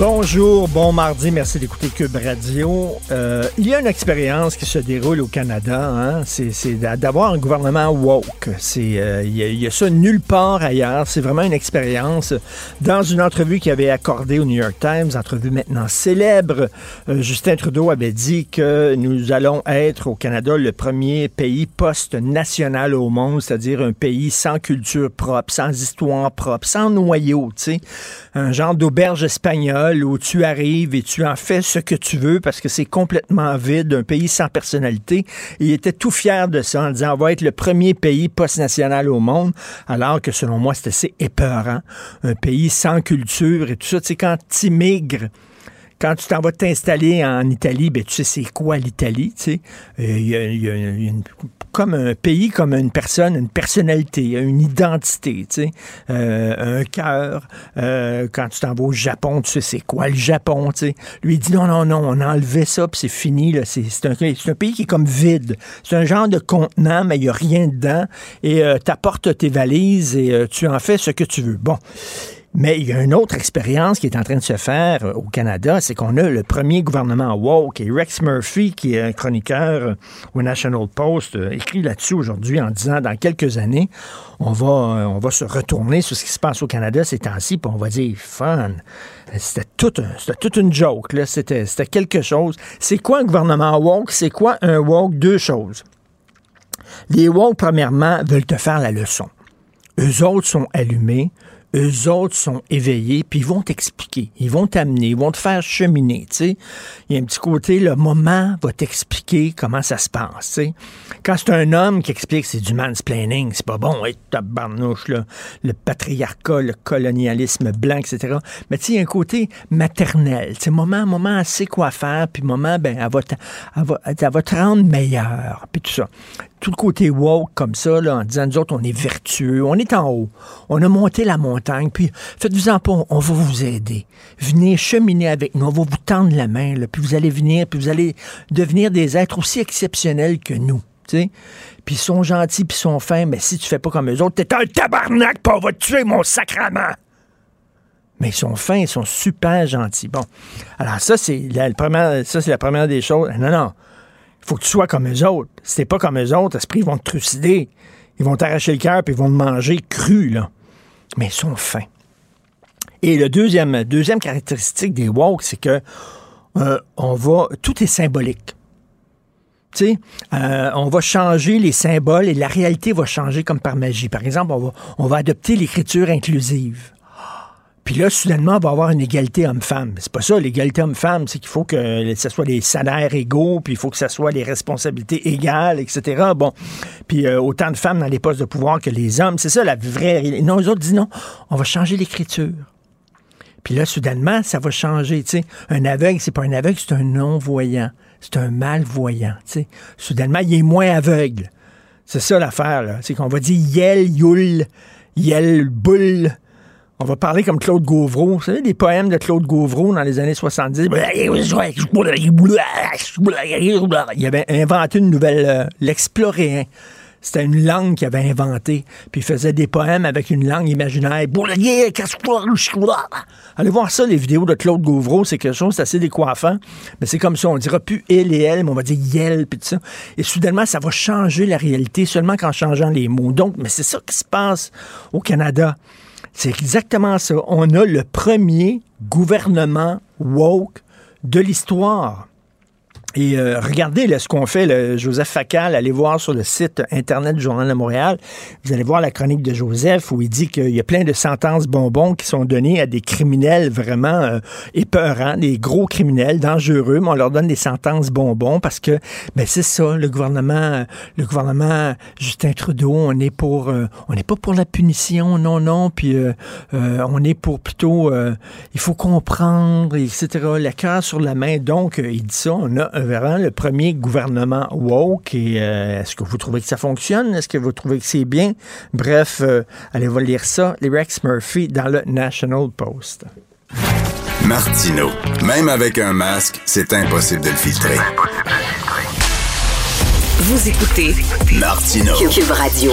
Bonjour, bon mardi, merci d'écouter Cube Radio. Euh, il y a une expérience qui se déroule au Canada, hein, c'est d'avoir un gouvernement woke. C'est euh, il y, a- il y a ça nulle part ailleurs. C'est vraiment une expérience. Dans une entrevue qu'il avait accordée au New York Times, entrevue maintenant célèbre, euh, Justin Trudeau avait dit que nous allons être au Canada le premier pays post-national au monde, c'est-à-dire un pays sans culture propre, sans histoire propre, sans noyau, tu sais, un genre d'auberge espagnole où tu arrives et tu en fais ce que tu veux parce que c'est complètement vide, un pays sans personnalité. Il était tout fier de ça en disant on va être le premier pays post-national au monde, alors que selon moi c'était assez épeurant, un pays sans culture et tout ça. Tu sais, quand tu migres quand tu t'en vas t'installer en Italie, ben, tu sais c'est quoi l'Italie, tu sais. Euh, Il y y a une- comme un pays, comme une personne, une personnalité, une identité, tu sais. Euh, un cœur. Euh, quand tu t'en vas au Japon, tu sais c'est quoi le Japon, tu sais. Lui, il dit non, non, non, on a enlevé ça, puis c'est fini. C'est un, un pays qui est comme vide. C'est un genre de contenant, mais il n'y a rien dedans. Et euh, t'apportes tes valises et euh, tu en fais ce que tu veux. Bon. Mais il y a une autre expérience qui est en train de se faire euh, au Canada, c'est qu'on a le premier gouvernement woke. Et Rex Murphy, qui est un chroniqueur euh, au National Post, euh, écrit là-dessus aujourd'hui en disant dans quelques années, on va, se retourner sur ce qui se passe au Canada ces temps-ci, puis on va dire fun. C'était toute une joke, là. C'était quelque chose. C'est quoi un gouvernement woke? C'est quoi un woke? Deux choses. Les woke, premièrement, veulent te faire la leçon. Eux autres sont allumés, eux autres sont éveillés, puis ils vont t'expliquer, ils vont t'amener, ils vont te faire cheminer, tu sais. Il y a un petit côté, le moment va t'expliquer comment ça se passe, tu sais. Quand c'est un homme qui explique, c'est du mansplaining, c'est pas bon, hey, tabarnouche, là, le patriarcat, le colonialisme blanc, etc. Mais tu sais, il y a un côté maternel, tu sais, moment, moment, elle sait quoi faire, puis moment, ben, elle va, te- elle va, va te rendre meilleur, puis tout ça tout le côté woke comme ça, en disant, nous autres, on est vertueux, on est en haut, on a monté la montagne, puis faites-vous-en pas, on va vous aider. Venez cheminer avec nous, on va vous tendre la main, là, puis vous allez venir, puis vous allez devenir des êtres aussi exceptionnels que nous. Puis ils sont gentils, puis ils sont fins, mais si tu fais pas comme eux autres, t'es un tabarnak, puis on va te tuer, mon sacrament! Mais ils sont fins, ils sont super gentils. Bon. Alors, ça, c'est ça, c'est la première des choses. Non, non. Il faut que tu sois comme eux autres. Si t'es pas comme eux autres, esprit, ils vont te trucider. Ils vont t'arracher le cœur puis ils vont te manger cru, là. Mais ils sont fins. Et le deuxième, caractéristique des woke, c'est que euh, on. Tout est symbolique. Euh, on va changer les symboles et la réalité va changer comme par magie. Par exemple, on va adopter l'écriture inclusive. Puis là, soudainement, on va avoir une égalité homme-femme. C'est pas ça, l'égalité homme-femme, c'est qu'il faut que ce soit des salaires égaux, puis il faut que ce soit les responsabilités égales, etc. Bon, puis euh, autant de femmes dans les postes de pouvoir que les hommes. C'est ça la vraie. Non, les autres disent non, on va changer l'écriture. Puis là, soudainement, ça va changer. Tu sais, un aveugle, c'est pas un aveugle, c'est un non-voyant. C'est un malvoyant. Tu sais, soudainement, il est moins aveugle. C'est ça l'affaire, là. C'est qu'on va dire yel, youl, yel, boule. On va parler comme Claude Gauvreau. Vous savez, des poèmes de Claude Gauvreau dans les années 70. Il avait inventé une nouvelle, euh, l'exploréen. C'était une langue qu'il avait inventée. Puis il faisait des poèmes avec une langue imaginaire. Allez voir ça, les vidéos de Claude Gauvreau. C'est quelque chose d'assez décoiffant. Mais c'est comme ça. On dira plus il et elle, mais on va dire yel, puis tout ça. Et soudainement, ça va changer la réalité seulement qu'en changeant les mots. Donc, mais c'est ça qui se passe au Canada. C'est exactement ça. On a le premier gouvernement woke de l'histoire. Et euh, regardez là, ce qu'on fait, le Joseph Facal, allez voir sur le site Internet du Journal de Montréal, vous allez voir la chronique de Joseph où il dit qu'il y a plein de sentences bonbons qui sont données à des criminels vraiment euh, épeurants, des gros criminels dangereux, mais on leur donne des sentences bonbons parce que ben c'est ça, le gouvernement, le gouvernement Justin Trudeau, on est pour, euh, on n'est pas pour la punition, non, non, puis euh, on est pour plutôt, il faut comprendre, etc., la cœur sur la main. Donc, il dit ça, on a vraiment le premier gouvernement woke. Et euh, est-ce que vous trouvez que ça fonctionne? Est-ce que vous trouvez que c'est bien? Bref, euh, allez vous lire ça, les Rex Murphy dans le National Post. Martino, même avec un masque, c'est impossible de le filtrer. Vous écoutez Martino. Cube Radio.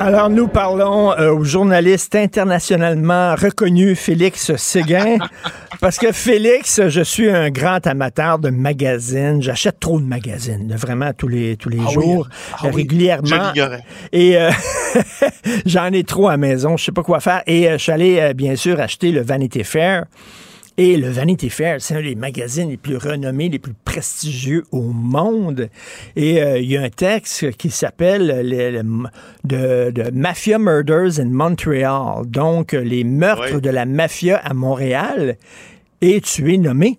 Alors, nous parlons euh, au journaliste internationalement reconnu Félix Séguin. parce que Félix, je suis un grand amateur de magazines. J'achète trop de magazines, vraiment tous les, tous les Ah jours, Ah oui. régulièrement. Je l'ignorais. Et euh, j'en ai trop à la maison, je sais pas quoi faire. Et euh, je suis allé, euh, bien sûr, acheter le Vanity Fair. Et le Vanity Fair, c'est un des magazines les plus renommés, les plus prestigieux au monde. Et euh, il y a un texte qui s'appelle le- le- de, de Mafia Murders in Montreal. Donc, les meurtres Oui. de la mafia à Montréal. Et tu es nommé,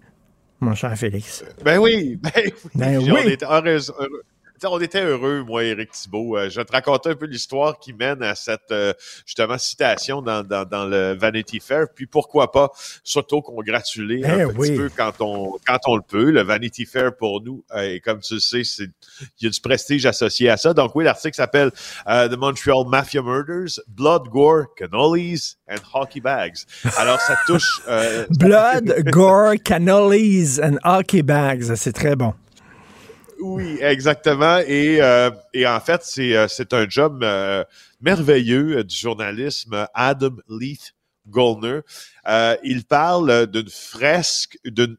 mon cher Félix. Ben oui, ben oui. Ben oui. On était heureux, heureux. On était heureux, moi, Éric Thibault. Euh, je vais te raconter un peu l'histoire qui mène à cette euh, justement citation dans, dans, dans le Vanity Fair. Puis pourquoi pas s'auto-congratuler Eh un oui. petit peu quand on quand on le peut. Le Vanity Fair pour nous, euh, et comme tu le sais, c'est il y a du prestige associé à ça. Donc oui, l'article s'appelle euh, The Montreal Mafia Murders, Blood, Gore, Cannolis and Hockey Bags. Alors ça touche euh, Blood, gore, cannolis and hockey bags. C'est très bon. Oui, exactement. Et, euh, et en fait, c'est euh, un job euh, merveilleux du journalisme Adam Leith Goldner. Euh, il parle d'une fresque, d'une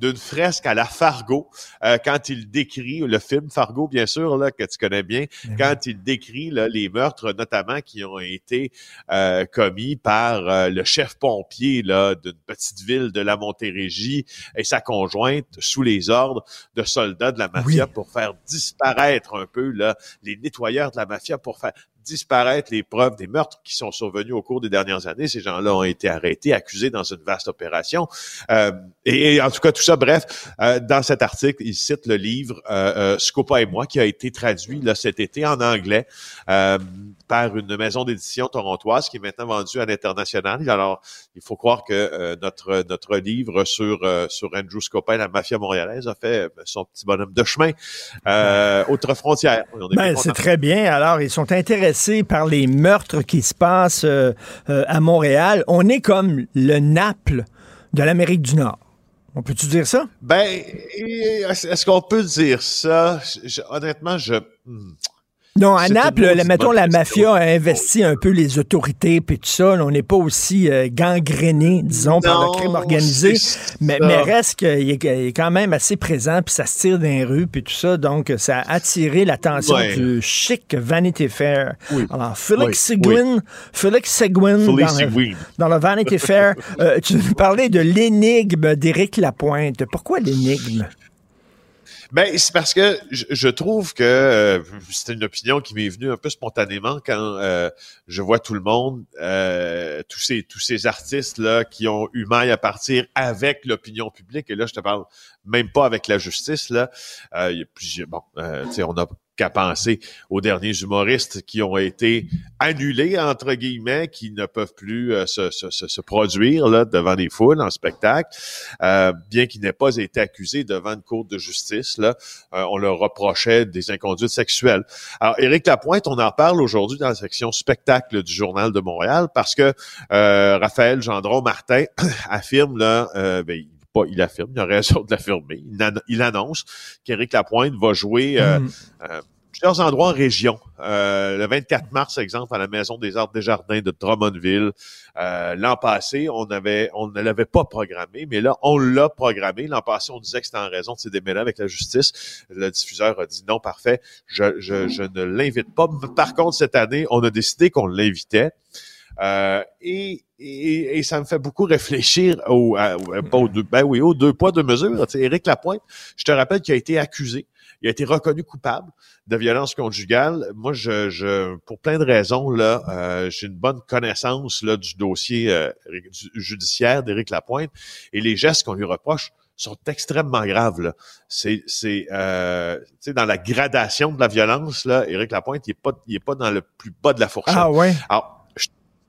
d'une- fresque à la Fargo euh, quand il décrit le film Fargo bien sûr là que tu connais bien quand il décrit là, les meurtres notamment qui ont été euh, commis par euh, le chef pompier là d'une petite ville de la Montérégie et sa conjointe sous les ordres de soldats de la mafia Oui. pour faire disparaître un peu là les nettoyeurs de la mafia pour faire disparaître les preuves des meurtres qui sont survenus au cours des dernières années. Ces gens-là ont été arrêtés, accusés dans une vaste opération. Euh, et, en tout cas, tout ça, bref, euh, dans cet article, il cite le livre euh, Scopa et moi, qui a été traduit là, cet été en anglais par une maison d'édition torontoise qui est maintenant vendue à l'international. Alors, il faut croire que euh, notre notre livre sur euh, sur Andrew Scopa et la mafia montréalaise a fait euh, son petit bonhomme de chemin euh, autre frontière. Ben, c'est très bien. Alors, ils sont intéressés par les meurtres qui se passent à Montréal. On est comme le Naples de l'Amérique du Nord. On peut-tu dire ça? Ben, est-ce qu'on peut dire ça? Je- honnêtement, je. hmm. Non, à Naples, la- mettons, mafia a investi un peu les autorités puis tout ça. On n'est pas aussi euh, gangréné, disons, par le crime organisé. Mais, reste qu'il est, il est quand même assez présent, puis ça se tire dans les rues, puis tout ça. Donc, ça a attiré l'attention Ouais. du chic Vanity Fair. Oui. Alors, Félix Oui. Seguin, Félix Seguin, Félix dans, le- Seguin. dans le Vanity Fair. Euh, tu nous parlais de l'énigme d'Éric Lapointe. Pourquoi l'énigme? Ben, c'est parce que je, je trouve que euh, c'est une opinion qui m'est venue un peu spontanément quand euh, je vois tout le monde, euh, tous ces tous ces artistes là qui ont eu maille à partir avec l'opinion publique. Et là, je te parle même pas avec la justice là. Euh, il y a plusieurs. Bon, euh, tu sais, on a qu'à penser aux derniers humoristes qui ont été annulés entre guillemets, qui ne peuvent plus euh, se, se, se, produire là devant des foules en spectacle, euh, bien qu'ils n'aient pas été accusés devant une cour de justice. Là, euh, on leur reprochait des inconduites sexuelles. Alors, Éric Lapointe, on en parle aujourd'hui dans la section spectacle du Journal de Montréal parce que euh, Raphaël Gendron Martin affirme là, euh, ben, pas, il affirme, il a raison de l'affirmer. Il, an- il annonce qu'Éric Lapointe va jouer euh, Mm. euh, plusieurs endroits en région. Euh, le 24 mars, exemple, à la Maison des Arts des Jardins de Drummondville. Euh, l'an passé, on avait, on ne l'avait pas programmé, mais là, on l'a programmé. L'an passé, on disait que c'était en raison de ces démêlés avec la justice. Le diffuseur a dit non, parfait, je, je, je ne l'invite pas. Par contre, cette année, on a décidé qu'on l'invitait. Euh, et, et, et, ça me fait beaucoup réfléchir au, pas aux deux, ben oui, aux deux poids, deux mesures. Tu sais, Éric Lapointe, je te rappelle qu'il a été accusé, il a été reconnu coupable de violence conjugale. Moi, je, je pour plein de raisons, là, euh, j'ai une bonne connaissance là, du dossier euh, judiciaire d'Éric Lapointe et les gestes qu'on lui reproche sont extrêmement graves. C'est, c'est euh, dans la gradation de la violence, là, Éric Lapointe, il est pas, il est pas dans le plus bas de la fourchette. Ah ouais? Alors,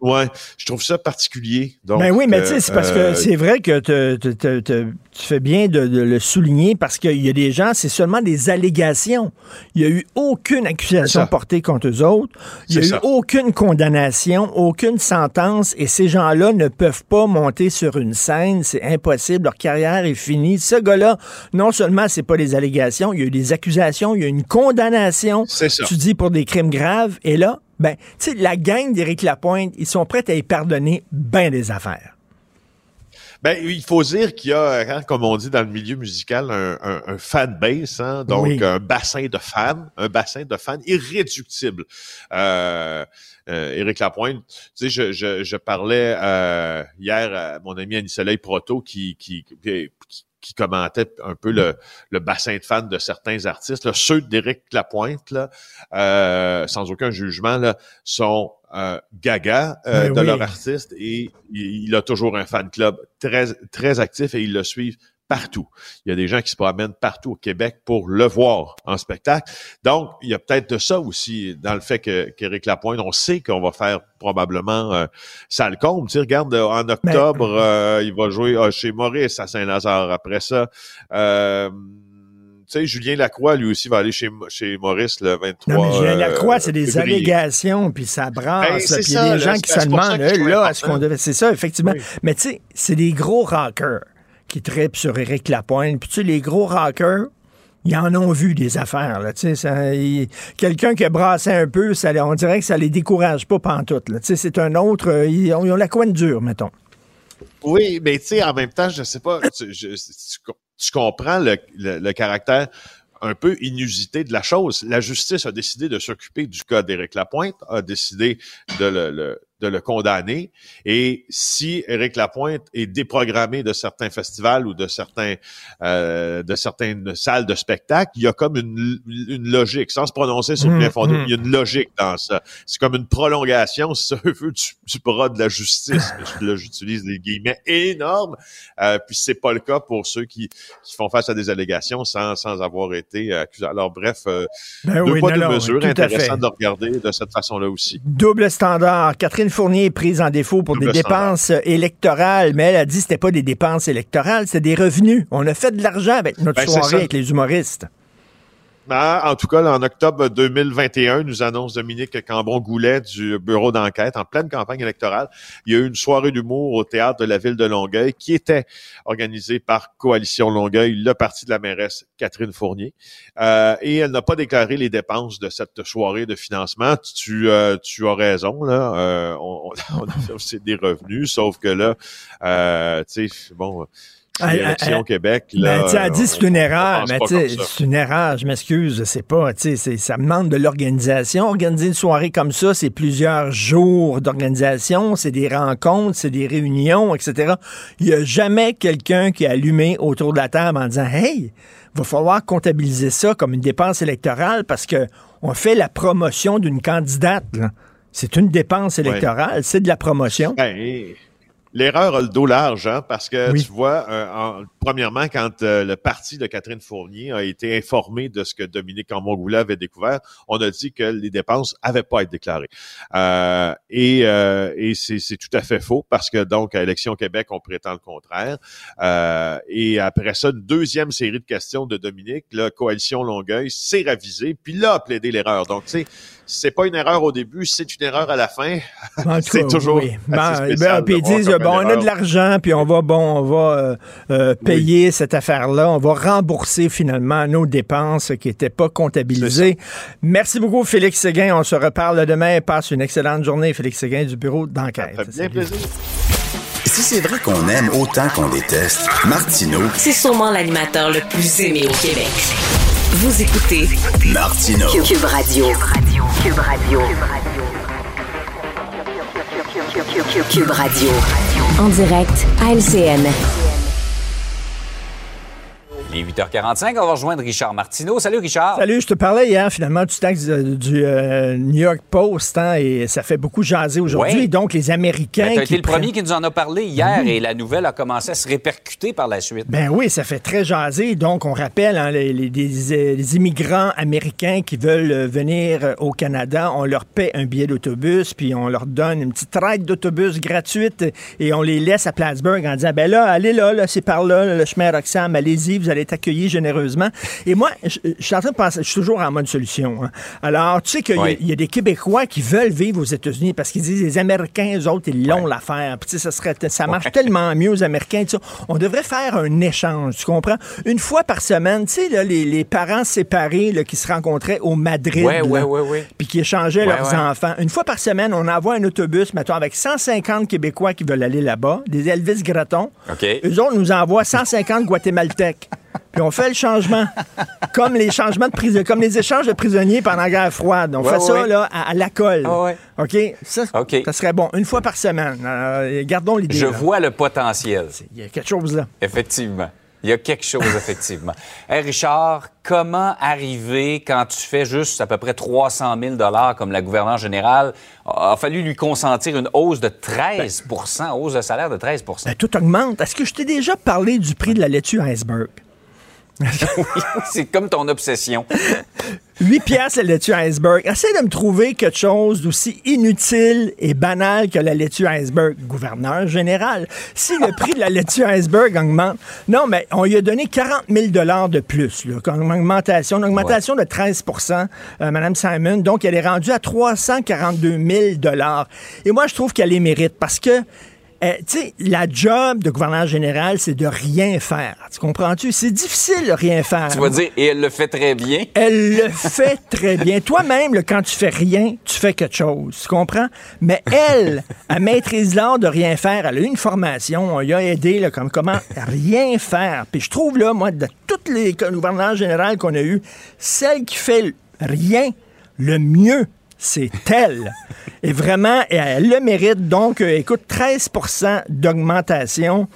Ouais, je trouve ça particulier. Donc, ben oui, mais tu sais, c'est parce que c'est vrai que tu fais bien de, le souligner parce qu'il y a des gens, c'est seulement des allégations. Il n'y a eu aucune accusation portée contre eux autres. Il n'y a eu aucune condamnation, aucune sentence et ces gens-là ne peuvent pas monter sur une scène. C'est impossible. Leur carrière est finie. Ce gars-là, non seulement c'est pas des allégations, il y a eu des accusations, il y a eu une condamnation. C'est ça. Tu dis pour des crimes graves et là, ben, tu sais, la gang d'Éric Lapointe, ils sont prêts à y pardonner bien des affaires. Ben, il faut dire qu'il y a, hein, comme on dit dans le milieu musical, un, un, fan base, hein, donc un bassin de fans, un bassin de fans irréductible. Euh, euh, Éric Lapointe, tu sais, je, je, je parlais euh, hier à mon ami Annie Soleil Proto qui, qui, qui qui commentait un peu le, le, bassin de fans de certains artistes. Là, ceux d'Éric Lapointe, là, euh, sans aucun jugement, là, sont euh, gaga euh, ben de leur artiste et il, il, a toujours un fan club très très actif et ils le suivent partout. Il y a des gens qui se promènent partout au Québec pour le voir en spectacle. Donc, il y a peut-être de ça aussi dans le fait que qu'Éric Lapointe, on sait qu'on va faire probablement euh, ça le Tu sais, regarde, euh, en octobre, euh, il va jouer euh, chez Maurice à Saint-Lazare. Après ça, euh, tu sais, Julien Lacroix, lui aussi, va aller chez, chez Maurice le 23. Non, mais Julien Lacroix, c'est des allégations, puis ça brasse. puis il y a des gens qui se demandent, là, est-ce qu'on devait. C'est ça, effectivement. Mais tu sais, c'est des gros rockers qui tripent sur Éric Lapointe. Puis tu sais, les gros rockers, ils en ont vu des affaires. Là, quelqu'un qui a brassé un peu, ça, on dirait que ça les décourage pas pantoute. C'est un autre... Euh, ils ont, la coin dure, mettons. Oui, mais tu sais, en même temps, je sais pas, tu, comprends le, le, caractère un peu inusité de la chose. La justice a décidé de s'occuper du cas d'Éric Lapointe, a décidé de le de le condamner. Et si Éric Lapointe est déprogrammé de certains festivals ou de certains euh, de certaines salles de spectacle, il y a comme une, une logique, sans se prononcer sur le bien fondé, il y a une logique dans ça. C'est comme une prolongation, si ça veut, du, du bras de la justice. Là, j'utilise des guillemets énormes. Euh, puis c'est pas le cas pour ceux qui, qui font face à des allégations sans, sans avoir été accusés. Alors bref, euh, ben deux poids, deux mesures, intéressant de regarder de cette façon-là aussi. Double standard. Catherine Fournier est prise en défaut pour des dépenses électorales, mais elle a dit que c'était pas des dépenses électorales, c'était des revenus. On a fait de l'argent avec notre ben, soirée avec les humoristes. En tout cas, en octobre 2021, nous annonce Dominique Cambon-Goulet du bureau d'enquête en pleine campagne électorale. Il y a eu une soirée d'humour au théâtre de la ville de Longueuil qui était organisée par Coalition Longueuil, le parti de la mairesse Catherine Fournier. Euh, et elle n'a pas déclaré les dépenses de cette soirée de financement. Tu, euh, tu as raison, là. Euh, on, on, a fait des revenus, sauf que là, euh, tu sais, bon Élection Québec. Là, ben, elle dit c'est une erreur, mais c'est une erreur, je m'excuse, sais pas. Ça demande de l'organisation. Organiser une soirée comme ça, c'est plusieurs jours d'organisation, c'est des rencontres, c'est des réunions, etc. Il n'y a jamais quelqu'un qui a allumé autour de la table en disant Hey, va falloir comptabiliser ça comme une dépense électorale parce que on fait la promotion d'une candidate. C'est une dépense électorale, c'est de la promotion. Ben, L'erreur a le dos large, hein, parce que tu vois, euh, premièrement, quand euh, le parti de Catherine Fournier a été informé de ce que Dominique Cambon-Goulet avait découvert, on a dit que les dépenses avaient pas été déclarées. Euh, et et c'est tout à fait faux, parce que donc à Élection Québec, on prétend le contraire. et après ça, une deuxième série de questions de Dominique, la coalition Longueuil s'est ravisée, puis là a plaidé l'erreur. Donc, tu sais, c'est pas une erreur au début, c'est une erreur à la fin. En tout c'est cas, toujours oui. assez Ben, ben, puis ils disent, bon, on a de l'argent, puis on va, bon, on va euh, euh, payer cette affaire-là. On va rembourser finalement nos dépenses qui n'étaient pas comptabilisées. Merci beaucoup, Félix Séguin. On se reparle demain. Passe une excellente journée, Félix Séguin du bureau d'enquête. Ça fait bien Salut. plaisir. Si c'est vrai qu'on aime autant qu'on déteste, Martineau, C'est sûrement l'animateur le plus aimé au Québec. Vous écoutez Martineau. Cube Radio. Cube Radio. Cube Radio. En direct à LCN. Il est 8h45, on va rejoindre Richard Martineau. Salut Richard. Salut, je te parlais hier finalement du texte du euh, New York Post hein, et ça fait beaucoup jaser aujourd'hui. Ouais. Donc les Américains. tu as été le prennent- premier qui nous en a parlé hier et la nouvelle a commencé à se répercuter par la suite. Ben oui, ça fait très jaser. Donc, on rappelle hein, les, les- des- euh, les immigrants américains qui veulent euh, venir au Canada, on leur paie un billet d'autobus, puis on leur donne une petite ride d'autobus gratuite et on les laisse à Plattsburgh en disant, ben là, allez là, là c'est par là, le chemin Roxham, allez-y, vous allez être accueillis généreusement. Et moi, je, je suis en train de penser, je suis toujours en mode solution. hein. Alors, tu sais qu'il y a- Oui. il y, a des Québécois qui veulent vivre aux États-Unis parce qu'ils disent, les Américains, eux autres, ils l'ont l'affaire. Puis ça, serait, ça marche tellement mieux aux Américains. On devrait faire un échange, tu comprends? Une fois par semaine, tu sais, les, les parents séparés là, qui se rencontraient au Madrid. Ouais. Puis qui échangeaient leurs enfants. Une fois par semaine, on envoie un autobus, mettons, avec 150 Québécois qui veulent aller là-bas, des Elvis Gratton. OK. Eux autres nous envoient 150 Guatémaltèques. Puis on fait le changement. comme les changements de prison, comme les échanges de prisonniers pendant la guerre froide. On Ouais, fait ça là, à, à la colle. Ouais. OK? Ça, serait bon. Une fois par semaine. Euh, gardons l'idée. Je là. vois le potentiel, Il y a quelque chose là. effectivement. Il y a quelque chose, effectivement. Hey Richard, comment arriver quand tu fais juste à peu près 300 000 comme la gouverneure générale? A a fallu lui consentir une hausse de 13% hausse de salaire de 13% Ben, tout augmente. Est-ce que je t'ai déjà parlé du prix de la laitue iceberg? C'est comme ton obsession. 8 piastres la laitue iceberg. Essaye de me trouver quelque chose d'aussi inutile et banal que la laitue iceberg. Gouverneur général, si le prix de la laitue iceberg augmente, non, mais on lui a donné 40 000 de plus, comme augmentation, une augmentation de 13% euh, Mme Simon. Donc, elle est rendue à 342 000 Et moi, je trouve qu'elle les mérite parce que euh, tu sais, la job de gouverneur général, c'est de rien faire. Tu comprends-tu? C'est difficile de rien faire. Tu vas dire, et elle le fait très bien. Elle le fait très bien. Toi-même, quand tu fais rien, tu fais quelque chose. Tu comprends? Mais elle, elle maîtrise l'art de rien faire. Elle a eu une formation. On lui a aidé là, comme comment rien faire. Puis je trouve, là, moi, de toutes les gouverneurs générales qu'on a eues, celle qui fait rien le mieux, c'est elle. Et vraiment, elle le mérite. Donc, euh, écoute, 13% d'augmentation.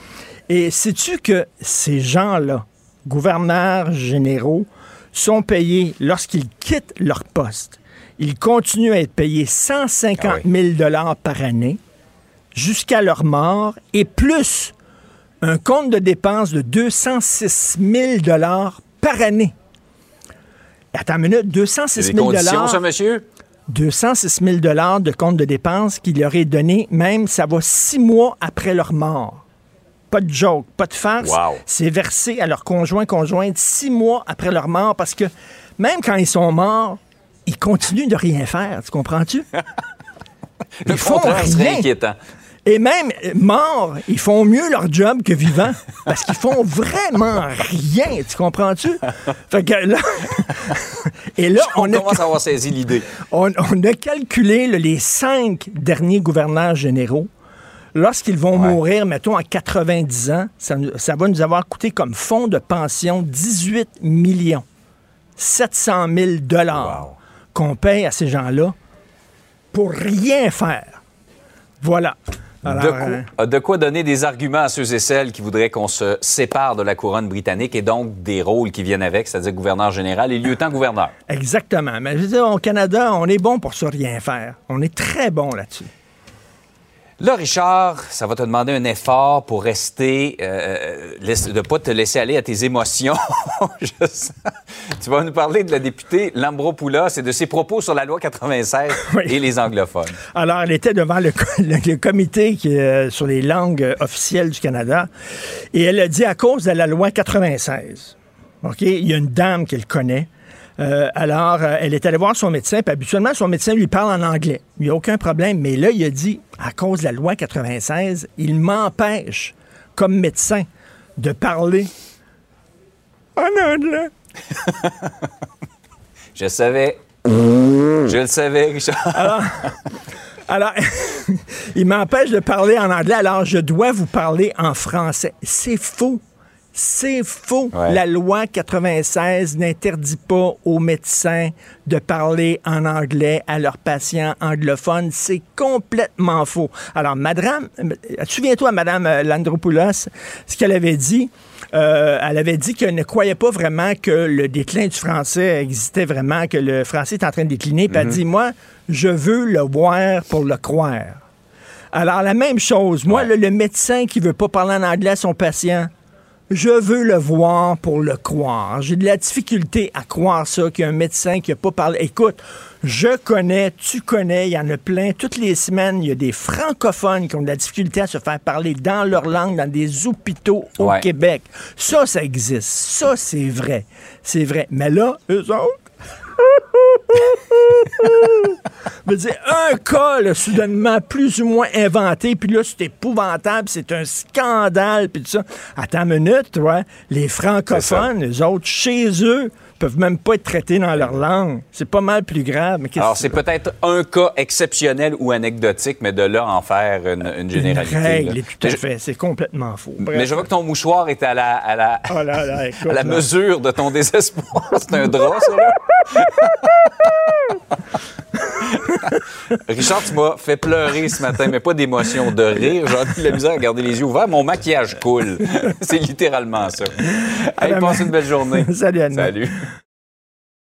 Et sais-tu que ces gens-là, gouverneurs généraux, sont payés lorsqu'ils quittent leur poste? Ils continuent à être payés 150 Ah 000 par année jusqu'à leur mort et plus un compte de dépenses de 206 000 par année. Attends une minute, 206 C'est 000 des conditions, ça, monsieur? 206 000 de compte de dépenses qu'ils leur aient donné, même ça va six mois après leur mort. Pas de joke, pas de farce. Wow. C'est versé à leur conjoint, conjointe six mois après leur mort parce que même quand ils sont morts, ils continuent de rien faire. Tu comprends-tu? Le Ils font rien. inquiétant. Et même euh, morts, ils font mieux leur job que vivants parce qu'ils font vraiment rien. Tu comprends-tu? Fait que là. Et là, On, on a. commence à avoir saisi l'idée. On, on a calculé là, les cinq derniers gouverneurs généraux. Lorsqu'ils vont Ouais. mourir, mettons, à 90 ans, ça, va nous avoir coûté comme fonds de pension 18 millions 700 000 dollars Wow. qu'on paye à ces gens-là pour rien faire. Voilà. Alors, de, quoi, euh, de quoi donner des arguments à ceux et celles qui voudraient qu'on se sépare de la couronne britannique et donc des rôles qui viennent avec, c'est-à-dire gouverneur général et lieutenant-gouverneur. exactement. Mais je veux dire, au Canada, on est bon pour ça rien faire. On est très bon là-dessus. Là, Richard, ça va te demander un effort pour rester, euh, laisse- de ne pas te laisser aller à tes émotions. Je. Tu vas nous parler de la députée Lambropoulos et de ses propos sur la loi 96 Oui. et les anglophones. Alors, elle était devant le, co- le- le comité qui, euh, sur les langues euh, officielles du Canada et elle a dit à cause de la loi 96, OK, il y a une dame qu'elle connaît. Euh, alors, euh, elle est allée voir son médecin, puis habituellement, son médecin lui parle en anglais. Il n'y a aucun problème. Mais là, il a dit, à cause de la loi 96, il m'empêche, comme médecin, de parler en anglais. Je savais. Je le savais, Richard. Alors, il m'empêche de parler en anglais, alors je dois vous parler en français. C'est faux. C'est faux. Ouais. La loi 96 n'interdit pas aux médecins de parler en anglais à leurs patients anglophones. C'est complètement faux. Alors, madame, souviens-toi, madame euh, Landropoulos, ce qu'elle avait dit. Euh, elle avait dit qu'elle ne croyait pas vraiment que le déclin du français existait vraiment, que le français est en train de décliner. Puis elle dit, moi, je veux le voir pour le croire. Alors, la même chose. Moi, Ouais. le, le médecin qui veut pas parler en anglais à son patient, je veux le voir pour le croire. J'ai de la difficulté à croire ça, qu'il y a un médecin qui n'a pas parlé. Écoute, je connais, tu connais, il y en a plein. Toutes les semaines, il y a des francophones qui ont de la difficulté à se faire parler dans leur langue dans des hôpitaux au Ouais. Québec. Ça, ça existe. Ça, c'est vrai. C'est vrai. Mais là, eux autres, veux dire, un cas, là, soudainement, plus ou moins inventé, puis là, c'est épouvantable, c'est un scandale, puis tout ça. Attends une minute, ouais. Les francophones, les autres, chez eux, peuvent même pas être traités dans leur langue. C'est pas mal plus grave. Mais Alors, c'est peut-être un cas exceptionnel ou anecdotique, mais de là en faire une, une une généralité. règle, tout à je- fait. C'est complètement faux. Bref. Mais je vois que ton mouchoir est à la, à la, Oh là là, écoute, à la là. mesure de ton désespoir. C'est un drap, ça, là? Richard, tu m'as fait pleurer ce matin, mais pas d'émotion, de rire. J'ai eu de la misère à garder les yeux ouverts. Mon maquillage coule. C'est littéralement ça. Hey, Madame- passe une belle journée. Salut, Anna. Salut.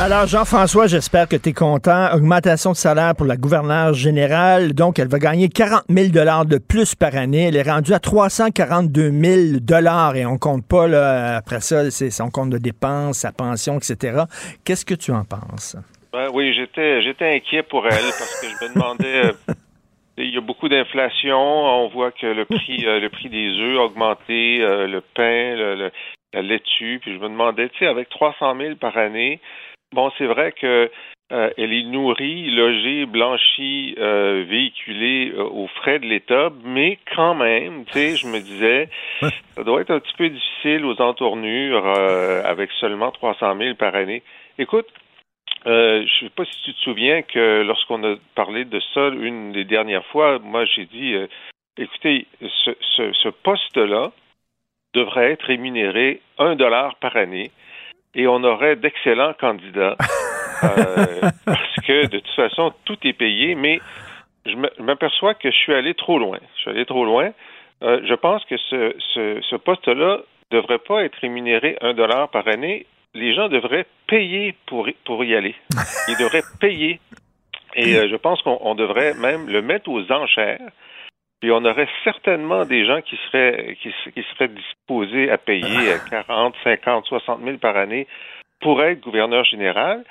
Alors, Jean-François, j'espère que tu es content. Augmentation de salaire pour la gouverneure générale. Donc, elle va gagner 40 000 de plus par année. Elle est rendue à 342 000 et on compte pas, après ça, c'est son compte de dépenses, sa pension, etc. Qu'est-ce que tu en penses? Ben oui, j'étais j'étais inquiet pour elle parce que je me demandais euh, il y a beaucoup d'inflation, on voit que le prix euh, le prix des œufs a augmenté, euh, le pain, la laitue, puis je me demandais tu sais avec 300 000 par année, bon c'est vrai que euh, elle est nourrie, logée, blanchie, euh, véhiculée euh, aux frais de l'État, mais quand même, tu sais, je me disais, ça doit être un petit peu difficile aux entournures avec seulement 300 000 par année. Écoute, euh, je sais pas si tu te souviens que lorsqu'on a parlé de ça une des dernières fois, moi j'ai dit, euh, écoutez, ce, ce, ce poste-là devrait être rémunéré un dollar par année et on aurait d'excellents candidats euh, parce que de toute façon tout est payé, mais je m'aperçois que je suis allé trop loin. Je suis allé trop loin. Euh, je pense que ce, ce, ce poste-là devrait pas être rémunéré un dollar par année. Les gens devraient payer pour, y- pour y aller. Ils devraient payer. Et euh, je pense qu'on on devrait même le mettre aux enchères. Puis on aurait certainement des gens qui seraient qui, qui seraient disposés à payer euh, 40, 50, 60 000 par année pour être gouverneur général.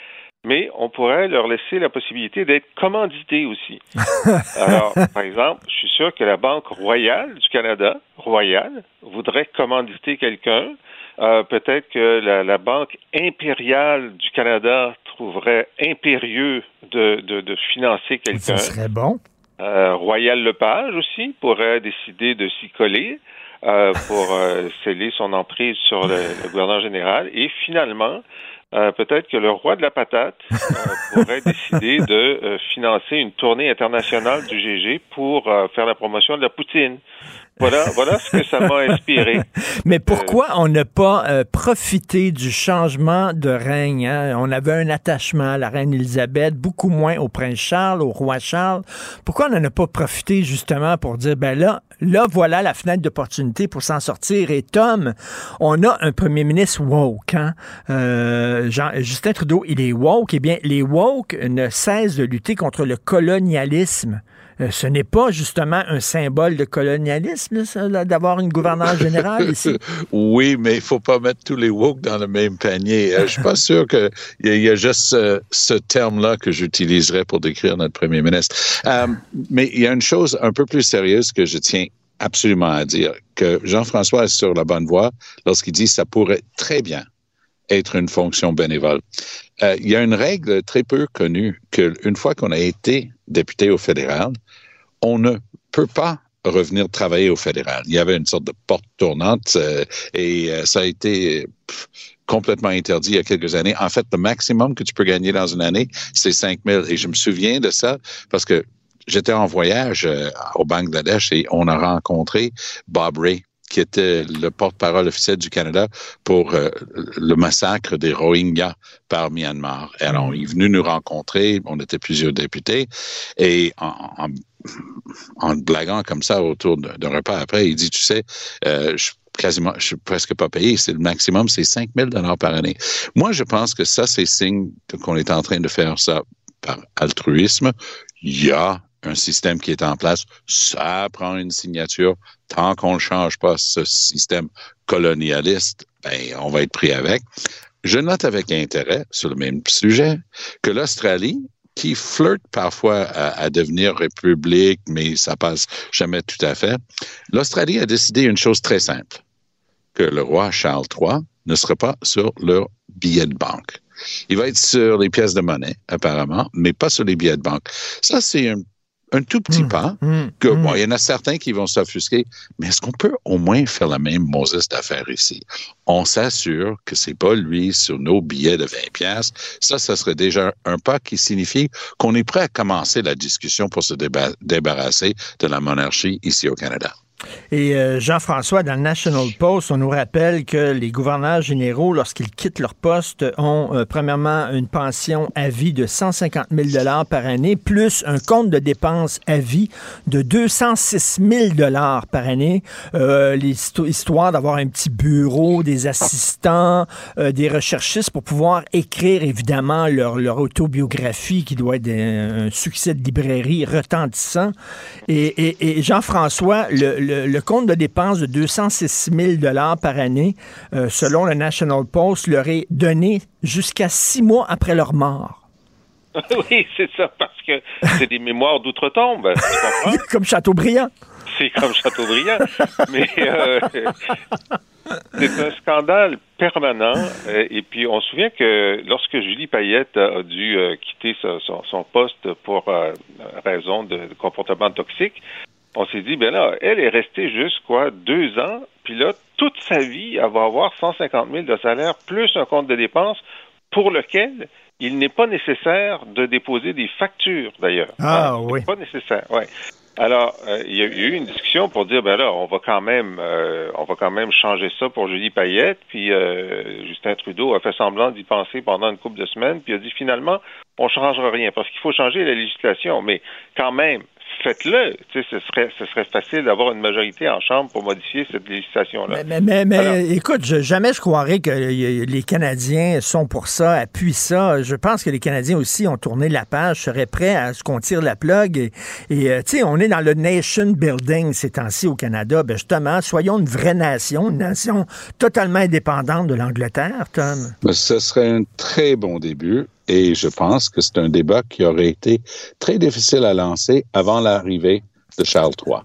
Mais on pourrait leur laisser la possibilité d'être commandité aussi. Alors, par exemple, je suis sûr que la Banque royale du Canada, royale, voudrait commanditer quelqu'un. Euh, Peut-être que la, la Banque impériale du Canada trouverait impérieux de, de, de financer quelqu'un. serait bon. Euh, Royal Lepage aussi pourrait décider de s'y coller euh, pour euh, sceller son emprise sur le, le gouverneur général. Et finalement, euh, peut-être que le roi de la patate euh, pourrait décider de euh, financer une tournée internationale du GG pour euh, faire la promotion de la poutine. Voilà, voilà ce que ça m'a inspiré. Mais pourquoi on n'a pas euh, profité du changement de règne? hein? On avait un attachement à la reine Elisabeth, beaucoup moins au prince Charles, au roi Charles. Pourquoi on n'en a pas profité justement pour dire, ben là, là, voilà la fenêtre d'opportunité pour s'en sortir. Et Tom, on a un premier ministre woke. Hein? Euh, Jean- Justin Trudeau, il est woke. Eh bien, les woke ne cessent de lutter contre le colonialisme. Euh, ce n'est pas justement un symbole de colonialisme, d'avoir une gouverneure générale ici? Oui, mais il faut pas mettre tous les woke dans le même panier. Euh, je suis pas sûr qu'il y, y a juste euh, ce terme-là que j'utiliserais pour décrire notre premier ministre. Mais il y a une chose un peu plus sérieuse que je tiens absolument à dire, que Jean-François est sur la bonne voie lorsqu'il dit que ça pourrait très bien être une fonction bénévole. Il y a une règle très peu connue qu'une fois qu'on a été député au fédéral, on ne peut pas revenir travailler au fédéral. Il y avait une sorte de porte tournante euh, et euh, ça a été complètement interdit il y a quelques années. En fait, le maximum que tu peux gagner dans une année, c'est 5 000. Et je me souviens de ça parce que j'étais en voyage euh, au Bangladesh et on a rencontré Bob Ray qui était le porte-parole officiel du Canada pour euh, le massacre des Rohingyas par Myanmar. Alors, il est venu nous rencontrer, on était plusieurs députés, et en, blaguant comme ça autour d'un repas après, il dit, tu sais, euh, je, quasiment, je suis presque pas payé, c'est le maximum, c'est 5 000 dollars par année. Moi, je pense que ça, c'est signe qu'on est en train de faire ça par altruisme. Il y a un système qui est en place, ça prend une signature. Tant qu'on ne change pas ce système colonialiste, ben, on va être pris avec. Je note avec intérêt, sur le même sujet, que l'Australie, qui flirte parfois à, devenir république, mais ça passe jamais tout à fait. L'Australie a décidé une chose très simple, que le roi Charles III ne sera pas sur leur billet de banque. Il va être sur les pièces de monnaie, apparemment, mais pas sur les billets de banque. Ça, c'est un, un tout petit pas. Hum, Que, bon, il y en a certains qui vont s'offusquer, mais est-ce qu'on peut au moins faire la même Moses d'affaires ici? On s'assure que c'est pas lui sur nos billets de 20 pièces. Ça, ça serait déjà un pas qui signifie qu'on est prêt à commencer la discussion pour se déba- débarrasser de la monarchie ici au Canada. Et euh, Jean-François, dans le National Post, on nous rappelle que les gouverneurs généraux, lorsqu'ils quittent leur poste, ont euh, premièrement une pension à vie de 150 000 par année, plus un compte de dépenses à vie de 206 000 par année, euh, histoire d'avoir un petit bureau, des assistants, euh, des recherchistes pour pouvoir écrire évidemment leur, autobiographie qui doit être un, succès de librairie retentissant. Et, Jean-François, le- le compte de dépenses de 206 000 par année, euh, selon le National Post, leur est donné jusqu'à six mois après leur mort. oui, c'est ça, parce que c'est des mémoires d'outre-tombe? Comme Chateaubriand. C'est comme Chateaubriand. Mais euh, c'est un scandale permanent. Euh, Et puis, on se souvient que lorsque Julie Payette a dû quitter son, son poste pour raison de comportement toxique, on s'est dit, ben là, elle est restée juste, quoi, deux ans, puis là, toute sa vie, elle va avoir 150 000 de salaire, plus un compte de dépenses pour lequel il n'est pas nécessaire de déposer des factures, d'ailleurs. Ah, Hein, oui. Pas nécessaire, ouais. Alors, euh, il y a eu une discussion pour dire, ben là, on va quand même, euh, on va quand même changer ça pour Julie Payette. Puis euh, Justin Trudeau a fait semblant d'y penser pendant une couple de semaines, puis a dit finalement, on changera rien parce qu'il faut changer la législation. Mais quand même, faites-le. Tu sais, ce serait, ce serait facile d'avoir une majorité en chambre pour modifier cette législation-là. Mais, mais, mais, écoute, je- jamais je croirais que les Canadiens sont pour ça, appuient ça. Je pense que les Canadiens aussi ont tourné la page, seraient prêts à ce qu'on tire la plug. Et, et, euh, tu sais, on est dans le nation building ces temps-ci au Canada. Ben justement, soyons une vraie nation, une nation totalement indépendante de l'Angleterre, Tom. Mais ce serait un très bon début et je pense que c'est un débat qui aurait été très difficile à lancer avant l'arrivée de Charles III.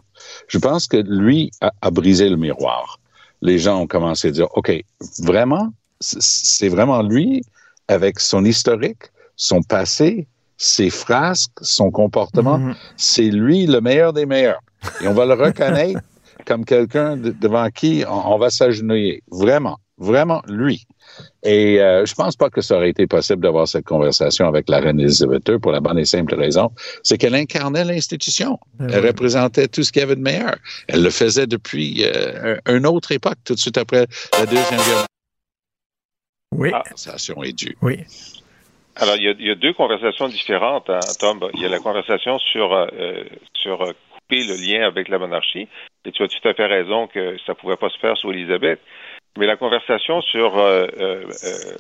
Je pense que lui a, a brisé le miroir. Les gens ont commencé à dire, OK, vraiment, c'est vraiment lui avec son historique, son passé, ses frasques, son comportement, Mhm. c'est lui le meilleur des meilleurs. Et on va le reconnaître comme quelqu'un de- devant qui on, on va s'agenouiller. Vraiment. Vraiment, lui. Et euh, je pense pas que ça aurait été possible d'avoir cette conversation avec la reine Elisabeth II pour la bonne et simple raison, c'est qu'elle incarnait l'institution. Ben Elle oui. représentait tout ce qu'il y avait de meilleur. Elle le faisait depuis euh, un- une autre époque, tout de suite après la Deuxième Guerre Oui, Ah. La conversation est due. oui. Alors, il y, a, il y a deux conversations différentes, hein, Tom. Il y a la conversation sur, euh, euh, sur euh, couper le lien avec la monarchie. Et tu as tout à fait raison que ça pouvait pas se faire sous Élisabeth. Mais la conversation sur euh, euh, euh,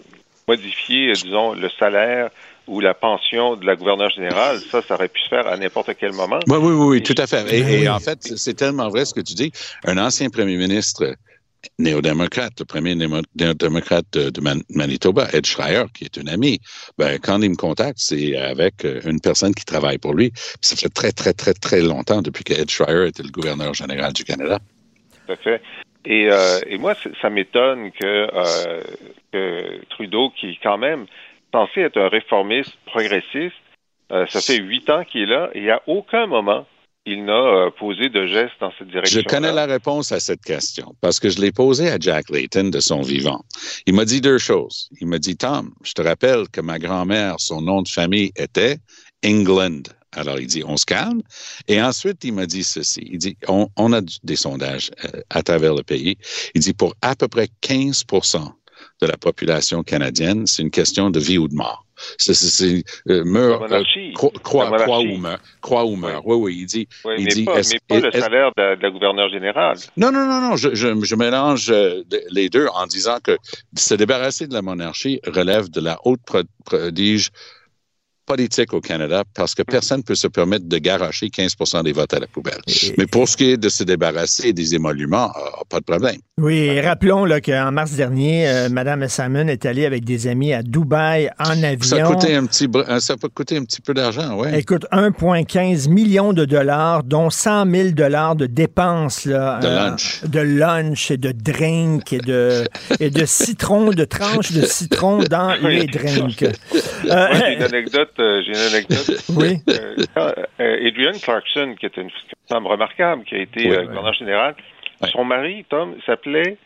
modifier, disons, le salaire ou la pension de la gouverneure générale, ça, ça aurait pu se faire à n'importe quel moment. Oui, oui, oui, oui, tout à fait. Et, en fait, c'est tellement vrai ce que tu dis. Un ancien premier ministre néo-démocrate, le premier néo- néo-démocrate de, de Man- Manitoba, Ed Schreier, qui est un ami, ben, quand il me contacte, c'est avec une personne qui travaille pour lui. Ça fait très, très, très, très longtemps depuis que Ed Schreier était le gouverneur général du Canada. Tout à fait. Et, euh, et moi, ça m'étonne que, euh, que Trudeau, qui est quand même censé être un réformiste progressiste, euh, ça fait huit ans qu'il est là et à aucun moment il n'a euh, posé de geste dans cette direction. Je connais la réponse à cette question parce que je l'ai posée à Jack Layton de son vivant. Il m'a dit deux choses. Il m'a dit, Tom, je te rappelle que ma grand-mère, son nom de famille était England. Alors, il dit, on se calme. Et ensuite, il m'a dit ceci. Il dit, on, on a des sondages euh, à travers le pays. Il dit, pour à peu près 15% de la population canadienne, c'est une question de vie ou de mort. C'est, euh, meurt, euh, cro- croix, La croix monarchie. ou meurt. Croix ou meurt. Oui, oui, il dit. Oui, il mais, dit, pas, mais pas le salaire de, la- de la gouverneure générale. non, non, non, non. Je, je, je mélange euh, les deux en disant que se débarrasser de la monarchie relève de la haute pro- prodige politique au Canada parce que personne ne peut se permettre de garocher 15 des votes à la poubelle. Et- Mais pour ce qui est de se débarrasser des émoluments, euh, pas de problème. Oui, et rappelons là, qu'en mars dernier, euh, Mme Salmon est allée avec des amis à Dubaï en avion. Ça a coûté un petit, euh, ça peut coûter un petit peu d'argent, ouais. Écoute, 1,15 million de dollars, dont 100 000 dollars de dépenses là, De euh, lunch. de lunch et de drink et de et de citron, de tranches de citron dans Oui. les drinks. Euh, Moi, j'ai une anecdote. Euh, j'ai une anecdote. oui. Euh, euh, Adrienne Clarkson, qui est une femme remarquable, qui a été Oui, euh, oui. gouverneur général, Oui. son mari, Tom, s'appelait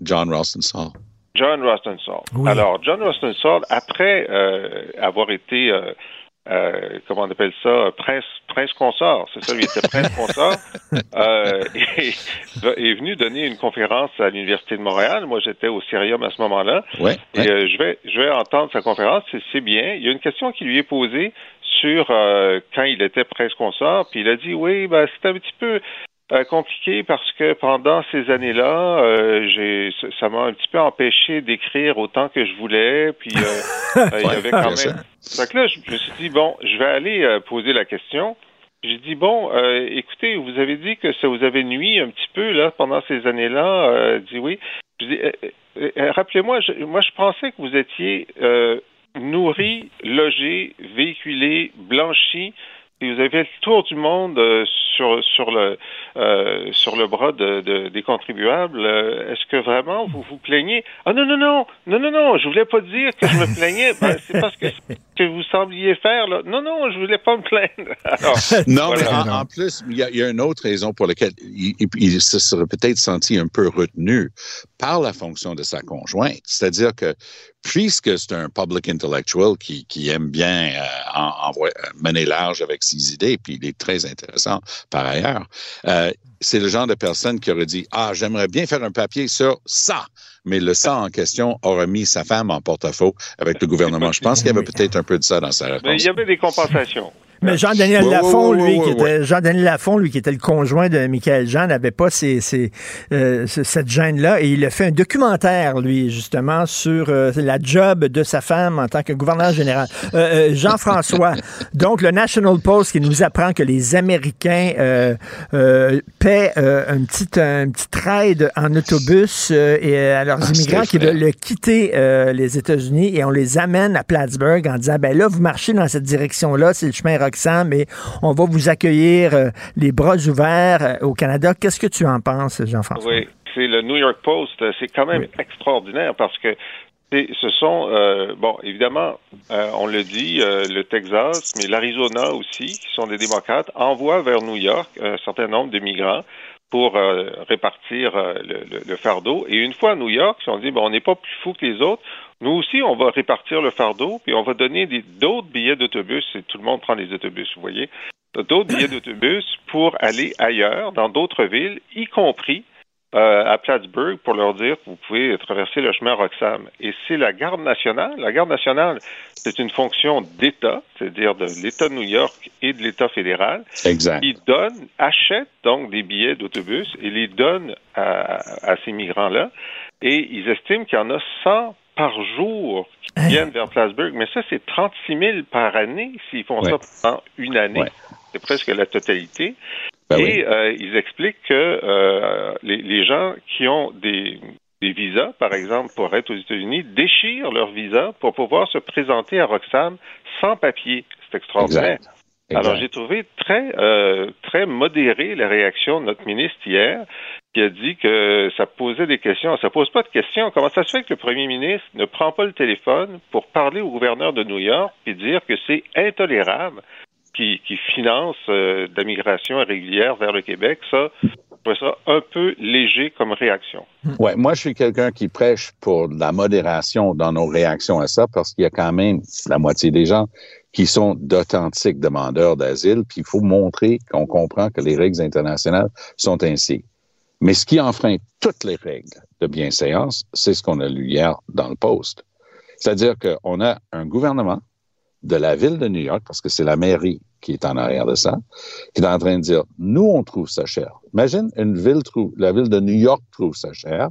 John Rostenthal. John Rostenthal. Oui. Alors, John Rostenthal, après euh, avoir été, euh, euh, comment on appelle ça, prince, prince consort, c'est ça, lui était prince consort, euh, et, est venu donner une conférence à l'Université de Montréal. Moi, j'étais au Cérium à ce moment-là. Ouais, Et ouais. euh, je vais je vais entendre sa conférence, c'est, c'est bien. Il y a une question qui lui est posée sur euh, quand il était prince consort, puis il a dit oui, ben c'est un petit peu euh, compliqué parce que pendant ces années-là, euh, j'ai ça- m'a un petit peu empêché d'écrire autant que je voulais, puis euh, euh, il y avait quand même. Fait que là, je me suis dit bon, je vais aller euh, poser la question. J'ai dit bon, euh, écoutez, vous avez dit que ça vous avait nuit un petit peu là pendant ces années-là. Euh, dit oui. Je dis, rappelez-moi, je, moi je pensais que vous étiez euh, nourri, logé, véhiculé, blanchi, et vous avez fait le tour du monde euh, sur sur le euh, sur le bras de, de- des contribuables. Euh, Est-ce que vraiment vous vous plaignez? Ah non non non non non non, je voulais pas dire que je me plaignais. Ben, c'est parce que ce que vous sembliez faire là. Non non, je voulais pas me plaindre. Alors, Non, Voilà. mais en, en plus, il y, a, il y a une autre raison pour laquelle il, il- il se serait peut-être senti un peu retenu par la fonction de sa conjointe. C'est-à-dire que, puisque c'est un public intellectual qui, qui aime bien euh, en, envoyer- euh, mener large avec ses idées, puis il est très intéressant par ailleurs, euh, c'est le genre de personne qui aurait dit Ah, j'aimerais bien faire un papier sur ça. Mais le ça en question aurait mis sa femme en porte-à-faux avec le gouvernement. Je pense qu'il y avait peut-être un peu de ça dans sa mais réponse. il y avait des compensations. Mais Jean-Daniel Lafont, lui, qui était Jean-Daniel Lafont, lui, qui était le conjoint de Michael Jean, n'avait pas euh, ce- cette gêne-là. Et il a fait un documentaire, lui, justement, sur euh, la job de sa femme en tant que gouverneur général. Euh, Jean-François, donc le National Post qui nous apprend que les Américains paient un petit un petit trade en autobus et à leurs Ah, immigrants qui veulent quitter euh, les États-Unis et on les amène à Plattsburgh en disant ben là vous marchez dans cette direction-là, c'est le chemin Mais on va vous accueillir euh, les bras ouverts euh, au Canada. Qu'est-ce que tu en penses, Jean-François? Oui, c'est le New York Post. Euh, C'est quand même extraordinaire parce que ce sont, euh, bon, évidemment, euh, on le dit, euh, le Texas, mais l'Arizona aussi, qui sont des démocrates, envoient vers New York un certain nombre de migrants pour répartir le, le, fardeau. Et une fois à New York, ils ont dit, bon, on n'est pas plus fou que les autres. Nous aussi, on va répartir le fardeau, puis on va donner d'autres billets d'autobus, et tout le monde prend les autobus, vous voyez, d'autres billets d'autobus pour aller ailleurs, dans d'autres villes, y compris euh, à Plattsburgh pour leur dire que vous pouvez traverser le chemin Roxham. Et c'est la garde nationale. La garde nationale, c'est une fonction d'État, c'est-à-dire de l'État de New York et de l'État fédéral, exact. qui donne, achète donc des billets d'autobus et les donne à, à ces migrants-là. Et ils estiment qu'il y en a 100 par jour qui Hein? viennent vers Plattsburgh. Mais ça, c'est 36 000 par année s'ils font Ouais. ça pendant une année. Ouais. C'est presque la totalité. Ben et oui. euh, ils expliquent que euh, les, les gens qui ont des, des visas, par exemple, pour être aux États-Unis, déchirent leur visa pour pouvoir se présenter à Roxham sans papier. C'est extraordinaire. Exact. Exact. Alors, j'ai trouvé très, euh, très modéré la réaction de notre ministre hier, qui a dit que ça posait des questions. Ça pose pas de questions. Comment ça se fait que le premier ministre ne prend pas le téléphone pour parler au gouverneur de New York et dire que c'est intolérable qui, qui finance euh, de la migration irrégulière vers le Québec? Ça, je trouvais ça un peu léger comme réaction. Ouais, moi, je suis quelqu'un qui prêche pour la modération dans nos réactions à ça parce qu'il y a quand même la moitié des gens qui sont d'authentiques demandeurs d'asile, puis il faut montrer qu'on comprend que les règles internationales sont ainsi. Mais ce qui enfreint toutes les règles de bienséance, c'est ce qu'on a lu hier dans le Post. C'est-à-dire qu'on a un gouvernement de la ville de New York, parce que c'est la mairie qui est en arrière de ça, qui est en train de dire, nous, on trouve ça cher. Imagine, une ville trouve, la ville de New York trouve ça cher.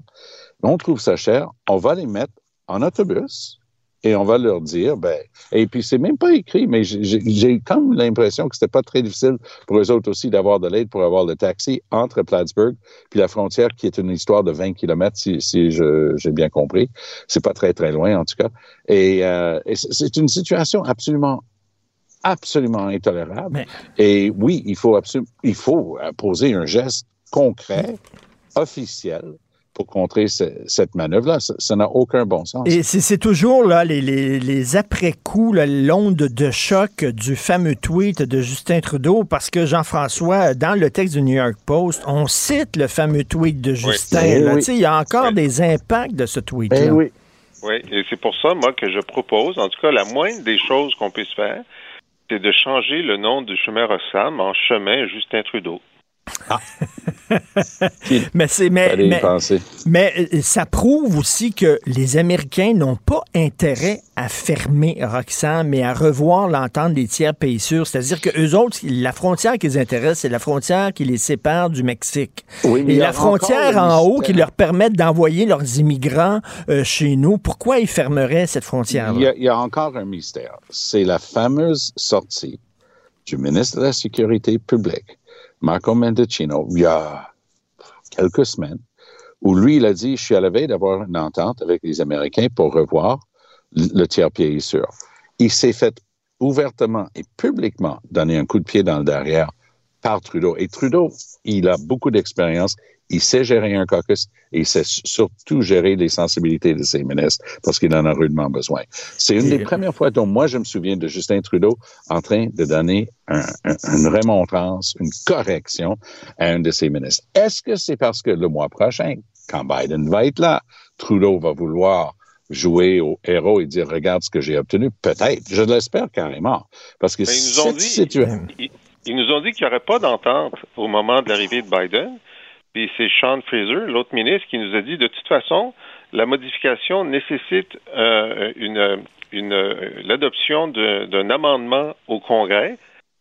On trouve ça cher, on va les mettre en autobus et on va leur dire, ben, et puis c'est même pas écrit, mais j'ai- comme l'impression que c'était pas très difficile pour eux autres aussi d'avoir de l'aide pour avoir le taxi entre Plattsburgh puis la frontière qui est une histoire de 20 kilomètres si, si j'ai bien compris. C'est pas très très loin en tout cas. Et, euh, et c'est- une situation absolument absolument intolérable. Mais- Et oui, il faut absolument, il faut poser un geste concret, officiel, pour contrer ce- cette manœuvre-là. Ça n'a aucun bon sens. Et c'est toujours là, les, les, les après-coups, l'onde de choc du fameux tweet de Justin Trudeau, parce que Jean-François, dans le texte du New York Post, on cite le fameux tweet de Justin. Eh là. oui. Il y a encore Oui. des impacts de ce tweet-là. Eh oui. Oui, et c'est pour ça, moi, que je propose, en tout cas, la moindre des choses qu'on puisse faire, c'est de changer le nom du chemin Rossam en chemin Justin Trudeau. Mais c'est mais, euh, ça prouve aussi que les Américains n'ont pas intérêt à fermer Roxham, mais à revoir l'entente des tiers pays sûrs. C'est-à-dire que eux autres, la frontière qui les intéresse, c'est la frontière qui les sépare du Mexique. Oui, mais Et la frontière en haut qui leur permet d'envoyer leurs immigrants euh, chez nous, pourquoi ils fermeraient cette frontière Il y, a, il y a encore un mystère. C'est la fameuse sortie du ministre de la Sécurité publique, Marco Mendicino, il y a quelques semaines, où lui, il a dit, je suis à la veille d'avoir une entente avec les Américains pour revoir le tiers pays sûr. Il s'est fait ouvertement et publiquement donner un coup de pied dans le derrière par Trudeau. Et Trudeau, il a beaucoup d'expérience. Il sait gérer un caucus et il sait surtout gérer les sensibilités de ses ministres parce qu'il en a rudement besoin. C'est une des premières fois dont moi je me souviens de Justin Trudeau en train de donner un- un- une remontrance, une correction à un de ses ministres. Est-ce que c'est parce que le mois prochain, quand Biden va être là, Trudeau va vouloir jouer au héros et dire regarde ce que j'ai obtenu? Peut-être. Je l'espère carrément. Parce que Mais ils nous ont cette dit- situation. Ils, ils nous ont dit qu'il n'y aurait pas d'entente au moment de l'arrivée de Biden. Puis c'est Sean Fraser, l'autre ministre, qui nous a dit de toute façon, la modification nécessite euh, une, une, l'adoption de- d'un amendement au Congrès.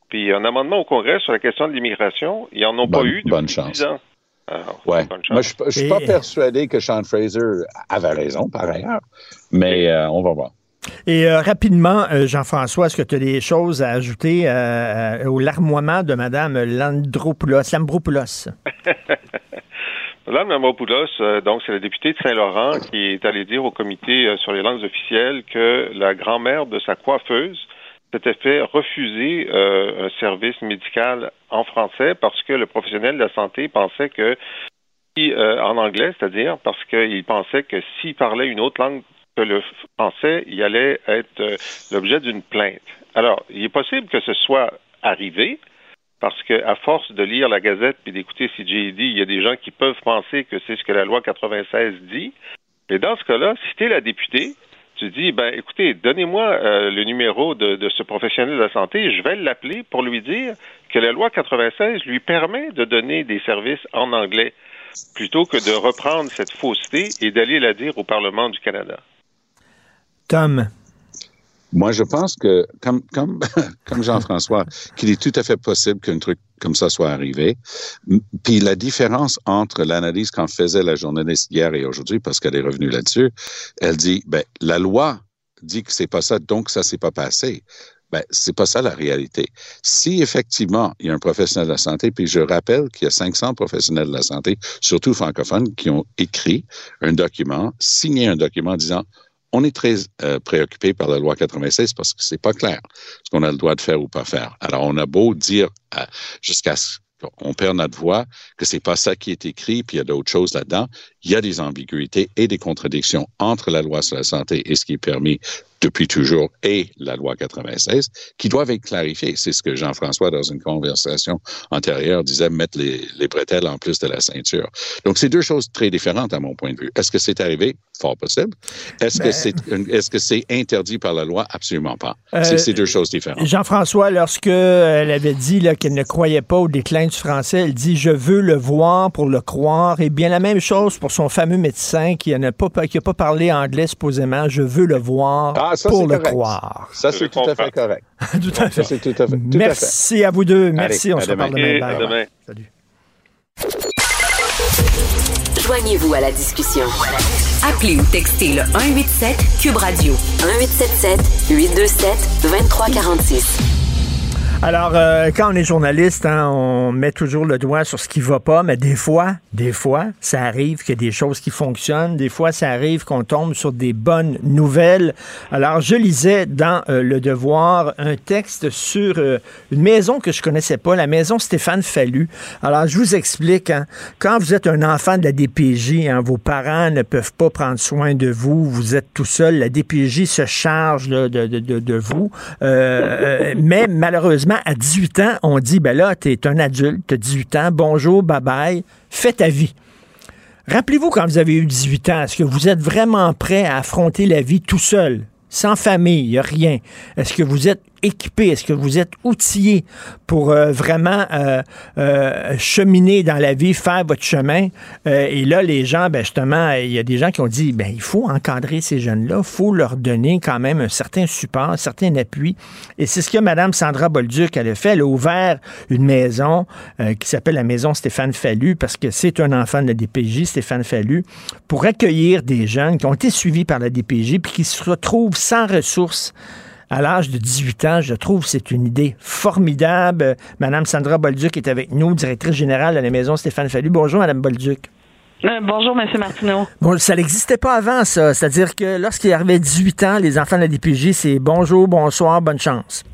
Puis un amendement au Congrès sur la question de l'immigration, ils n'en ont pas eu depuis bonne 10 chance. ans. Alors, Ouais. bonne chance. Moi, je ne suis pas Et- persuadé que Sean Fraser avait raison, par ailleurs, mais euh, on va voir. Et euh, rapidement, euh, Jean-François, est-ce que tu as des choses à ajouter euh, au larmoiement de Mme Landropoulos, Lambropoulos? Madame Mamopoulos, euh, donc c'est la députée de Saint-Laurent qui est allée dire au comité sur les langues officielles que la grand-mère de sa coiffeuse s'était fait refuser un service médical en français parce que le professionnel de la santé pensait que en anglais, c'est-à-dire parce qu'il pensait que s'il parlait une autre langue que le français, il allait être euh, l'objet d'une plainte. Alors, il est possible que ce soit arrivé, parce que à force de lire la Gazette puis d'écouter CJD, il y a des gens qui peuvent penser que c'est ce que la loi 96 dit. Et dans ce cas-là, si tu es la députée, tu dis, ben écoutez, donnez-moi euh, le numéro de, ce professionnel de la santé, je vais l'appeler pour lui dire que la loi 96 lui permet de donner des services en anglais plutôt que de reprendre cette fausseté et d'aller la dire au Parlement du Canada. Tom? Moi, je pense que, comme, comme, Jean-François, qu'il est tout à fait possible qu'un truc comme ça soit arrivé. Puis la différence entre l'analyse qu'en faisait la journaliste hier et aujourd'hui, parce qu'elle est revenue là-dessus, elle dit, ben, la loi dit que c'est pas ça, donc ça s'est pas passé. Ben, c'est pas ça la réalité. Si effectivement il y a un professionnel de la santé, puis je rappelle qu'il y a 500 professionnels de la santé, surtout francophones, qui ont écrit un document, signé un document disant on est très euh, préoccupé par la loi 96 parce que c'est pas clair ce qu'on a le droit de faire ou pas faire. Alors, on a beau dire jusqu'à ce qu'on perd notre voix, que c'est pas ça qui est écrit, puis il y a d'autres choses là-dedans. Il y a des ambiguïtés et des contradictions entre la loi sur la santé et ce qui est permis depuis toujours et la loi 96 qui doivent être clarifiées. C'est ce que Jean-François, dans une conversation antérieure, disait, mettre les, les bretelles en plus de la ceinture. Donc, c'est deux choses très différentes à mon point de vue. Est-ce que c'est arrivé? Fort possible. Est-ce ben, que c'est que c'est interdit par la loi? Absolument pas. Euh, c'est deux choses différentes. Jean-François, lorsque elle avait dit qu'elle ne croyait pas au déclin du français, elle dit je veux le voir pour le croire. Et bien la même chose pour son fameux médecin qui n'a pas qui a pas parlé anglais supposément. Je veux le voir. Ah, ça, pour le correct. croire. Ça, c'est tout à fait correct. tout à fait. Ça, tout à fait. Tout Merci à, fait. à, vous deux. Merci. Allez, on se demain. reparle demain. À demain. Salut. Joignez-vous à la discussion. Appelez ou textez le 187 Cube Radio 1877 827 2346. Alors, euh, quand on est journaliste, hein, on met toujours le doigt sur ce qui va pas, mais des fois, des fois, ça arrive qu'il y a des choses qui fonctionnent. Des fois, ça arrive qu'on tombe sur des bonnes nouvelles. Alors, je lisais dans euh, Le Devoir un texte sur euh, une maison que je connaissais pas, la maison Stéphane Fallu. Alors, je vous explique. Hein, quand vous êtes un enfant de la DPJ, hein, vos parents ne peuvent pas prendre soin de vous, vous êtes tout seul, la DPJ se charge de, de, de, de, vous. mais malheureusement, à 18 ans, on dit, ben là, tu es un adulte, tu as 18 ans, bonjour, bye-bye, fais ta vie. Rappelez-vous quand vous avez eu 18 ans, est-ce que vous êtes vraiment prêt à affronter la vie tout seul, sans famille, rien? Est-ce que vous êtes équipé? Est-ce que vous êtes outillé pour euh, vraiment euh, euh, cheminer dans la vie, faire votre chemin? et là, les gens, ben justement, il y a des gens qui ont dit, ben il faut encadrer ces jeunes-là, il faut leur donner quand même un certain support, un certain appui. Et c'est ce que Mme Sandra Bolduc a fait. Elle a ouvert une maison qui s'appelle la maison Stéphane Fallu, parce que c'est un enfant de la DPJ, Stéphane Fallu, pour accueillir des jeunes qui ont été suivis par la DPJ puis qui se retrouvent sans ressources à l'âge de 18 ans. Je trouve que c'est une idée formidable. Madame Sandra Bolduc est avec nous, directrice générale de la maison Stéphane Fallu. Bonjour, Madame Bolduc. Euh, bonjour, M. Martineau. Bon, ça n'existait pas avant, ça. C'est-à-dire que lorsqu'il arrivait 18 ans, les enfants de la DPJ, c'est bonjour, bonsoir, bonne chance.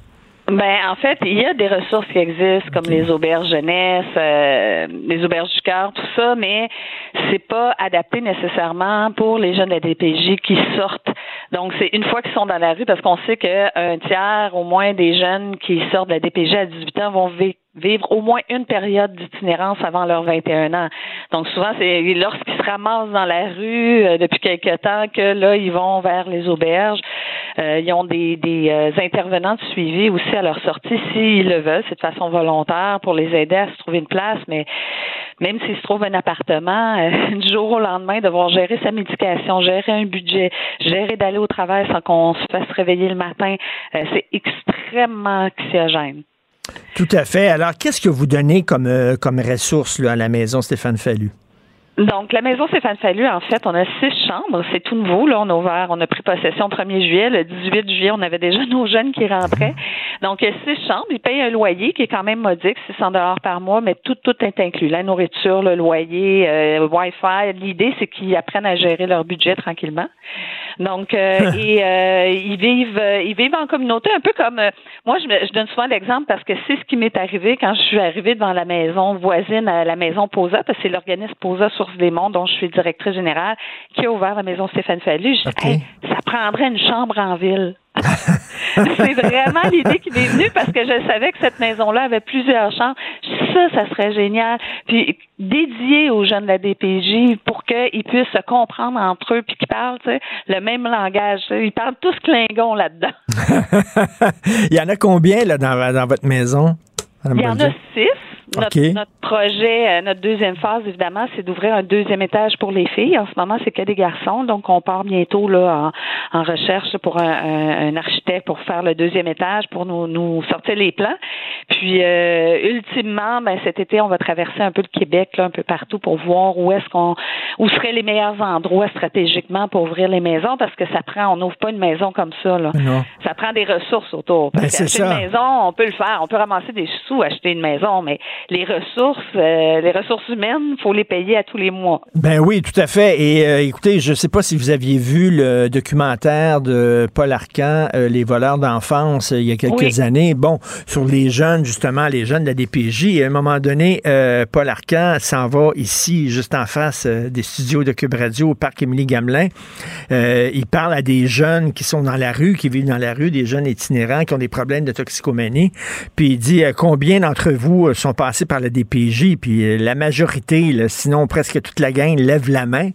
Ben, en fait, il y a des ressources qui existent, comme les auberges jeunesse, euh, les auberges du cœur, tout ça, mais c'est pas adapté nécessairement pour les jeunes de la DPJ qui sortent. Donc, c'est une fois qu'ils sont dans la rue, parce qu'on sait qu'un tiers au moins des jeunes qui sortent de la DPJ à 18 ans vont vivre vivre au moins une période d'itinérance avant leurs 21 ans. Donc souvent, c'est lorsqu'ils se ramassent dans la rue euh, depuis quelque temps que là, ils vont vers les auberges. Euh, ils ont des, des euh, intervenants de suivi aussi à leur sortie s'ils le veulent. C'est de façon volontaire pour les aider à se trouver une place, mais même s'ils se trouvent un appartement, euh, du jour au lendemain, devoir gérer sa médication, gérer un budget, gérer d'aller au travail sans qu'on se fasse réveiller le matin, euh, c'est extrêmement anxiogène. Tout à fait. Alors, qu'est-ce que vous donnez comme, euh, à la maison Stéphane Fallu? Donc, la maison Stéphane Fallu, en fait, on a six chambres. C'est tout nouveau. Là, on a ouvert, on a pris possession le 1er juillet. Le 18 juillet, on avait déjà nos jeunes qui rentraient. Donc, il y a six chambres. Ils payent un loyer qui est quand même modique, 600 dollars par mois, mais tout, tout est inclus. La nourriture, le loyer, euh, Wi-Fi. L'idée, c'est qu'ils apprennent à gérer leur budget tranquillement. Donc, euh, et euh, ils vivent, euh, ils vivent en communauté, un peu comme euh, moi. Je, je donne souvent l'exemple parce que c'est ce qui m'est arrivé quand je suis arrivée devant la maison voisine à la maison Posa, parce que c'est l'organisme Posa Des Monts dont je suis directrice générale, qui a ouvert la maison Stéphane Fallu. Je dis, Okay. Hey, ça prendrait une chambre en ville. c'est vraiment l'idée qui m'est venue parce que je savais que cette maison-là avait plusieurs chambres. Ça, ça serait génial. Puis dédié aux jeunes de la DPJ pour qu'ils puissent se comprendre entre eux puis qu'ils parlent le même langage. Ils parlent tous Klingon là-dedans. Il y en a combien là, dans, dans votre maison? Il y en a six. Notre, projet, euh, notre deuxième phase, évidemment, c'est d'ouvrir un deuxième étage pour les filles. En ce moment, c'est que des garçons, donc on part bientôt là en, recherche pour un, architecte pour faire le deuxième étage, pour nous, nous sortir les plans. Puis, euh, ultimement, ben, cet été, on va traverser un peu le Québec, là, un peu partout, pour voir où est-ce qu'on, où seraient les meilleurs endroits stratégiquement pour ouvrir les maisons, parce que ça prend, on n'ouvre pas une maison comme ça. Là. Ça prend des ressources autour. Ben, c'est ça. une maison, on peut le faire, on peut ramasser des sous, acheter une maison, mais les ressources, euh, les ressources humaines, faut les payer à tous les mois. Ben oui, tout à fait. Et euh, écoutez, je ne sais pas si vous aviez vu le documentaire de Paul Arcan, euh, Les voleurs d'enfance, il y a quelques années. Bon, sur les jeunes, justement, les jeunes de la DPJ. à un moment donné, Paul Arcan s'en va ici, juste en face des studios de Cube Radio au parc Émilie Gamelin. il parle à des jeunes qui sont dans la rue, qui vivent dans la rue, des jeunes itinérants qui ont des problèmes de toxicomanie. Puis il dit combien d'entre vous sont pas par la DPJ, puis euh, la majorité, sinon presque toute la gang, lève la main.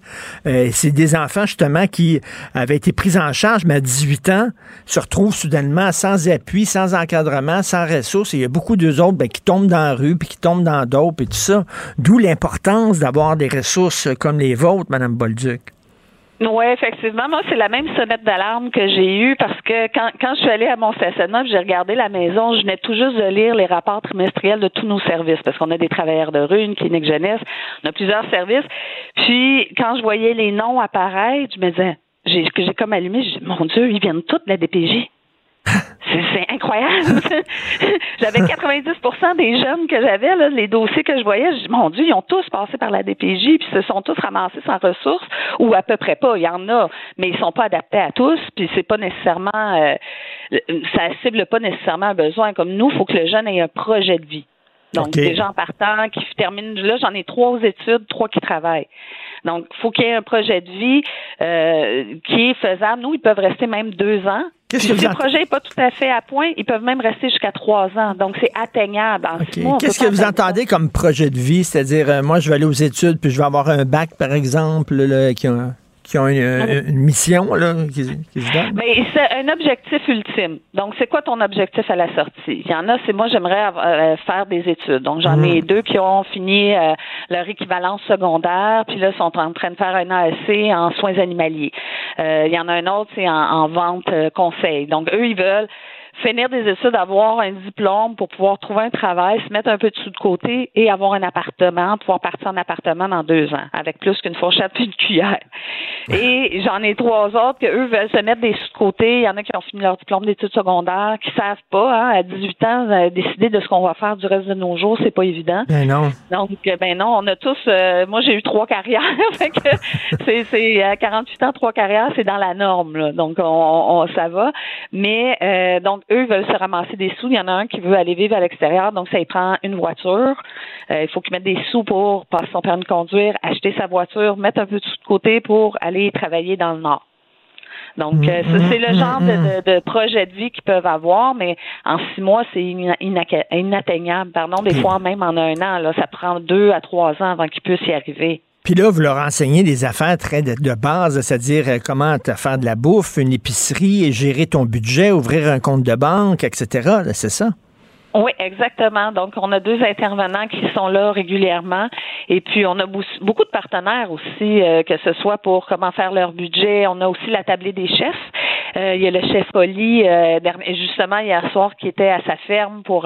Euh, c'est des enfants, justement, qui avaient été pris en charge, mais à 18 ans, se retrouvent soudainement sans appui, sans encadrement, sans ressources. il y a beaucoup d'eux autres ben, qui tombent dans la rue, puis qui tombent dans d'autres, et tout ça. D'où l'importance d'avoir des ressources comme les vôtres, Mme Bolduc. Oui, effectivement. Moi, c'est la même sonnette d'alarme que j'ai eue parce que quand, quand je suis allée à mon stationnement, j'ai regardé la maison, je venais tout juste de lire les rapports trimestriels de tous nos services parce qu'on a des travailleurs de rue, une clinique jeunesse, on a plusieurs services. Puis, quand je voyais les noms apparaître, je me disais, j'ai, j'ai comme allumé, je dis, mon Dieu, ils viennent tous de la DPJ. C'est incroyable. j'avais 90% des jeunes que j'avais, là, les dossiers que je voyais, je mon Dieu, ils ont tous passé par la DPJ, puis se sont tous ramassés sans ressources, ou à peu près pas. Il y en a, mais ils sont pas adaptés à tous, puis c'est pas nécessairement, euh, ça cible pas nécessairement un besoin comme nous. Il faut que le jeune ait un projet de vie. Donc, des gens partant qui terminent, là, j'en ai trois aux études, trois qui travaillent. Donc, il faut qu'il y ait un projet de vie euh, qui est faisable. Nous, ils peuvent rester même deux ans. Si le projet n'est pas tout à fait à point, ils peuvent même rester jusqu'à trois ans. Donc, c'est atteignable. Qu'est-ce que vous entendez comme projet de vie? C'est-à-dire, euh, moi, je vais aller aux études, puis je vais avoir un bac, par exemple, là, qui a qui ont une, mission là, qui, se donnent? Mais c'est un objectif ultime. Donc, c'est quoi ton objectif à la sortie? Il y en a, c'est moi, j'aimerais euh, faire des études. Donc, j'en ai mhm. deux qui ont fini euh, leur équivalence secondaire, puis là, sont en train de faire un ASC en soins animaliers. Euh, il y en a un autre, c'est en, en vente conseil. Donc, eux, ils veulent finir des études, avoir un diplôme pour pouvoir trouver un travail, se mettre un peu de sous de côté et avoir un appartement, pouvoir partir en appartement dans deux ans, avec plus qu'une fourchette puis une cuillère. Et j'en ai trois autres que eux veulent se mettre des sous de côté. Il y en a qui ont fini leur diplôme d'études secondaires, qui savent pas, hein, à 18 ans, euh, décider de ce qu'on va faire du reste de nos jours, c'est pas évident. Ben non. Donc, euh, ben non, on a tous, euh, moi j'ai eu trois carrières, que c'est, à 48 ans, trois carrières, c'est dans la norme, là. Donc, on, on, ça va. Mais, donc, eux veulent se ramasser des sous. Il y en a un qui veut aller vivre à l'extérieur, donc ça y prend une voiture. Euh, il faut qu'il mette des sous pour passer son permis de conduire, acheter sa voiture, mettre un peu de sous de côté pour aller travailler dans le Nord. Donc, euh, c'est le genre de, projet de vie qu'ils peuvent avoir, mais en six mois, c'est inatteignable. Pardon, des fois même en un an, là, ça prend deux à trois ans avant qu'ils puissent y arriver. Puis là, vous leur enseignez des affaires très de, base, c'est-à-dire euh, comment te faire de la bouffe, une épicerie, gérer ton budget, ouvrir un compte de banque, etc. C'est ça? Oui, exactement. Donc, on a deux intervenants qui sont là régulièrement. Et puis, on a beaucoup de partenaires aussi, euh, que ce soit pour comment faire leur budget. On a aussi la tablée des chefs. Euh, il y a le chef Oli, euh, justement, hier soir, qui était à sa ferme pour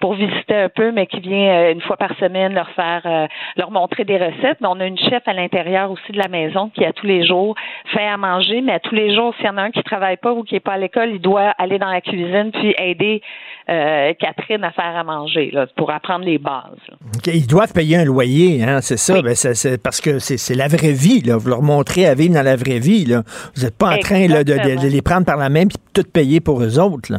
pour visiter un peu, mais qui vient une fois par semaine leur faire, leur montrer des recettes. Mais on a une chef à l'intérieur aussi de la maison qui, à tous les jours, fait à manger. Mais à tous les jours, s'il y en a un qui travaille pas ou qui est pas à l'école, il doit aller dans la cuisine puis aider Catherine à faire à manger là, pour apprendre les bases. Ils doivent payer un loyer, hein, c'est ça. Ben, c'est, parce que c'est, la vraie vie. Là. Vous leur montrez à vivre dans la vraie vie. Là. Vous n'êtes pas en train de, les prendre par la main et tout payer pour eux autres. Là.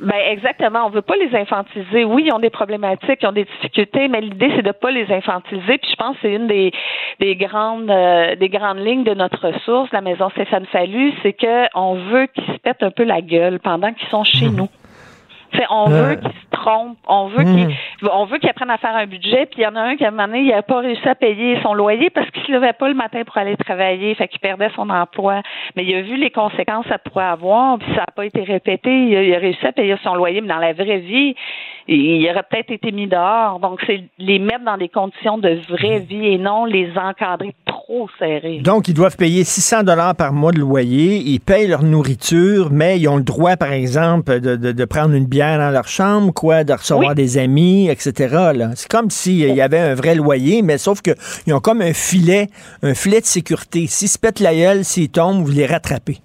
Ben exactement. On veut pas les infantiliser. Oui, ils ont des problématiques, ils ont des difficultés, mais l'idée c'est de pas les infantiliser. Puis je pense que c'est une des des grandes euh, des grandes lignes de notre ressource, la maison Stéphane Fallu, c'est que on veut qu'ils se pètent un peu la gueule pendant qu'ils sont chez nous. T'sais, on veut qu'ils se trompent, on veut qu'ils on veut qu'ils apprennent à faire un budget, puis il y en a un qui à un moment donné, il n'a pas réussi à payer son loyer parce qu'il se levait pas le matin pour aller travailler, fait qu'il perdait son emploi. Mais il a vu les conséquences que ça pourrait avoir, puis ça n'a pas été répété. Il a, il a réussi à payer son loyer, mais dans la vraie vie, il aurait peut-être été mis dehors. Donc, c'est les mettre dans des conditions de vraie vie et non les encadrer trop serrés. Donc, ils doivent payer 600 dollars par mois de loyer. Ils payent leur nourriture, mais ils ont le droit, par exemple, de, de, de prendre une bière dans leur chambre, quoi, de recevoir Oui. des amis, etc. C'est comme s'il y avait un vrai loyer, mais sauf qu'ils ont comme un filet, un filet de sécurité. S'ils se pètent la gueule, s'ils tombent, vous les rattrapez.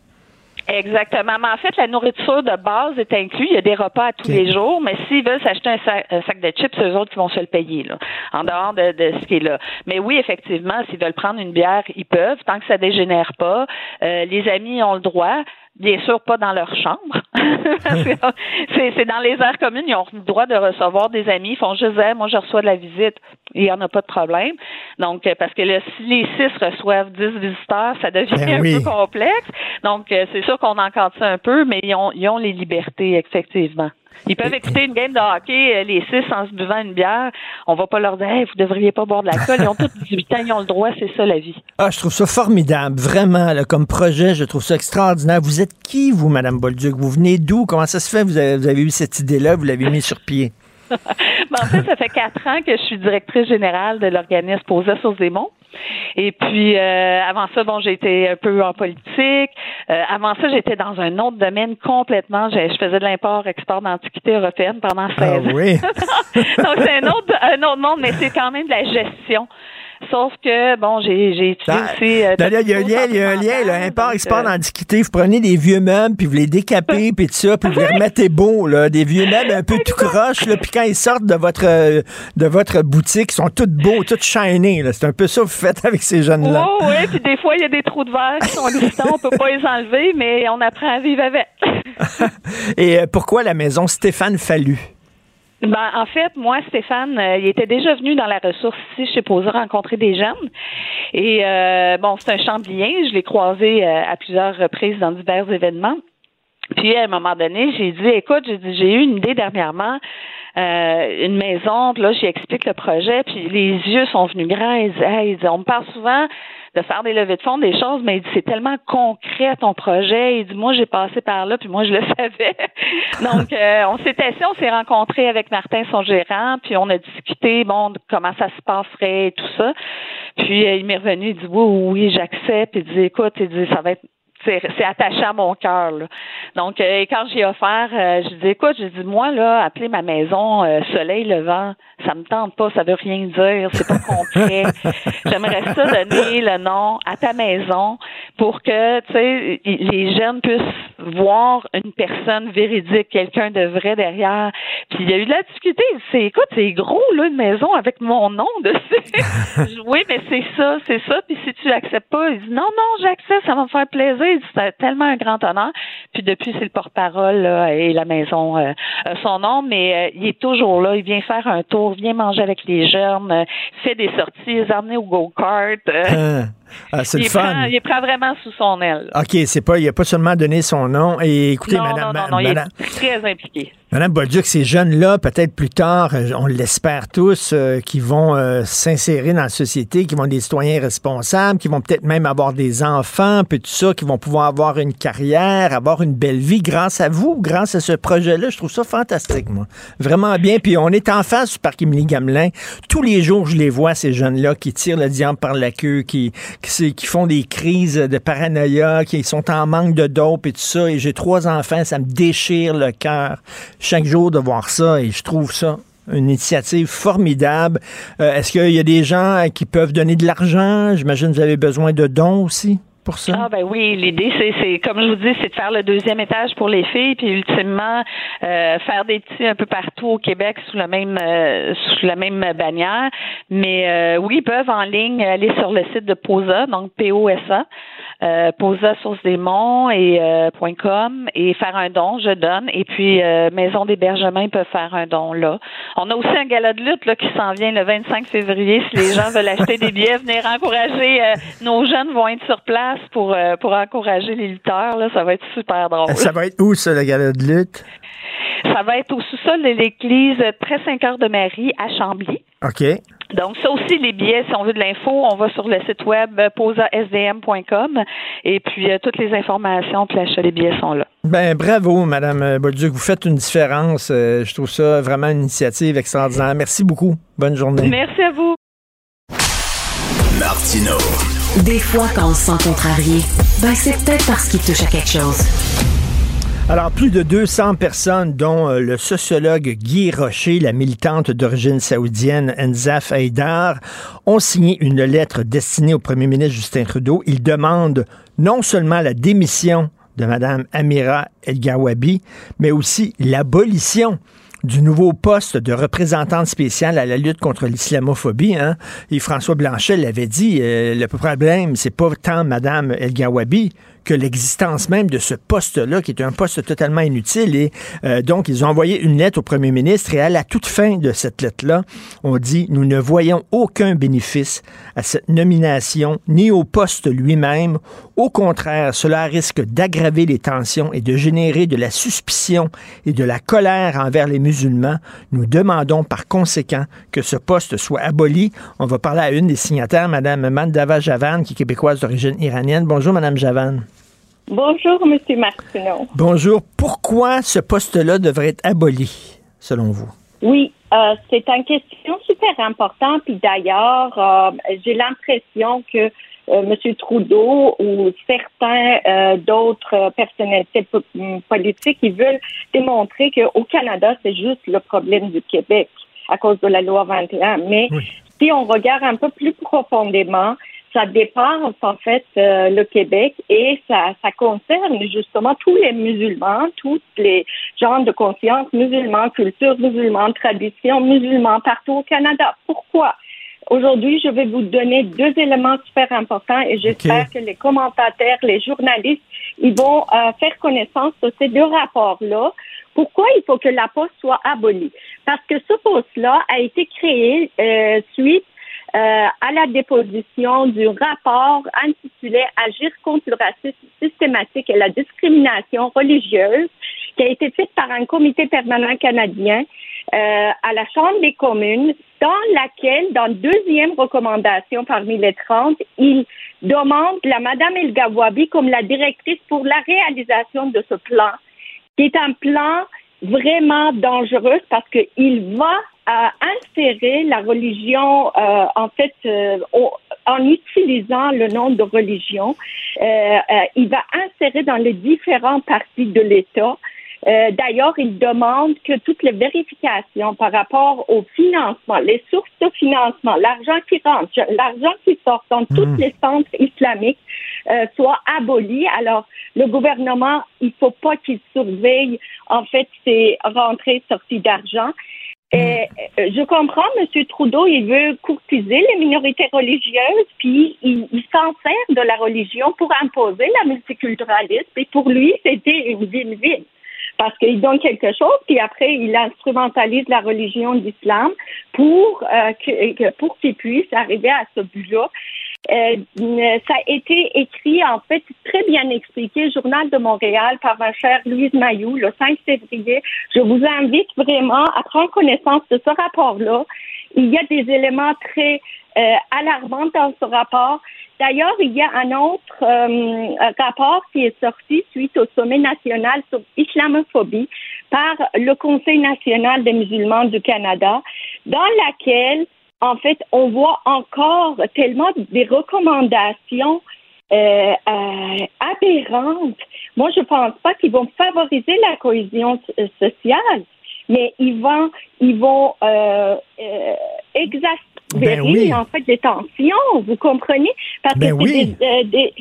Exactement. Mais en fait, la nourriture de base est inclue. Il y a des repas à tous les jours, mais s'ils veulent s'acheter un sac, un sac de chips, c'est eux autres qui vont se le payer, là, en dehors de, de ce qui est là. Mais oui, effectivement, s'ils veulent prendre une bière, ils peuvent, tant que ça dégénère pas. Euh, les amis ont le droit. Bien sûr, pas dans leur chambre. C'est dans les aires communes, ils ont le droit de recevoir des amis. Ils font juste moi, je reçois de la visite. Il n'y en a pas de problème. Donc, euh, parce que là, si les six reçoivent dix visiteurs, ça devient Ben un oui. peu complexe. Donc, euh, c'est sûr qu'on encadre ça un peu, mais ils ont, ils ont les libertés, effectivement. Ils peuvent écouter une game de hockey, euh, les six, en se buvant une bière. On va pas leur dire, hey, vous devriez pas boire de l'alcool. Ils ont tous 18 ans, ils ont le droit, c'est ça la vie. Ah, je trouve ça formidable, vraiment, là, comme projet, je trouve ça extraordinaire. Vous êtes qui, vous, Madame Bolduc? Vous venez d'où? Comment ça se fait? Vous avez, vous avez eu cette idée-là, vous l'avez mis sur pied? Ben, en fait, ça fait quatre ans que je suis directrice générale de l'organisme Posa sur Zemont. Et puis, euh, avant ça, bon, j'ai été un peu en politique. Euh, avant ça, j'étais dans un autre domaine complètement. Je, je faisais de l'import-export d'antiquités européennes pendant 16 Ah ans. oui? Donc, c'est un autre, un autre monde, mais c'est quand même de la gestion. Sauf que, bon, j'ai j'ai étudié Ah, aussi... euh, il y a un lien, il y a un lien, là, import, export d'antiquité. Vous prenez des vieux meubles, puis vous les décapez, puis tout ça, puis vous les remettez beaux, là, des vieux meubles un peu tout croche, là, puis quand ils sortent de votre, euh, de votre boutique, ils sont tous beaux, tous shinés, là. C'est un peu ça que vous faites avec ces jeunes-là. Oh, oui, puis des fois, il y a des trous de verre qui sont glissants, on peut pas les enlever, mais on apprend à vivre avec. Et euh, pourquoi la maison Stéphane Fallu? Ben, en fait, moi, Stéphane, euh, il était déjà venu dans la ressource ici chez Posa rencontrer des jeunes. Et euh, bon, c'est un chamblien. Je l'ai croisé euh, à plusieurs reprises dans divers événements. Puis à un moment donné, j'ai dit, écoute, j'ai eu une idée dernièrement, une maison, puis là, j'explique le projet, puis les yeux sont venus grands. Il dit, Hey, il dit, on me parle souvent de faire des levées de fonds, des choses, mais il dit, c'est tellement concret ton projet. Il dit, moi, j'ai passé par là, puis moi, je le savais. Donc, euh, on s'est assis, on s'est rencontré avec Martin, son gérant, puis on a discuté, bon, de comment ça se passerait et tout ça. Puis euh, il m'est revenu, il dit, oui, oui, j'accepte. Il dit, écoute, il dit, ça va être c'est attaché à mon cœur. Donc, euh, quand j'ai offert, euh, je dis écoute, je dis moi là, appeler ma maison euh, Soleil Levant, ça me tente pas, ça veut rien dire, c'est pas concret. J'aimerais ça donner le nom à ta maison pour que tu sais les jeunes puissent voir une personne véridique, quelqu'un de vrai derrière. Puis il y a eu de la difficulté. Dit, C'est écoute, c'est gros là une maison avec mon nom dessus. Oui, mais c'est ça, c'est ça. Puis si tu l'acceptes pas, il dit non, non, j'accepte, ça va me faire plaisir. C'est tellement un grand honneur. Puis depuis, c'est le porte-parole et la maison euh, son nom, mais euh, il est toujours là. Il vient faire un tour, vient manger avec les jeunes, euh, fait des sorties, les au go-kart. euh, Hein? Ah, c'est le prend, il prend vraiment sous son aile. OK, c'est pas, il a pas seulement donné son nom. Et écoutez, non, madame, non, non, non, il est très impliqué. Madame Bolduc, ces jeunes-là, peut-être plus tard, euh, on l'espère tous, euh, qui vont euh, s'insérer dans la société, qui vont être des citoyens responsables, qui vont peut-être même avoir des enfants, puis tout ça, qui vont pouvoir avoir une carrière, avoir une belle vie grâce à vous, grâce à ce projet-là. Je trouve ça fantastique, moi. Vraiment bien. Puis on est en face du parc Émilie Gamelin. Tous les jours, je les vois, ces jeunes-là, qui tirent le diable par la queue, qui, qui, font des crises de paranoïa, qui sont en manque de dope et tout ça. Et j'ai trois enfants, ça me déchire le cœur chaque jour de voir ça et je trouve ça une initiative formidable. Euh, Est-ce qu'il y a des gens qui peuvent donner de l'argent? J'imagine que vous avez besoin de dons aussi. Ah ben oui, l'idée c'est, c'est comme je vous dis, c'est de faire le deuxième étage pour les filles, puis ultimement euh, faire des petits un peu partout au Québec sous la même euh, sous la même bannière. Mais euh, oui, ils peuvent en ligne aller sur le site de POSA, donc P-O-S-A, euh, POSA Source des Monts et euh, .com et faire un don, je donne. Et puis euh, Maison d'hébergement, ils peuvent faire un don là. On a aussi un gala de lutte là, qui s'en vient le 25 février. Si les gens veulent acheter des billets, venir encourager. euh, nos jeunes vont être sur place pour pour encourager les lutteurs. Là, ça va être super drôle. Ça va être où, ça, le gala de lutte? Ça va être au sous-sol de l'église Très Saint-Cœur de Marie à Chambly. OK. Donc, ça aussi, les billets, si on veut de l'info, on va sur le site web euh, posasdm.com et puis euh, toutes les informations puis l'achat des billets sont là. Ben bravo, Madame Bolduc. Vous faites une différence. Euh, je trouve ça vraiment une initiative extraordinaire. Merci beaucoup. Bonne journée. Merci à vous. Martino. Des fois, quand on se sent contrarié, ben c'est peut-être parce qu'il touche à quelque chose. Alors, plus de 200 personnes, dont euh, le sociologue Guy Rocher, la militante d'origine saoudienne Enzaf Haïdar, ont signé une lettre destinée au premier ministre Justin Trudeau. Ils demandent non seulement la démission de Mme Amira El-Gawabi, mais aussi l'abolition du nouveau poste de représentante spéciale à la lutte contre l'islamophobie. Hein? Et François Blanchet l'avait dit, euh, le problème, c'est pas tant Mme El-Gawabi que l'existence même de ce poste-là, qui est un poste totalement inutile. Et euh, donc, ils ont envoyé une lettre au premier ministre et à la toute fin de cette lettre-là, on dit, nous ne voyons aucun bénéfice à cette nomination, ni au poste lui-même. Au contraire, cela risque d'aggraver les tensions et de générer de la suspicion et de la colère envers les musulmans. Nous demandons par conséquent que ce poste soit aboli. On va parler à une des signataires, Mme Mandava Javan, qui est québécoise d'origine iranienne. Bonjour, Mme Javan. Bonjour, M. Martineau. Bonjour. Pourquoi ce poste-là devrait être aboli, selon vous? Oui, euh, c'est une question super importante. Puis d'ailleurs, euh, j'ai l'impression que euh, M. Trudeau ou certains euh, d'autres personnalités po- politiques, ils veulent démontrer qu'au Canada, c'est juste le problème du Québec à cause de la loi 21. Mais si on regarde un peu plus profondément, ça dépasse en fait euh, le Québec et ça, ça concerne justement tous les musulmans, tous les genres de conscience musulmans, culture musulmane, tradition musulmane partout au Canada. Pourquoi? Aujourd'hui, je vais vous donner deux éléments super importants et j'espère que les commentateurs, les journalistes, ils vont euh, faire connaissance de ces deux rapports-là. Pourquoi il faut que la poste soit abolie? Parce que ce poste-là a été créé euh, suite euh, à la déposition du rapport intitulé Agir contre le racisme systématique et la discrimination religieuse qui a été fait par un comité permanent canadien euh, à la Chambre des communes, dans laquelle, dans deuxième recommandation parmi les 30, il demande la Madame El Gawabi comme la directrice pour la réalisation de ce plan, qui est un plan vraiment dangereux parce qu'il va euh, insérer la religion, euh, en fait, euh, en utilisant le nom de religion, euh, euh, il va insérer dans les différentes parties de l'État. Euh, D'ailleurs, il demande que toutes les vérifications par rapport au financement, les sources de financement, l'argent qui rentre, l'argent qui sort dans tous les centres islamiques euh, soient abolies. Alors, le gouvernement, il faut pas qu'il surveille en fait ces rentrées sorties d'argent. Et, euh, je comprends, M. Trudeau, il veut courtiser les minorités religieuses, puis il, il s'en sert de la religion pour imposer la multiculturalisme. Et pour lui, c'était une win-win. Parce qu'il donne quelque chose, puis après, il instrumentalise la religion d'islam pour, euh, que, pour qu'il puisse arriver à ce but-là. Euh, ça a été écrit, en fait, très bien expliqué, Journal de Montréal, par ma chère Louise Mayou, le 5 février. Je vous invite vraiment à prendre connaissance de ce rapport-là. Il y a des éléments très euh, alarmants dans ce rapport. D'ailleurs, il y a un autre euh, rapport qui est sorti suite au sommet national sur l'islamophobie par le Conseil national des musulmans du Canada, dans laquelle en fait, on voit encore tellement des recommandations euh, euh, aberrantes. Moi, je pense pas qu'ils vont favoriser la cohésion euh, sociale, mais ils vont, ils vont euh, euh, Ben oui. en fait les tensions. Vous comprenez? Parce Ben que c'est des,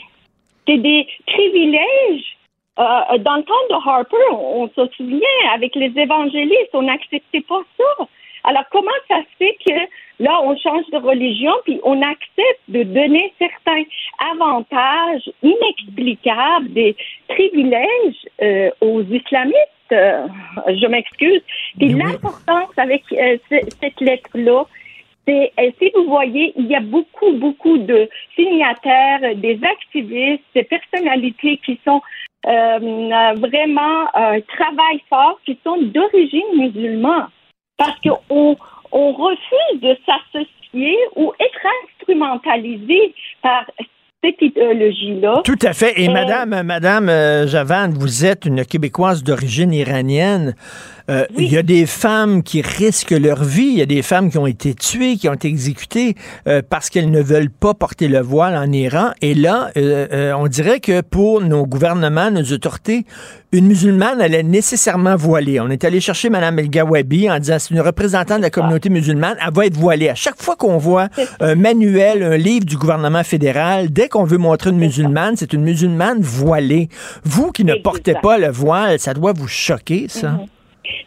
des- des privilèges. Euh, dans le temps de Harper, on, se souvient, avec les évangélistes, on n'acceptait pas ça. Alors, comment ça se fait que là, on change de religion, puis on accepte de donner certains avantages inexplicables, des privilèges euh, aux islamistes? Euh, je m'excuse. Puis l'importance avec euh, cette lettre-là, c'est, si vous voyez, il y a beaucoup, beaucoup de signataires, des activistes, des personnalités qui sont vraiment euh, travaillent fort, qui sont d'origine musulmane parce qu'on on refuse de s'associer ou être instrumentalisé par cette idéologie-là. Tout à fait. Et, Madame, Madame euh, Javan, vous êtes une Québécoise d'origine iranienne. Euh, il y a des femmes qui risquent leur vie, il y a des femmes qui ont été tuées, qui ont été exécutées euh, parce qu'elles ne veulent pas porter le voile en Iran. Et là, on dirait que pour nos gouvernements, nos autorités, une musulmane, elle est nécessairement voilée. On est allé chercher Mme El Gawabi en disant c'est une représentante de la communauté musulmane, elle va être voilée. À chaque fois qu'on voit un manuel, un livre du gouvernement fédéral, dès qu'on veut montrer une musulmane, c'est une musulmane voilée. Vous qui ne portez pas le voile, ça doit vous choquer, ça. Mm-hmm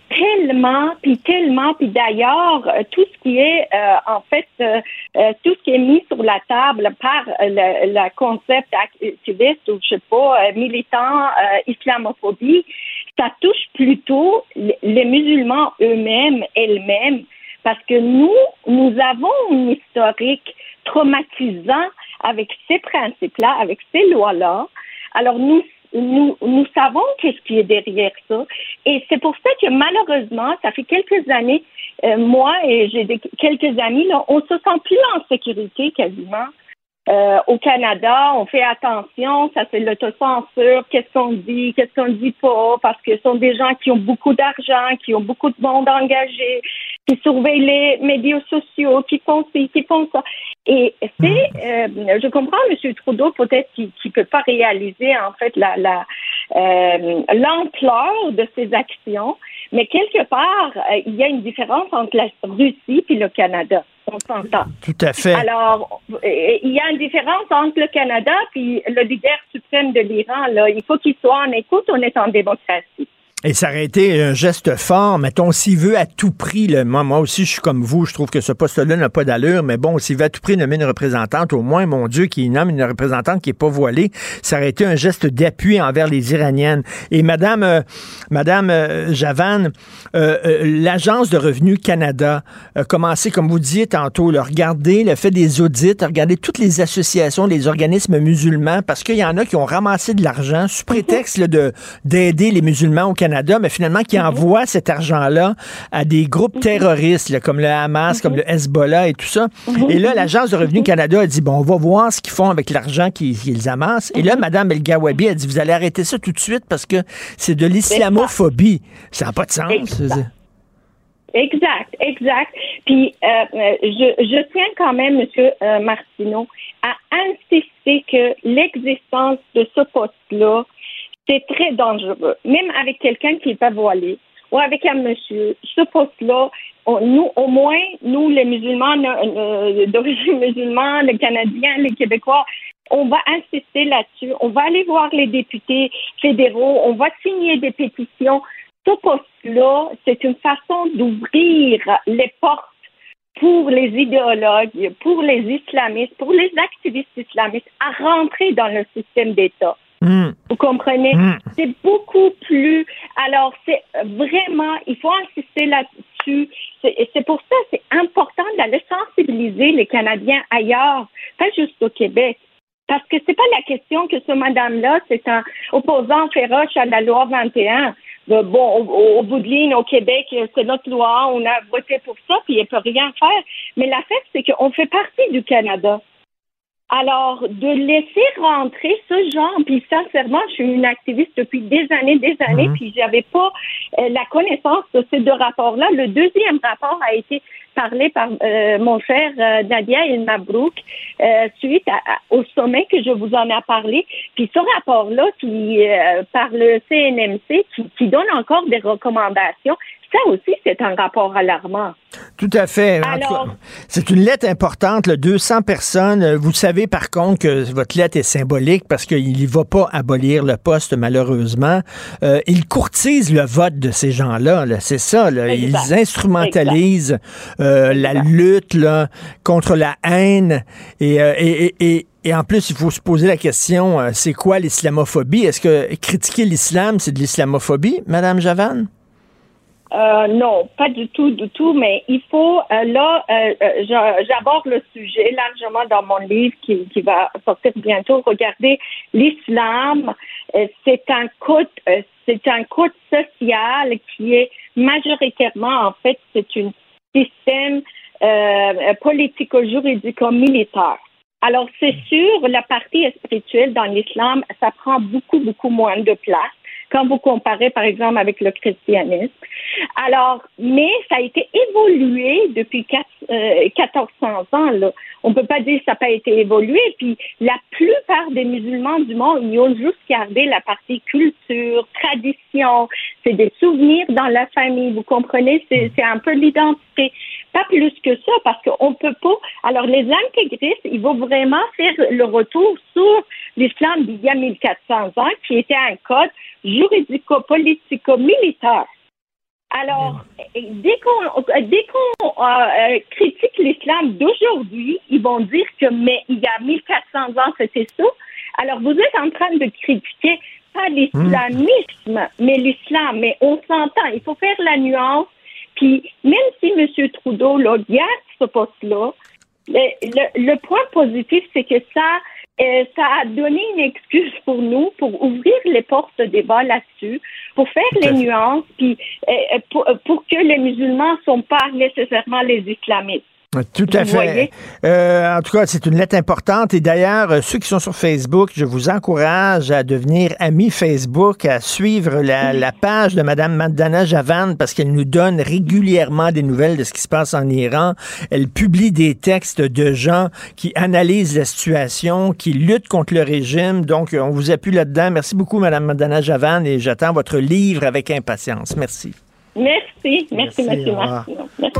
tellement, puis tellement, puis d'ailleurs, euh, tout ce qui est, euh, en fait, euh, tout ce qui est mis sur la table par le, concept activiste ou, je sais pas, militant islamophobie, ça touche plutôt les musulmans eux-mêmes, elles-mêmes, parce que nous, nous avons une historique traumatisant avec ces principes-là, avec ces lois-là. Alors, nous nous, nous savons qu'est-ce qui est derrière ça. Et c'est pour ça que malheureusement, ça fait quelques années, euh, moi et j'ai quelques amis, là, on se sent plus en sécurité quasiment. Euh, au Canada, on fait attention, ça c'est l'autocensure, qu'est-ce qu'on dit, qu'est-ce qu'on dit pas, parce que ce sont des gens qui ont beaucoup d'argent, qui ont beaucoup de monde engagé, qui surveillent les médias sociaux, qui font ci, qui font ça. Et c'est, euh, je comprends M. Trudeau peut-être qui ne peut pas réaliser en fait la, la euh, l'ampleur de ses actions, mais quelque part, euh, il y a une différence entre la Russie et le Canada. On s'entend. Tout à fait. Alors, il y a une différence entre le Canada et le leader suprême de l'Iran. Là, il faut qu'il soit en écoute. On est en démocratie. Et ça aurait été un geste fort, mettons, s'il veut à tout prix, là, moi, moi aussi, je suis comme vous, je trouve que ce poste-là n'a pas d'allure, mais bon, s'il veut à tout prix nommer une représentante, au moins, mon Dieu, qu'il nomme une représentante qui est pas voilée, ça aurait été un geste d'appui envers les Iraniennes. Et Madame, euh, Madame euh, Javan, euh, l'Agence de revenus Canada a commencé, comme vous disiez tantôt, le regarder, le fait des audits, regarder toutes les associations, les organismes musulmans, parce qu'il y en a qui ont ramassé de l'argent sous prétexte de d'aider les musulmans au Canada Canada, mais finalement qui mhm. envoie cet argent-là à des groupes mhm. terroristes, comme le Hamas, comme mhm. le Hezbollah et tout ça. Et là, l'Agence de revenus Canada a dit, bon, on va voir ce qu'ils font avec l'argent qu'ils amassent. Et là, Mme El Gawabi a dit, vous allez arrêter ça tout de suite parce que c'est de l'islamophobie. Ça n'a pas de sens. Exact. Exact, Puis euh, euh, je, tiens quand même, M. Euh, Martineau, à insister que l'existence de ce poste-là c'est très dangereux. Même avec quelqu'un qui n'est pas voilé ou avec un monsieur, ce poste-là, nous, au moins, nous, les musulmans euh, d'origine musulmane, les Canadiens, les Québécois, on va insister là-dessus. On va aller voir les députés fédéraux. On va signer des pétitions. Ce poste-là, c'est une façon d'ouvrir les portes pour les idéologues, pour les islamistes, pour les activistes islamistes à rentrer dans le système d'État. Vous comprenez? Hmm. C'est beaucoup plus. Alors, c'est vraiment, il faut insister là-dessus. C'est pour ça, c'est important d'aller sensibiliser les Canadiens ailleurs, pas juste au Québec. Parce que c'est pas la question que ce madame-là, c'est un opposant féroce à la loi 21. Bon, au, bout de ligne, au Québec, c'est notre loi, on a voté pour ça, puis elle peut rien faire. Mais la fait, c'est qu'on fait partie du Canada. Alors, de laisser rentrer ce genre, puis sincèrement, je suis une activiste depuis des années, des années, mhm. puis j'avais pas euh, la connaissance de ces deux rapports-là. Le deuxième rapport a été parlé par euh, mon frère euh, Nadia El Mabrouk suite au sommet que je vous en ai parlé. Puis ce rapport-là, qui par le CNMC, qui, qui donne encore des recommandations, ça aussi, c'est un rapport alarmant. Tout à fait. C'est une lettre importante, le 200 personnes. Vous savez par contre que votre lettre est symbolique parce qu'il ne va pas abolir le poste, malheureusement. Euh, il courtise le vote de ces gens-là. c'est ça. Ils instrumentalisent euh, la lutte là, contre la haine. Et, euh, et, et, et, en plus, il faut se poser la question, euh, c'est quoi l'islamophobie? Est-ce que critiquer l'islam, c'est de l'islamophobie, Madame Javan? Euh, non, pas du tout, du tout, mais il faut, euh, là, euh, j'aborde le sujet largement dans mon livre qui, qui va sortir bientôt. Regardez, l'islam, c'est un code, c'est un code social qui est majoritairement, en fait, c'est un système politico-juridico-militaire. Alors, c'est sûr, la partie spirituelle dans l'islam, ça prend beaucoup, beaucoup moins de place quand vous comparez, par exemple, avec le christianisme. Alors, mais ça a été évolué depuis 4, 1400 euh, ans. Là. On peut pas dire que ça n'a pas été évolué. Puis, la plupart des musulmans du monde, ils ont juste gardé la partie culture, tradition. C'est des souvenirs dans la famille. Vous comprenez? C'est, un peu l'identité. Pas plus que ça, parce qu'on peut pas. Alors, les intégristes, ils vont vraiment faire le retour sur l'islam d'il y a 1400 ans, qui était un code juridico-politico-militaire. Alors, dès qu'on dès qu'on euh, critique l'islam d'aujourd'hui, ils vont dire que mais il y a 1400 ans c'était ça. Alors vous êtes en train de critiquer pas l'islamisme, mais l'islam. Mais on s'entend. Il faut faire la nuance. Puis même si M. Trudeau là, garde ce poste-là, le, le, point positif, c'est que ça euh, ça a donné une excuse pour nous pour ouvrir les portes de débat là-dessus, pour faire les nuances, puis euh, pour, pour, que les musulmans ne sont pas nécessairement les islamistes. Tout à fait. Euh, en tout cas, c'est une lettre importante. Et d'ailleurs, euh, ceux qui sont sur Facebook, je vous encourage à devenir amis Facebook, à suivre la, page de Mme Madana Javan parce qu'elle nous donne régulièrement des nouvelles de ce qui se passe en Iran. Elle publie des textes de gens qui analysent la situation, qui luttent contre le régime. Donc, on vous appuie là-dedans. Merci beaucoup, Mme Madana Javan, et j'attends votre livre avec impatience. Merci. Merci. Merci, Merci. Merci.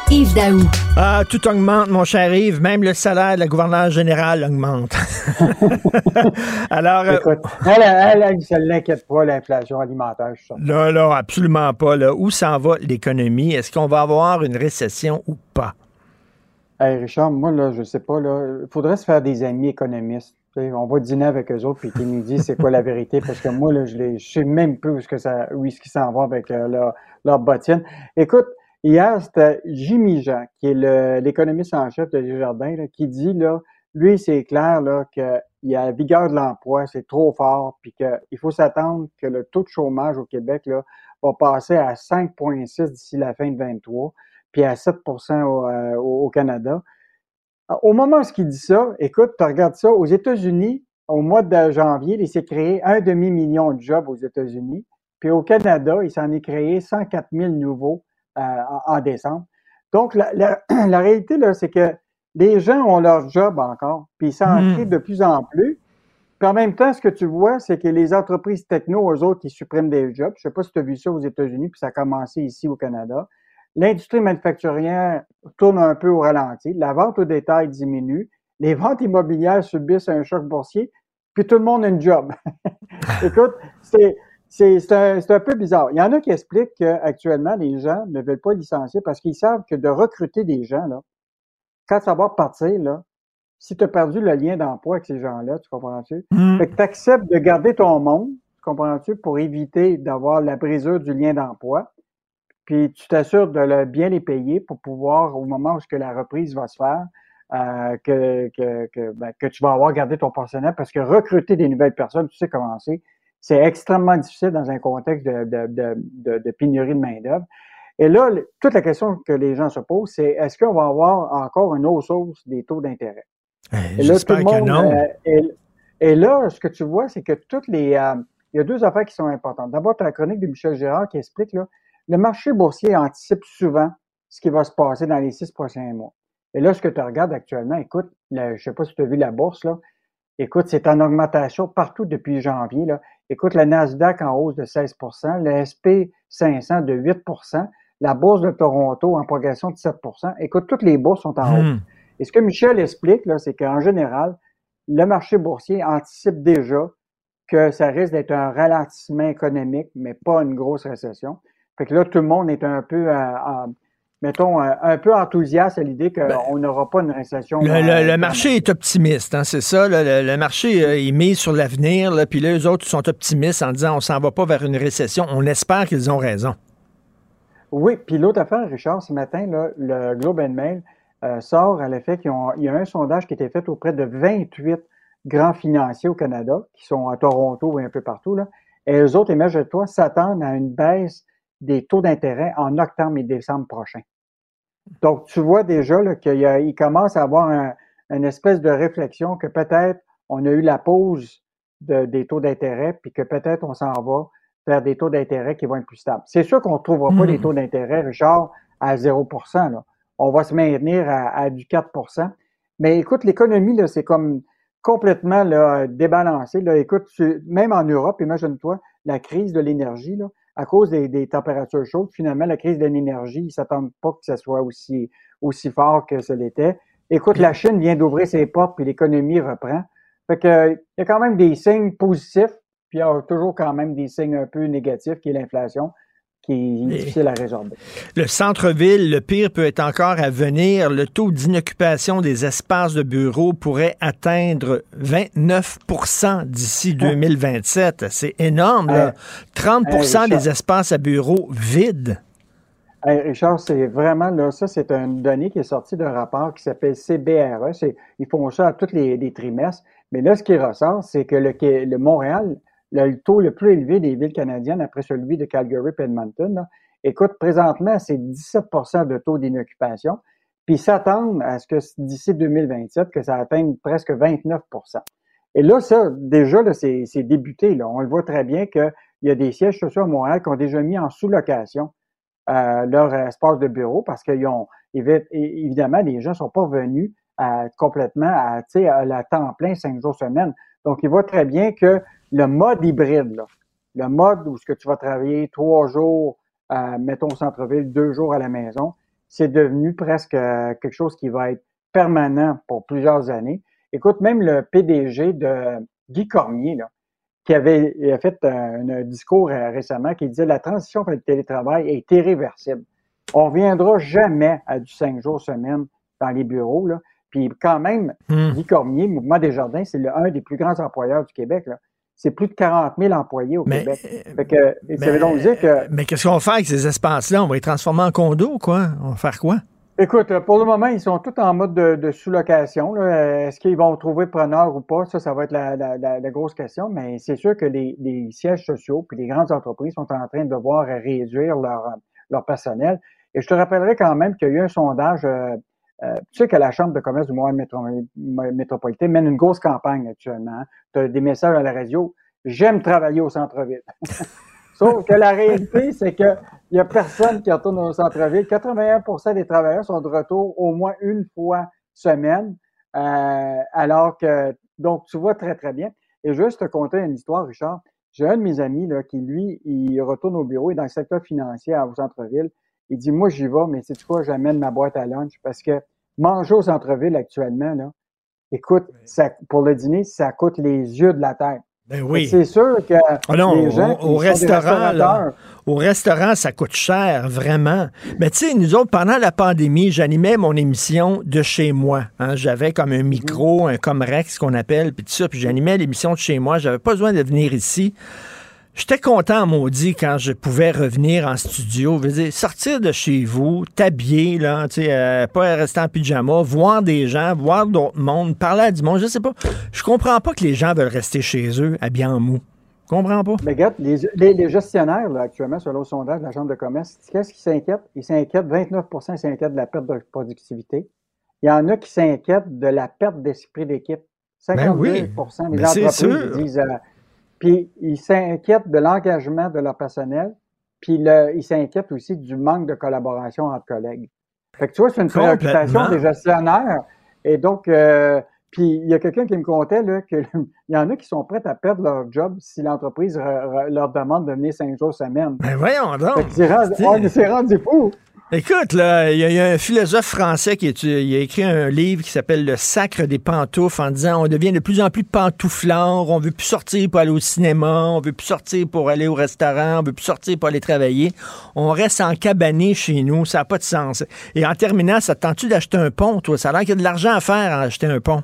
Yves Daou. Ah, tout augmente, mon cher Yves. Même le salaire de la gouverneure générale augmente. Alors. Euh, Écoute, elle, elle, elle, l'inquiète pas, l'inflation alimentaire. Non, non, absolument pas. Là. Où s'en va l'économie? Est-ce qu'on va avoir une récession ou pas? Hey Richard, moi, là, je sais pas, là, il faudrait se faire des amis économistes. on va dîner avec eux autres, puis qu'ils nous disent c'est quoi la vérité, parce que moi, là, je ne sais même plus où, -ce que ça, où est-ce qu'ils s'en vont avec euh, leur, leur bottine. Écoute, Hier, c'était Jimmy Jean, qui est l'économiste en chef de Desjardins, là, qui dit, là, lui, c'est clair là, qu'il y a la vigueur de l'emploi, c'est trop fort, puis qu'il faut s'attendre que le taux de chômage au Québec là, va passer à 5,6 d'ici la fin de 23, puis à 7 euh, au, au, Canada. Au moment où il dit ça, écoute, tu regardes ça, aux États-Unis, au mois de janvier, il s'est créé un demi-million de jobs aux États-Unis, puis au Canada, il s'en est créé 104 000 nouveaux euh, en, décembre. Donc, la, la, réalité, là, c'est que les gens ont leur job encore, puis ils s'en mmh. de plus en plus. Puis en même temps, ce que tu vois, c'est que les entreprises techno, eux autres, ils suppriment des jobs. Je sais pas si tu as vu ça aux États-Unis, puis ça a commencé ici au Canada. L'industrie manufacturière tourne un peu au ralenti. La vente au détail diminue. Les ventes immobilières subissent un choc boursier. Puis tout le monde a une job. Écoute, c'est, c'est un, un, peu bizarre. Il y en a qui expliquent qu'actuellement, les gens ne veulent pas licencier parce qu'ils savent que de recruter des gens, là, quand ça va partir, là, si tu as perdu le lien d'emploi avec ces gens-là, tu comprends-tu? Mmh. Fait que tu acceptes de garder ton monde, tu comprends-tu, pour éviter d'avoir la brisure du lien d'emploi. Puis tu t'assures de le, bien les payer pour pouvoir, au moment où que la reprise va se faire, euh, que, que, que, ben, que, tu vas avoir gardé ton personnel parce que recruter des nouvelles personnes, tu sais comment c'est c'est extrêmement difficile dans un contexte de, de, de, de pénurie de main-d'œuvre. Et là, toute la question que les gens se posent, c'est est-ce qu'on va avoir encore une hausse des taux d'intérêt? Et là, tout le monde, non. Euh, et, là, ce que tu vois, c'est que toutes les. Euh, il y a deux affaires qui sont importantes. D'abord, tu as la chronique de Michel Gérard qui explique là, le marché boursier anticipe souvent ce qui va se passer dans les six prochains mois. Et là, ce que tu regardes actuellement, écoute, je ne sais pas si tu as vu la bourse, là. Écoute, c'est en augmentation partout depuis janvier. Là. Écoute, le Nasdaq en hausse de 16% le SP 500 de 8% la bourse de Toronto en progression de 7% Écoute, toutes les bourses sont en hausse. Hmm. Et ce que Michel explique, là, c'est qu'en général, le marché boursier anticipe déjà que ça risque d'être un ralentissement économique, mais pas une grosse récession. Fait que là, tout le monde est un peu, euh, mettons, un, peu enthousiaste à l'idée qu'on ben, n'aura pas une récession. Le, marché est optimiste, hein, c'est ça. Le, marché euh, est mis sur l'avenir, puis là, eux autres sont optimistes en disant on s'en va pas vers une récession. On espère qu'ils ont raison. Oui, puis l'autre affaire, Richard, ce matin, le Globe and Mail euh, sort à l'effet qu'il y a un sondage qui a été fait auprès de 28 grands financiers au Canada, qui sont à Toronto et un peu partout, là, et eux autres, imagine-toi, s'attendent à une baisse des taux d'intérêt en octobre et décembre prochain. Donc, tu vois déjà qu'il commence à avoir un, une espèce de réflexion que peut-être on a eu la pause des taux d'intérêt, puis que peut-être on s'en va vers des taux d'intérêt qui vont être plus stables. C'est sûr qu'on ne trouvera pas des hmm. taux d'intérêt, Richard, à 0 là. On va se maintenir à, du 4% Mais écoute, l'économie, là, c'est comme complètement là, débalancé. Là. Écoute, même en Europe, imagine-toi, la crise de l'énergie, là, à cause des, températures chaudes, finalement, la crise de l'énergie, ils ne s'attendent pas que ce soit aussi, aussi fort que ce l'était. Écoute, la Chine vient d'ouvrir ses portes, puis l'économie reprend. Fait que, il y a quand même des signes positifs, puis il y a toujours quand même des signes un peu négatifs, qui est l'inflation qui est difficile à résorber. Le centre-ville, le pire peut être encore à venir. Le taux d'inoccupation des espaces de bureaux pourrait atteindre 29% d'ici 2027. C'est énorme. 30% des espaces à bureaux vides. Richard, c'est vraiment là, ça, c'est une donnée qui est sortie d'un rapport qui s'appelle CBRE. Ils font ça à tous les, trimestres. Mais là, ce qui ressort, c'est que le, le Montréal le taux le plus élevé des villes canadiennes après celui de Calgary et Edmonton. Écoute, présentement, c'est 17% de taux d'inoccupation, puis s'attendent à ce que d'ici 2027, que ça atteigne presque 29% Et là, ça, déjà, c'est débuté. Là. On le voit très bien qu'il y a des sièges sociaux à Montréal qui ont déjà mis en sous-location euh, leur espace de bureau parce qu'ils ont, évidemment, les gens ne sont pas venus à, complètement à, à la temps plein, cinq jours semaine. Donc, il voit très bien que le mode hybride, là, le mode où ce que tu vas travailler trois jours, à, mettons au centre-ville, deux jours à la maison, c'est devenu presque euh, quelque chose qui va être permanent pour plusieurs années. Écoute, même le PDG de Guy Cormier, là, qui avait a fait un, discours euh, récemment qui disait la transition vers le télétravail est irréversible. On reviendra jamais à du cinq jours semaine dans les bureaux. Là. Puis quand même, hmm. Guy Cormier, Mouvement des Jardins, c'est un des plus grands employeurs du Québec. Là c'est plus de 40 000 employés au Québec. Fait que, mais, donc dire que, mais qu'est-ce qu'on va faire avec ces espaces-là? On va les transformer en condos, quoi? On va faire quoi? Écoute, pour le moment, ils sont tous en mode de, sous-location. Est-ce qu'ils vont trouver preneur ou pas? Ça, ça va être la, grosse question. Mais c'est sûr que les, sièges sociaux puis les grandes entreprises sont en train de devoir réduire leur, leur personnel. Et je te rappellerai quand même qu'il y a eu un sondage euh, euh, tu sais que la Chambre de commerce du Montréal métropolitain mène une grosse campagne actuellement. Tu as des messages à la radio. J'aime travailler au centre-ville. Sauf que la réalité, c'est qu'il n'y a personne qui retourne au centre-ville. 81% des travailleurs sont de retour au moins une fois semaine. Euh, alors que, donc, tu vois très, très bien. Et juste te conter une histoire, Richard. J'ai un de mes amis là, qui, lui, il retourne au bureau et dans le secteur financier au centre-ville. Il dit, moi, j'y vais, mais c'est quoi, j'amène ma boîte à lunch parce que manger au centre-ville actuellement, là, écoute, ça, pour le dîner, ça coûte les yeux de la tête. Ben oui. C'est sûr que ah les gens au, restaurant, au restaurant, ça coûte cher, vraiment. Mais tu sais, nous autres, pendant la pandémie, j'animais mon émission de chez moi. Hein. J'avais comme un micro, un Comrex qu'on appelle, puis tout ça, puis j'animais l'émission de chez moi. J'avais pas besoin de venir ici. J'étais content, maudit, quand je pouvais revenir en studio. Veux dire, sortir de chez vous, t'habiller, là, tu sais, euh, pas rester en pyjama, voir des gens, voir d'autres mondes, parler à du monde. Je sais pas. Je comprends pas que les gens veulent rester chez eux, habillés en mou. Je comprends pas. Mais regarde, les, gestionnaires, là, actuellement, selon le sondage de la Chambre de commerce, qu'est-ce qui s'inquiète? Ils s'inquiètent, 29% s'inquiètent de la perte de productivité. il y en a qui s'inquiètent de la perte d'esprit d'équipe. 52 Ben oui. des Ben, entreprises disent. euh, puis ils s'inquiètent de l'engagement de leur personnel, puis le- ils s'inquiètent aussi du manque de collaboration entre collègues. Fait que tu vois, c'est une préoccupation des gestionnaires. Et donc, euh, puis il y a quelqu'un qui me contait là, qu'il y en a qui sont prêts à perdre leur job si l'entreprise re- re- leur demande de venir cinq jours semaine. Ben voyons donc. C'est rendu, mais c'est rendu fou. Écoute, là, il y, a- un philosophe français qui est- a écrit un livre qui s'appelle Le sacre des pantoufles en disant on devient de plus en plus pantouflard, on veut plus sortir pour aller au cinéma, on veut plus sortir pour aller au restaurant, on veut plus sortir pour aller travailler. On reste en cabané chez nous, ça n'a pas de sens. Et en terminant, ça te tente-tu d'acheter un pont, toi? Ça a l'air qu'il y a de l'argent à faire à acheter un pont.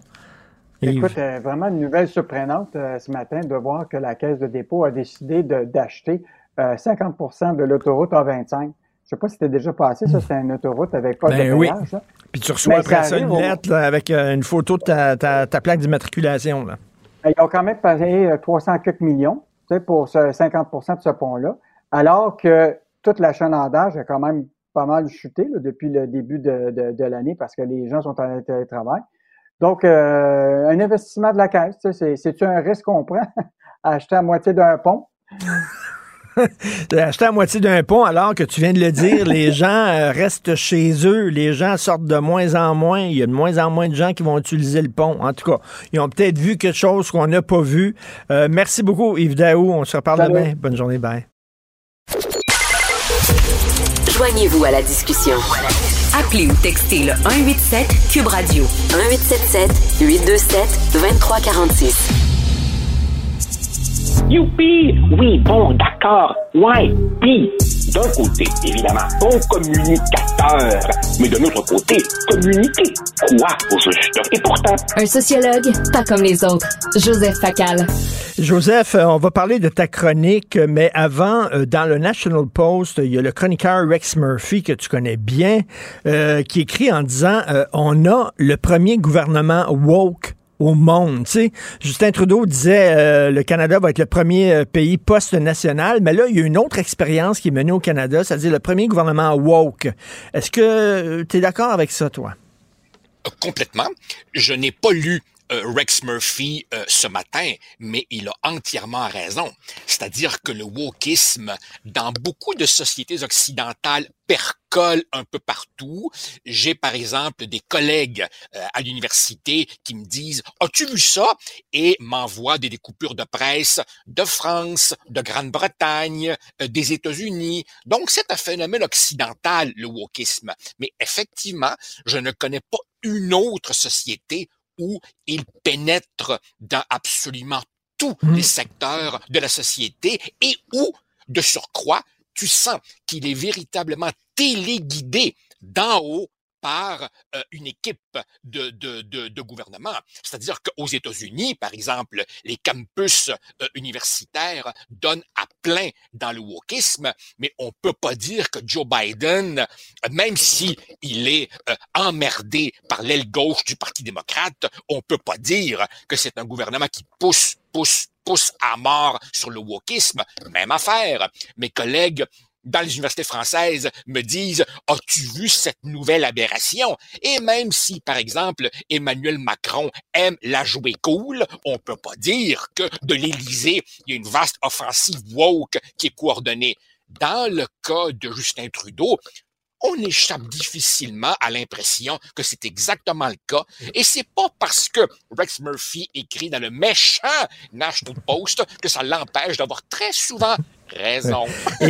Écoute, euh, vraiment une nouvelle surprenante euh, ce matin de voir que la Caisse de dépôt a décidé d'acheter euh, 50% de l'autoroute A25. Je sais pas si c'était déjà passé, ça, c'était une autoroute avec pas Ben de oui. péage. hein. Puis tu reçois Mais après ça une lettre là, avec euh, une photo de ta, ta- ta plaque d'immatriculation. là. Ils ont quand même payé euh, 300 quelques millions tu sais, pour ce 50% de ce pont-là, alors que toute l'achalandage a quand même pas mal chuté là, depuis le début de, de- de l'année parce que les gens sont en télétravail. Donc, euh, un investissement de la Caisse, c'est- c'est-tu un risque qu'on prend à acheter à moitié d'un pont? Acheter à moitié d'un pont alors que tu viens de le dire, les gens euh, restent chez eux, les gens sortent de moins en moins, il y a de moins en moins de gens qui vont utiliser le pont. En tout cas, ils ont peut-être vu quelque chose qu'on n'a pas vu. Euh, merci beaucoup Yves Daou, on se reparle Salut. demain. Bonne journée, bye. Joignez-vous à la discussion. Appelez ou textez le 187 Cube Radio 1877 827 2346. Youpi! Oui, bon, d'accord. Ouais, puis, d'un côté, évidemment, bon communicateur, mais de l'autre côté, communiquer quoi au juste? Et pourtant, Un sociologue, pas comme les autres. Joseph Facal. Joseph, euh, on va parler de ta chronique, mais avant, euh, dans le National Post, il y a le chroniqueur Rex Murphy que tu connais bien, euh, qui écrit en disant euh, on a le premier gouvernement woke au monde. Justin Trudeau disait euh, le Canada va être le premier euh, pays post-national, mais là, il y a une autre expérience qui est menée au Canada, c'est-à-dire le premier gouvernement woke. Est-ce que tu es d'accord avec ça, toi? complètement. Je n'ai pas lu euh, Rex Murphy euh, ce matin, mais il a entièrement raison. C'est-à-dire que le wokisme, dans beaucoup de sociétés occidentales, percole un peu partout. J'ai par exemple des collègues euh, à l'université qui me disent "As-tu vu ça?" et m'envoient des découpures de presse de France, de Grande-Bretagne, euh, des États-Unis. Donc c'est un phénomène occidental le wokisme. Mais effectivement, je ne connais pas une autre société où il pénètre dans absolument tous les secteurs de la société et où, de surcroît, tu sens qu'il est véritablement téléguidé d'en haut par euh, une équipe de, de, gouvernement. C'est-à-dire qu'aux États-Unis, par exemple, les campus euh, universitaires donnent à plein dans le wokisme, mais on peut pas dire que Joe Biden, même si il est euh, emmerdé par l'aile gauche du Parti démocrate, on peut pas dire que c'est un gouvernement qui pousse, pousse, pousse à mort sur le wokisme. Même affaire. Mes collègues dans les universités françaises me disent As-tu vu cette nouvelle aberration? Et même si, par exemple, Emmanuel Macron aime la jouer cool, on peut pas dire que de l'Élysée, il y a une vaste offensive woke qui est coordonnée. Dans le cas de Justin Trudeau, on échappe difficilement à l'impression que c'est exactement le cas. Et c'est pas parce que Rex Murphy écrit dans le méchant National Post que ça l'empêche d'avoir très souvent raison. et,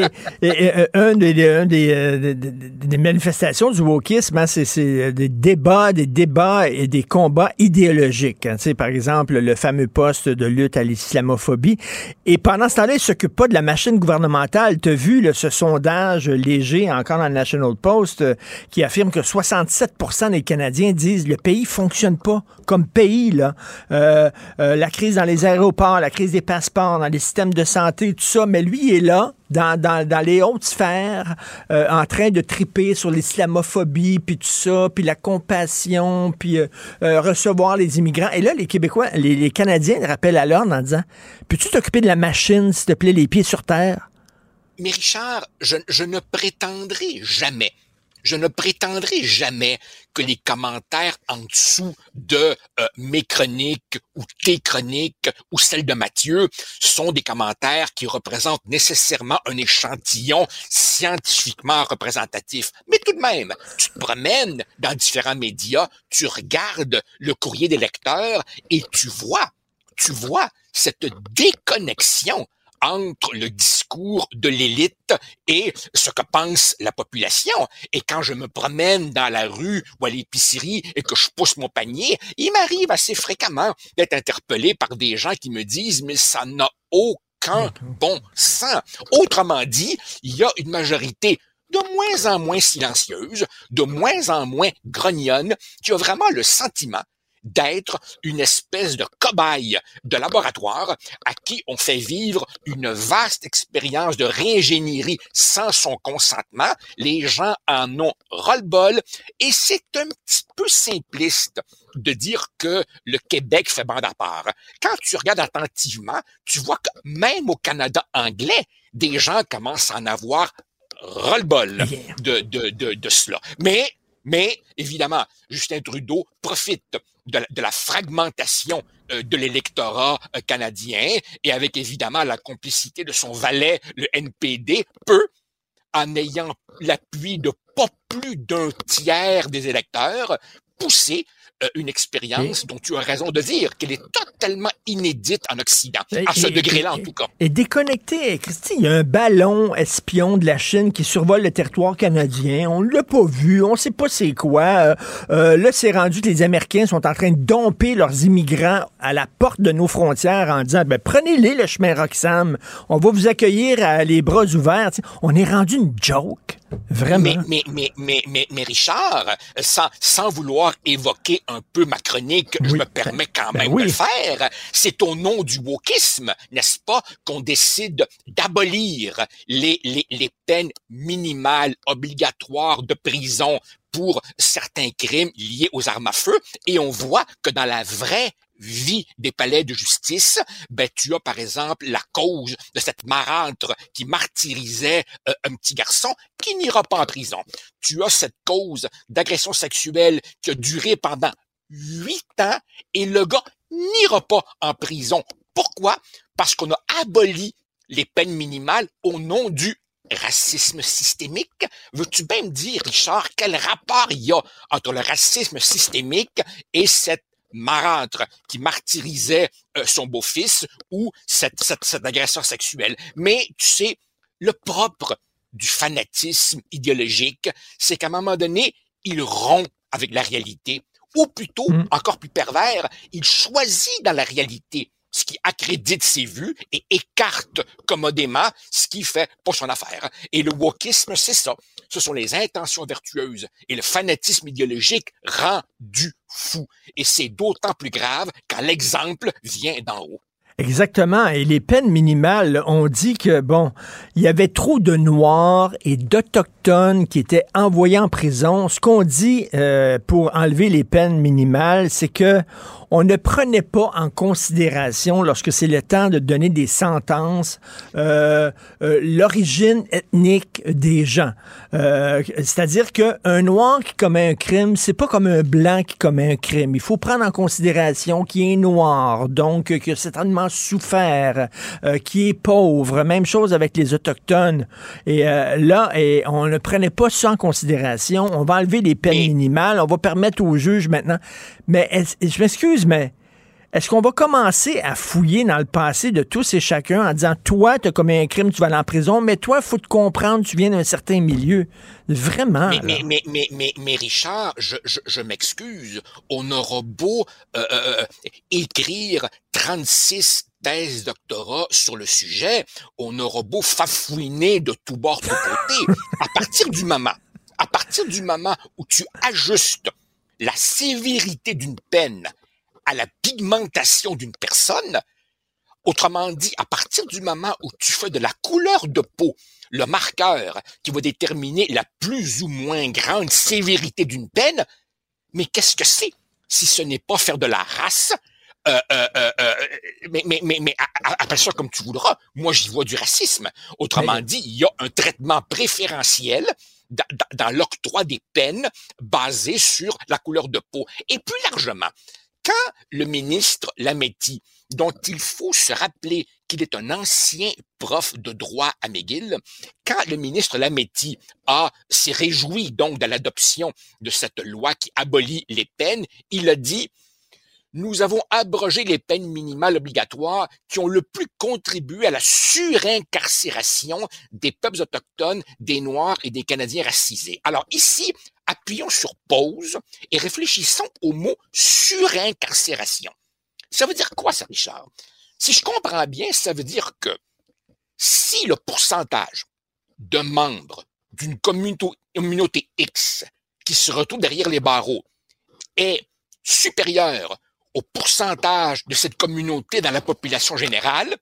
et- et- euh, un des, un euh, des- des- des manifestations du wokisme, hein, c'est c'est des débats, des débats et des combats idéologiques. hein. Tu sais, par exemple, le fameux poste de lutte à l'islamophobie. Et pendant ce temps-là, il ne s'occupe pas de la machine gouvernementale. Tu as vu là, ce sondage léger, encore dans le National Post, euh, qui affirme que 67 des Canadiens disent le pays fonctionne pas comme pays. Là. Euh, euh, la crise dans les aéroports, la crise des passeports, dans les systèmes de santé, tout Mais lui, il est là, dans, les hautes sphères, euh, en train de triper sur l'islamophobie, puis tout ça, puis la compassion, puis euh, euh, recevoir les immigrants. Et là, les Québécois, les, Canadiens rappellent à l'ordre en disant Peux-tu t'occuper de la machine, s'il te plaît, les pieds sur terre Mais Richard, je ne prétendrai jamais je ne prétendrai jamais que les commentaires en dessous de euh, mes chroniques ou tes chroniques ou celles de Mathieu sont des commentaires qui représentent nécessairement un échantillon scientifiquement représentatif. Mais tout de même, tu te promènes dans différents médias, tu regardes le courrier des lecteurs et tu vois, tu vois cette déconnexion entre le discours de l'élite et ce que pense la population. Et quand je me promène dans la rue ou à l'épicerie et que je pousse mon panier, il m'arrive assez fréquemment d'être interpellé par des gens qui me disent, mais ça n'a aucun bon sens. Autrement dit, il y a une majorité de moins en moins silencieuse, de moins en moins grognonne, qui a vraiment le sentiment d'être une espèce de cobaye de laboratoire à qui on fait vivre une vaste expérience de réingénierie sans son consentement. Les gens en ont ras-le-bol et c'est un petit peu simpliste de dire que le Québec fait bande à part. Quand tu regardes attentivement, tu vois que même au Canada anglais, des gens commencent à en avoir ras-le-bol de, de, de, de cela. Mais mais évidemment, Justin Trudeau profite de la, fragmentation euh, de l'électorat euh, canadien et avec évidemment la complicité de son valet, le NPD, peut, en ayant l'appui de pas plus d'un tiers des électeurs, pousser une expérience dont tu as raison de dire qu'elle est totalement inédite en Occident, à ce degré-là en tout cas. Et déconnecté, Christy, il y a un ballon espion de la Chine qui survole le territoire canadien. On l'a pas vu, on sait pas c'est quoi. Euh, euh, là, c'est rendu que les Américains sont en train de domper leurs immigrants à la porte de nos frontières en disant, ben, prenez-les le chemin Roxham, on va vous accueillir à les bras ouverts. on est rendu une joke. Vraiment. Mais, mais, mais, mais, mais, Richard, sans, sans vouloir évoquer un peu ma chronique, je me permets quand ben même de le faire, c'est au nom du wokisme, n'est-ce pas, qu'on décide d'abolir les, les, les peines minimales obligatoires de prison pour certains crimes liés aux armes à feu. Et on voit que dans la vraie vie des palais de justice, ben tu as par exemple la cause de cette marantre qui martyrisait euh, un petit garçon qui n'ira pas en prison. Tu as cette cause d'agression sexuelle qui a duré pendant huit ans et le gars n'ira pas en prison. Pourquoi? Parce qu'on a aboli les peines minimales au nom du racisme systémique. Veux-tu bien me dire, Richard, quel rapport il y a entre le racisme systémique et cette marâtre qui martyrisait euh, son beau-fils ou cette, cette, cette agression sexuelle. Mais tu sais, le propre du fanatisme idéologique, c'est qu'à un moment donné, il rompt avec la réalité, ou plutôt, mmh. encore plus pervers, il choisit dans la réalité ce qui accrédite ses vues et écarte commodément ce qui fait pas son affaire. Et le wokisme, c'est ça. Ce sont les intentions vertueuses et le fanatisme idéologique rendu fou. Et c'est d'autant plus grave quand l'exemple vient d'en haut. Exactement. Et les peines minimales, on dit que, bon, il y avait trop de Noirs et d'Autochtones qui étaient envoyés en prison. Ce qu'on dit euh, pour enlever les peines minimales, c'est que on ne prenait pas en considération, lorsque c'est le temps de donner des sentences, euh, euh, l'origine ethnique des gens. Euh, c'est-à-dire qu'un noir qui commet un crime, c'est pas comme un blanc qui commet un crime. Il faut prendre en considération qu'il est noir, donc qu'il a certainement souffert, qui est pauvre. Même chose avec les autochtones. Et là, et on ne prenait pas ça en considération. On va enlever les peines minimales. On va permettre aux juges maintenant. Mais je m'excuse mais est-ce qu'on va commencer à fouiller dans le passé de tous et chacun en disant, toi, tu as commis un crime, tu vas aller en prison, mais toi, il faut te comprendre, tu viens d'un certain milieu. Vraiment. Mais, mais, mais, mais, mais, Richard, je, je, m'excuse. On aura beau euh, euh, euh, écrire 36 thèses doctorat sur le sujet, on aura beau fafouiner de tous bords, de côté. à partir du moment, à partir du moment où tu ajustes la sévérité d'une peine à la pigmentation d'une personne. Autrement dit, à partir du moment où tu fais de la couleur de peau le marqueur qui va déterminer la plus ou moins grande sévérité d'une peine, mais qu'est-ce que c'est si ce n'est pas faire de la race? Euh, euh, euh, mais, mais, mais, mais appelle ça comme tu voudras. Moi, j'y vois du racisme. Autrement dit, il y a un traitement préférentiel dans, l'octroi des peines basées sur la couleur de peau. Et plus largement, quand le ministre Lametti, dont il faut se rappeler qu'il est un ancien prof de droit à McGill, quand le ministre Lametti a s'est réjoui donc de l'adoption de cette loi qui abolit les peines, il a dit nous avons abrogé les peines minimales obligatoires qui ont le plus contribué à la surincarcération des peuples autochtones, des Noirs et des Canadiens racisés. Alors ici, appuyons sur pause et réfléchissons au mot surincarcération. Ça veut dire quoi, ça, Richard? Si je comprends bien, ça veut dire que si le pourcentage de membres d'une communauté X qui se retrouve derrière les barreaux est supérieur au pourcentage de cette communauté dans la population générale,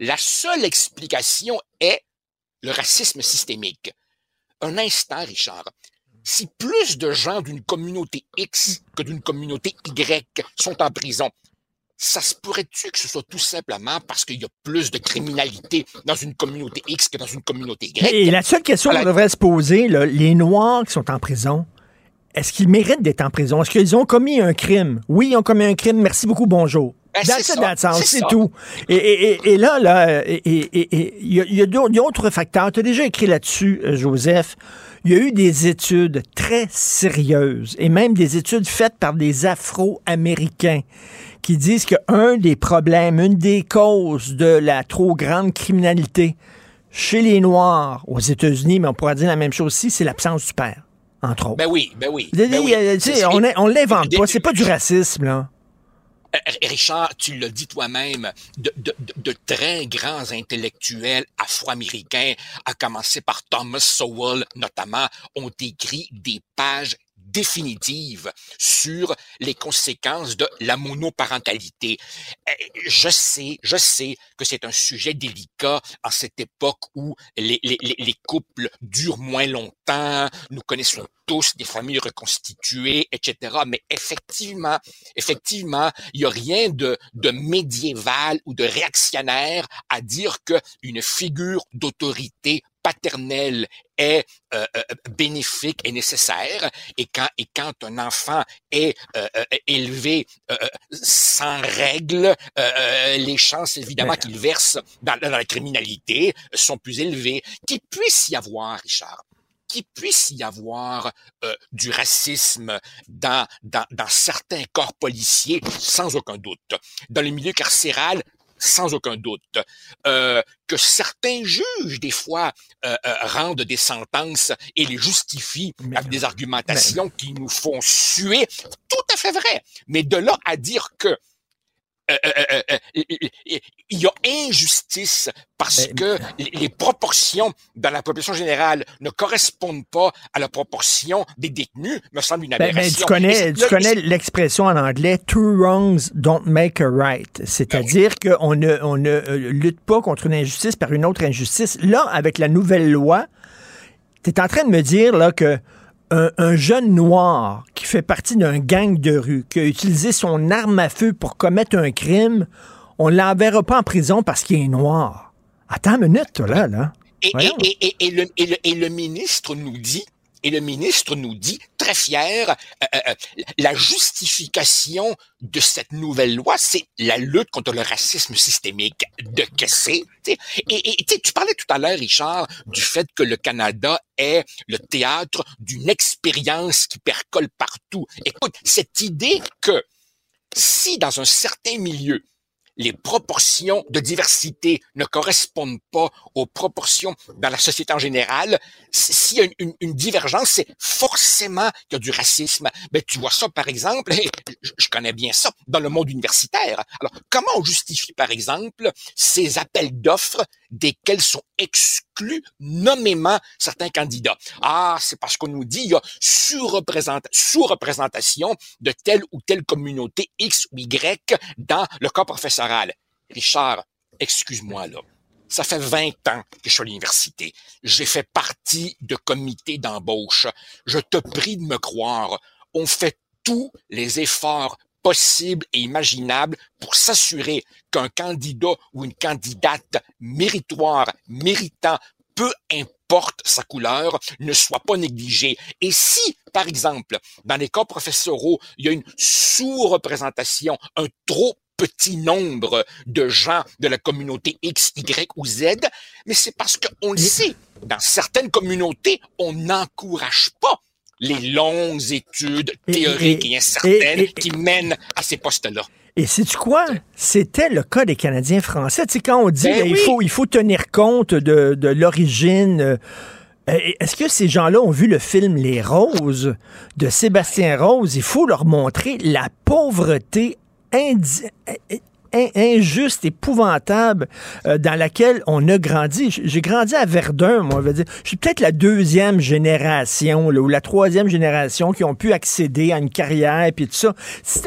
la seule explication est le racisme systémique. Un instant, Richard. Si plus de gens d'une communauté X que d'une communauté Y sont en prison, ça se pourrait-tu que ce soit tout simplement parce qu'il y a plus de criminalité dans une communauté X que dans une communauté Y? Et la seule question qu'on devrait se poser, là, les Noirs qui sont en prison, est-ce qu'ils méritent d'être en prison? Est-ce qu'ils ont commis un crime? Oui, ils ont commis un crime. Merci beaucoup, bonjour. Ben, c'est tout. Et, et- et- et là, là, il y a, a d'autres- d'autres facteurs. Tu as déjà écrit là-dessus, euh, Joseph. Il y a eu des études très sérieuses et même des études faites par des Afro-Américains qui disent qu'un des problèmes, une des causes de la trop grande criminalité chez les Noirs aux États-Unis, mais on pourrait dire la même chose aussi, c'est l'absence du père, entre autres. Ben oui, ben oui. Ben oui. euh, on on l'invente pas, c'est pas du racisme, là. Euh, Richard, tu l'as dit toi-même, de- de très grands intellectuels afro-américains, à commencer par Thomas Sowell notamment, ont écrit des pages définitives sur les conséquences de la monoparentalité. Euh, Je sais, je sais que c'est un sujet délicat en cette époque où les, les, les- les couples durent moins longtemps, nous connaissons tous des familles reconstituées, etc. Mais effectivement, effectivement, il n'y a rien de, de médiéval ou de réactionnaire à dire que une figure d'autorité paternelle est euh, euh, bénéfique et nécessaire et quand et quand un enfant est euh, euh, élevé sans règles les chances évidemment qu'il verse dans, dans la criminalité sont plus élevées qu'il puisse y avoir Richard qu'il puisse y avoir euh, du racisme dans, dans, dans certains corps policiers, sans aucun doute. Dans le milieu carcéral, sans aucun doute. Euh, que certains juges, des fois, euh, euh, rendent des sentences et les justifient avec des argumentations qui nous font suer, tout à fait vrai. Mais de là à dire que euh, euh, euh, il y a injustice parce que les- les proportions dans la population générale ne correspondent pas à la proportion des détenus, me semble une Ben, ben, aberration. tu connais, tu là, connais l'expression en anglais two wrongs don't make a right. C'est-à-dire qu'on ne, on ne lutte pas contre une injustice par une autre injustice. Là, avec la nouvelle loi, tu es en train de me dire là, que un, un jeune noir qui fait partie d'un gang de rue, qui a utilisé son arme à feu pour commettre un crime, on ne l'enverra pas en prison parce qu'il est noir. Attends une minute, là, là. Et, et, Voyons. et, et, et le, et, le, et le ministre nous dit, et le ministre nous dit, très fier, euh, euh, euh, la justification de cette nouvelle loi, c'est la lutte contre le racisme systémique. De sais. Et, et tu parlais tout à l'heure, Richard, du fait que le Canada est le théâtre d'une expérience qui percole partout. Écoute, cette idée que si dans un certain milieu, les proportions de diversité ne correspondent pas aux proportions dans la société en général, s'il y a une, divergence, c'est forcément qu'il y a du racisme. Ben, tu vois ça, par exemple, et je connais bien ça, dans le monde universitaire. Alors, comment on justifie, par exemple, ces appels d'offres desquels sont exclus nommément certains candidats? Ah, c'est parce qu'on nous dit il y a sous-représenta- sous-représentation de telle ou telle communauté X ou Y dans le corps professoral. Richard, excuse-moi là. Ça fait 20 ans que je suis à l'université. J'ai fait partie de comités d'embauche. Je te prie de me croire. On fait tous les efforts possibles et imaginables pour s'assurer qu'un candidat ou une candidate méritoire, méritant, peu importe sa couleur, ne soit pas négligé. Et si, par exemple, dans les cas professoraux, il y a une sous-représentation, un trop petit nombre de gens de la communauté X, Y ou Z, mais c'est parce qu'on le sait, dans certaines communautés, on n'encourage pas les longues études théoriques et, incertaines qui mènent à ces postes-là. Et sais-tu quoi? C'était le cas des Canadiens français. Tu sais, quand on dit Ben il, faut, il faut tenir compte de, de l'origine. euh, euh, Est-ce que ces gens-là ont vu le film Les Roses de Sébastien Rose? Il faut leur montrer la pauvreté indi- in- injuste, épouvantable euh, dans laquelle on a grandi. J'ai grandi à Verdun, moi. Je veux dire, je suis peut-être la deuxième génération là, ou la troisième génération qui ont pu accéder à une carrière puis tout ça.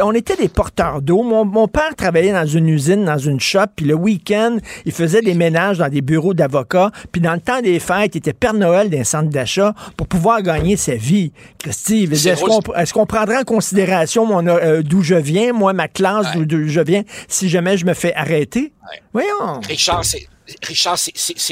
On était des porteurs d'eau. Mon, mon père travaillait dans une usine, dans une shop, puis le week-end, il faisait des ménages dans des bureaux d'avocats. Puis dans le temps des fêtes, il était Père Noël d'un centre d'achat pour pouvoir gagner sa vie. Christy, je est-ce qu'on est-ce qu'on prendra en considération mon, euh, d'où je viens, moi, ma classe, d'où d'où je viens, si jamais je me fais arrêter? Voyons. Richard, c'est Richard,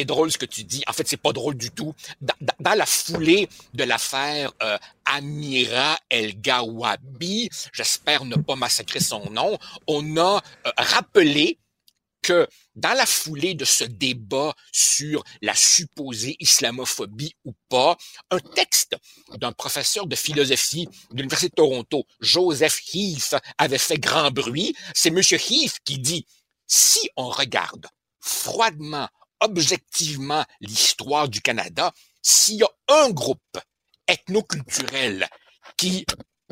drôle ce que tu dis. En fait, c'est pas drôle du tout. Dans, dans- dans la foulée de l'affaire euh, Amira El Gawabi, j'espère ne pas massacrer son nom, on a euh, rappelé que dans la foulée de ce débat sur la supposée islamophobie ou pas, un texte d'un professeur de philosophie de l'Université de Toronto, Joseph Heath, avait fait grand bruit. C'est Monsieur Heath qui dit, si on regarde froidement, objectivement l'histoire du Canada, s'il y a un groupe ethnoculturel qui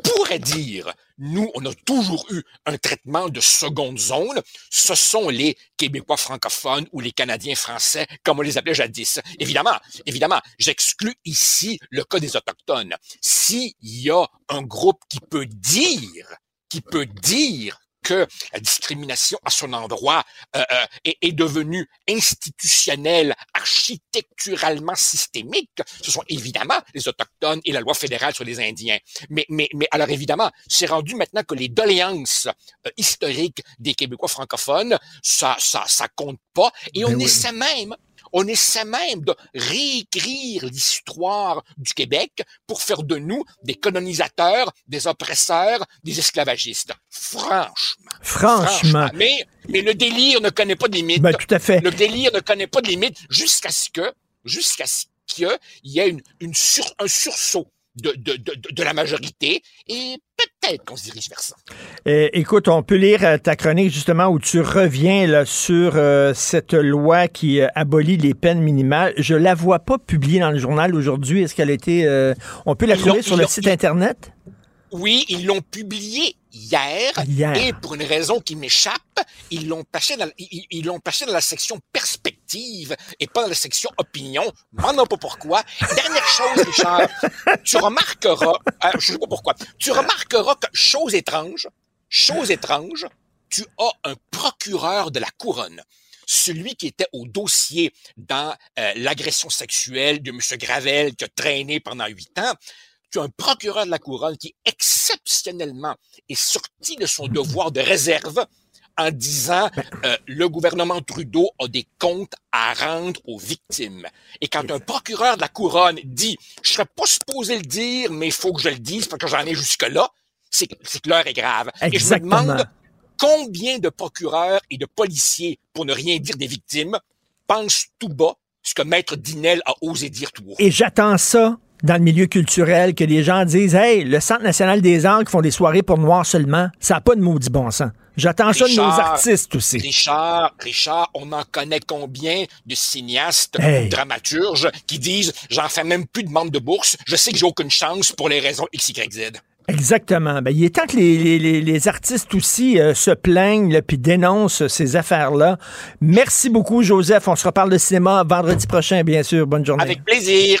pourrait dire, nous, on a toujours eu un traitement de seconde zone, ce sont les Québécois francophones ou les Canadiens français, comme on les appelait jadis. Évidemment, évidemment, j'exclus ici le cas des Autochtones. S'il y a un groupe qui peut dire, qui peut dire que la discrimination à son endroit euh, euh, est, est devenue institutionnelle, architecturalement systémique, ce sont évidemment les Autochtones et la loi fédérale sur les Indiens. Mais, mais, mais alors évidemment, c'est rendu maintenant que les doléances euh, historiques des Québécois francophones, ça, ça, ça compte pas. Et on Ben oui. essaie même on essaie même de réécrire l'histoire du Québec pour faire de nous des colonisateurs, des oppresseurs, des esclavagistes. Franchement. Franchement. Mais, mais le délire ne connaît pas de limite. Ben, tout à fait. Le délire ne connaît pas de limite jusqu'à ce que, jusqu'à ce qu'il y ait une, une sur, un sursaut de, de, de, de la majorité et peut-être qu'on se dirige vers ça. Euh, écoute, on peut lire euh, ta chronique justement où tu reviens là, sur euh, cette loi qui euh, abolit les peines minimales. Je la vois pas publiée dans le journal aujourd'hui. Est-ce qu'elle a été... euh, on peut la Ils trouver sur le site Internet? Oui, ils l'ont publié hier, Hier. et pour une raison qui m'échappe, ils l'ont passé dans, ils, ils l'ont passé dans la section perspective et pas dans la section opinion. M'en pas pourquoi. Dernière chose, Richard, tu remarqueras, euh, je sais pas pourquoi, tu remarqueras que chose étrange, chose étrange, tu as un procureur de la couronne celui qui était au dossier dans euh, l'agression sexuelle de M. Gravel qui a traîné pendant huit ans, tu as un procureur de la couronne qui exceptionnellement est sorti de son devoir de réserve en disant euh, le gouvernement Trudeau a des comptes à rendre aux victimes. Et quand un procureur de la couronne dit je serais pas supposé le dire, mais il faut que je le dise parce que j'en ai jusque-là, c'est c'est que l'heure est grave. Et je me Exactement. demande combien de procureurs et de policiers, pour ne rien dire des victimes, pensent tout bas ce que Maître Dinel a osé dire tout haut. Et j'attends ça dans le milieu culturel, que les gens disent Hey, le Centre national des arts qui font des soirées pour noirs seulement, ça n'a pas de maudit bon sens. J'attends ça de nos artistes aussi. Richard, Richard, on en connaît combien de cinéastes, Hey. dramaturges qui disent j'en fais même plus de membre de bourse, je sais que j'ai aucune chance pour les raisons XYZ. Exactement. Ben, il est temps que les, les- les- les artistes aussi euh, se plaignent là, puis dénoncent ces affaires-là. Merci beaucoup, Joseph. On se reparle de cinéma vendredi prochain, bien sûr. Bonne journée. Avec plaisir.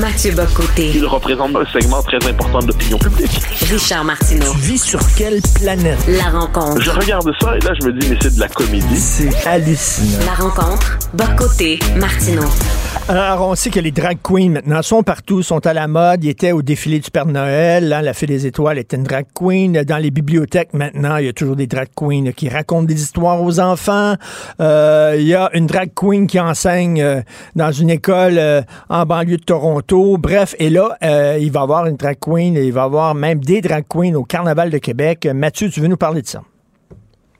Mathieu Bocoté. Il représente un segment très important de l'opinion publique. Richard Martineau. Tu vis sur quelle planète? La rencontre. Je regarde ça et là, je me dis, mais c'est de la comédie. C'est hallucinant. La rencontre. Bocoté. Martineau. Alors, on sait que les drag queens maintenant sont partout, sont à la mode. Ils étaient au défilé du Père Noël. hein, la Fée des Étoiles était une drag queen. Dans les bibliothèques maintenant, il y a toujours des drag queens qui racontent des histoires aux enfants. Euh, il y a une drag queen qui enseigne euh, dans une école euh, en banlieue de Toronto. Bref, et là, euh, il va y avoir une drag queen et il va y avoir même des drag queens au Carnaval de Québec. Mathieu, tu veux nous parler de ça?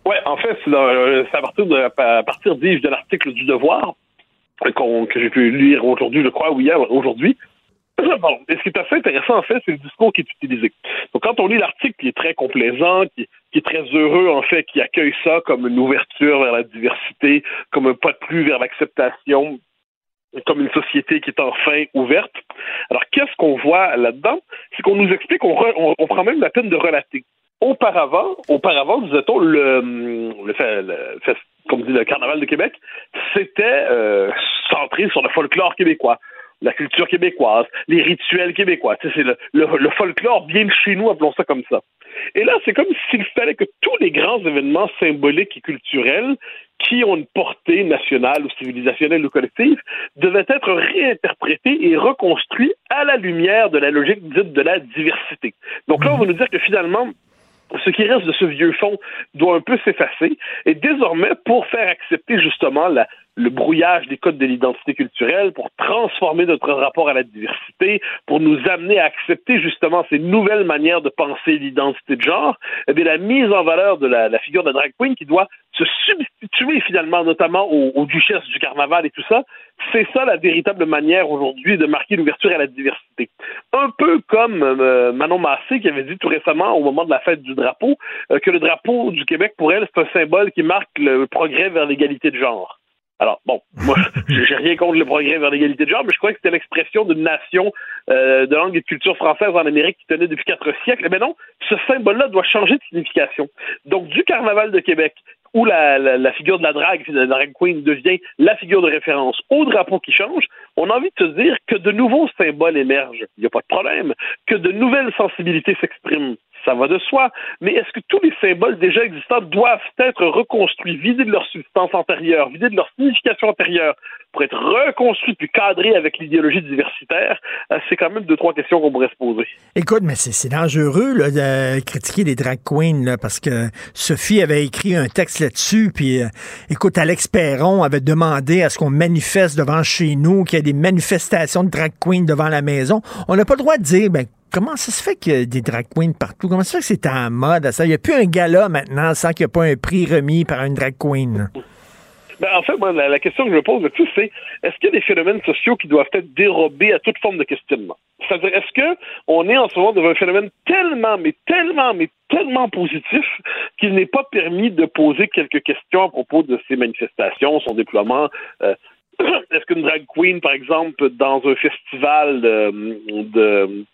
Ouais, en fait, euh, c'est à partir de, l'article du Devoir que j'ai pu lire aujourd'hui, je crois, ou hier, aujourd'hui. Ce qui est assez intéressant, en fait, c'est le discours qui est utilisé. Donc, quand on lit l'article, qui est très complaisant, qui est très heureux, en fait, qui accueille ça comme une ouverture vers la diversité, comme un pas de plus vers l'acceptation, comme une société qui est enfin ouverte. Alors, qu'est-ce qu'on voit là-dedans? C'est qu'on nous explique, on, re- on- on prend même la peine de relater. Auparavant, auparavant, disait-on, le, le, le comme dit le Carnaval de Québec, c'était euh, centré sur le folklore québécois, la culture québécoise, les rituels québécois. C'est le, folklore bien chez nous, appelons ça comme ça. Et là, c'est comme s'il fallait que tous les grands événements symboliques et culturels qui ont une portée nationale ou civilisationnelle ou collective devaient être réinterprétés et reconstruits à la lumière de la logique dite de la diversité. Donc là, on va nous dire que finalement, ce qui reste de ce vieux fond doit un peu s'effacer. Et désormais, pour faire accepter justement la- le brouillage des codes de l'identité culturelle, pour transformer notre rapport à la diversité, pour nous amener à accepter justement ces nouvelles manières de penser l'identité de genre, eh bien, la mise en valeur de la, la figure de drag queen qui doit se substituer finalement notamment aux, aux duchesses du carnaval et tout ça, c'est ça la véritable manière aujourd'hui de marquer l'ouverture à la diversité. Un peu comme euh, Manon Massé qui avait dit tout récemment au moment de la fête du drapeau euh, que le drapeau du Québec pour elle c'est un symbole qui marque le progrès vers l'égalité de genre. Alors, bon, moi, j'ai rien contre le progrès vers l'égalité de genre, mais je crois que c'était l'expression d'une nation euh, de langue et de culture française en Amérique qui tenait depuis quatre siècles. Mais non, ce symbole-là doit changer de signification. Donc, du carnaval de Québec, où la, la, la figure de la drague, de la drag queen devient la figure de référence au drapeau qui change, on a envie de se dire que de nouveaux symboles émergent. Il n'y a pas de problème. Que de nouvelles sensibilités s'expriment. Ça va de soi. Mais est-ce que tous les symboles déjà existants doivent être reconstruits, vidés de leur substance antérieure, vidés de leur signification antérieure, pour être reconstruits puis cadrés avec l'idéologie diversitaire? Euh, C'est quand même deux, trois questions qu'on pourrait se poser. Écoute, mais c'est dangereux de critiquer les drag queens parce que Sophie avait écrit un texte là-dessus. Puis, euh, écoute, Alex Perron avait demandé à ce qu'on manifeste devant chez nous, qu'il y ait des manifestations de drag queens devant la maison. On n'a pas le droit de dire, ben, comment ça se fait qu'il y a des drag queens partout? Comment ça se fait que c'est en mode? Ça? Il n'y a plus un gala maintenant sans qu'il n'y ait pas un prix remis par une drag queen? Ben, en fait, moi, la, la question que je me pose là-dessus, c'est est-ce qu'il y a des phénomènes sociaux qui doivent être dérobés à toute forme de questionnement? C'est-à-dire, est-ce que on est en ce moment devant un phénomène tellement, mais tellement, mais tellement positif qu'il n'est pas permis de poser quelques questions à propos de ces manifestations, son déploiement? euh, est-ce qu'une drag queen, par exemple, dans un festival de, de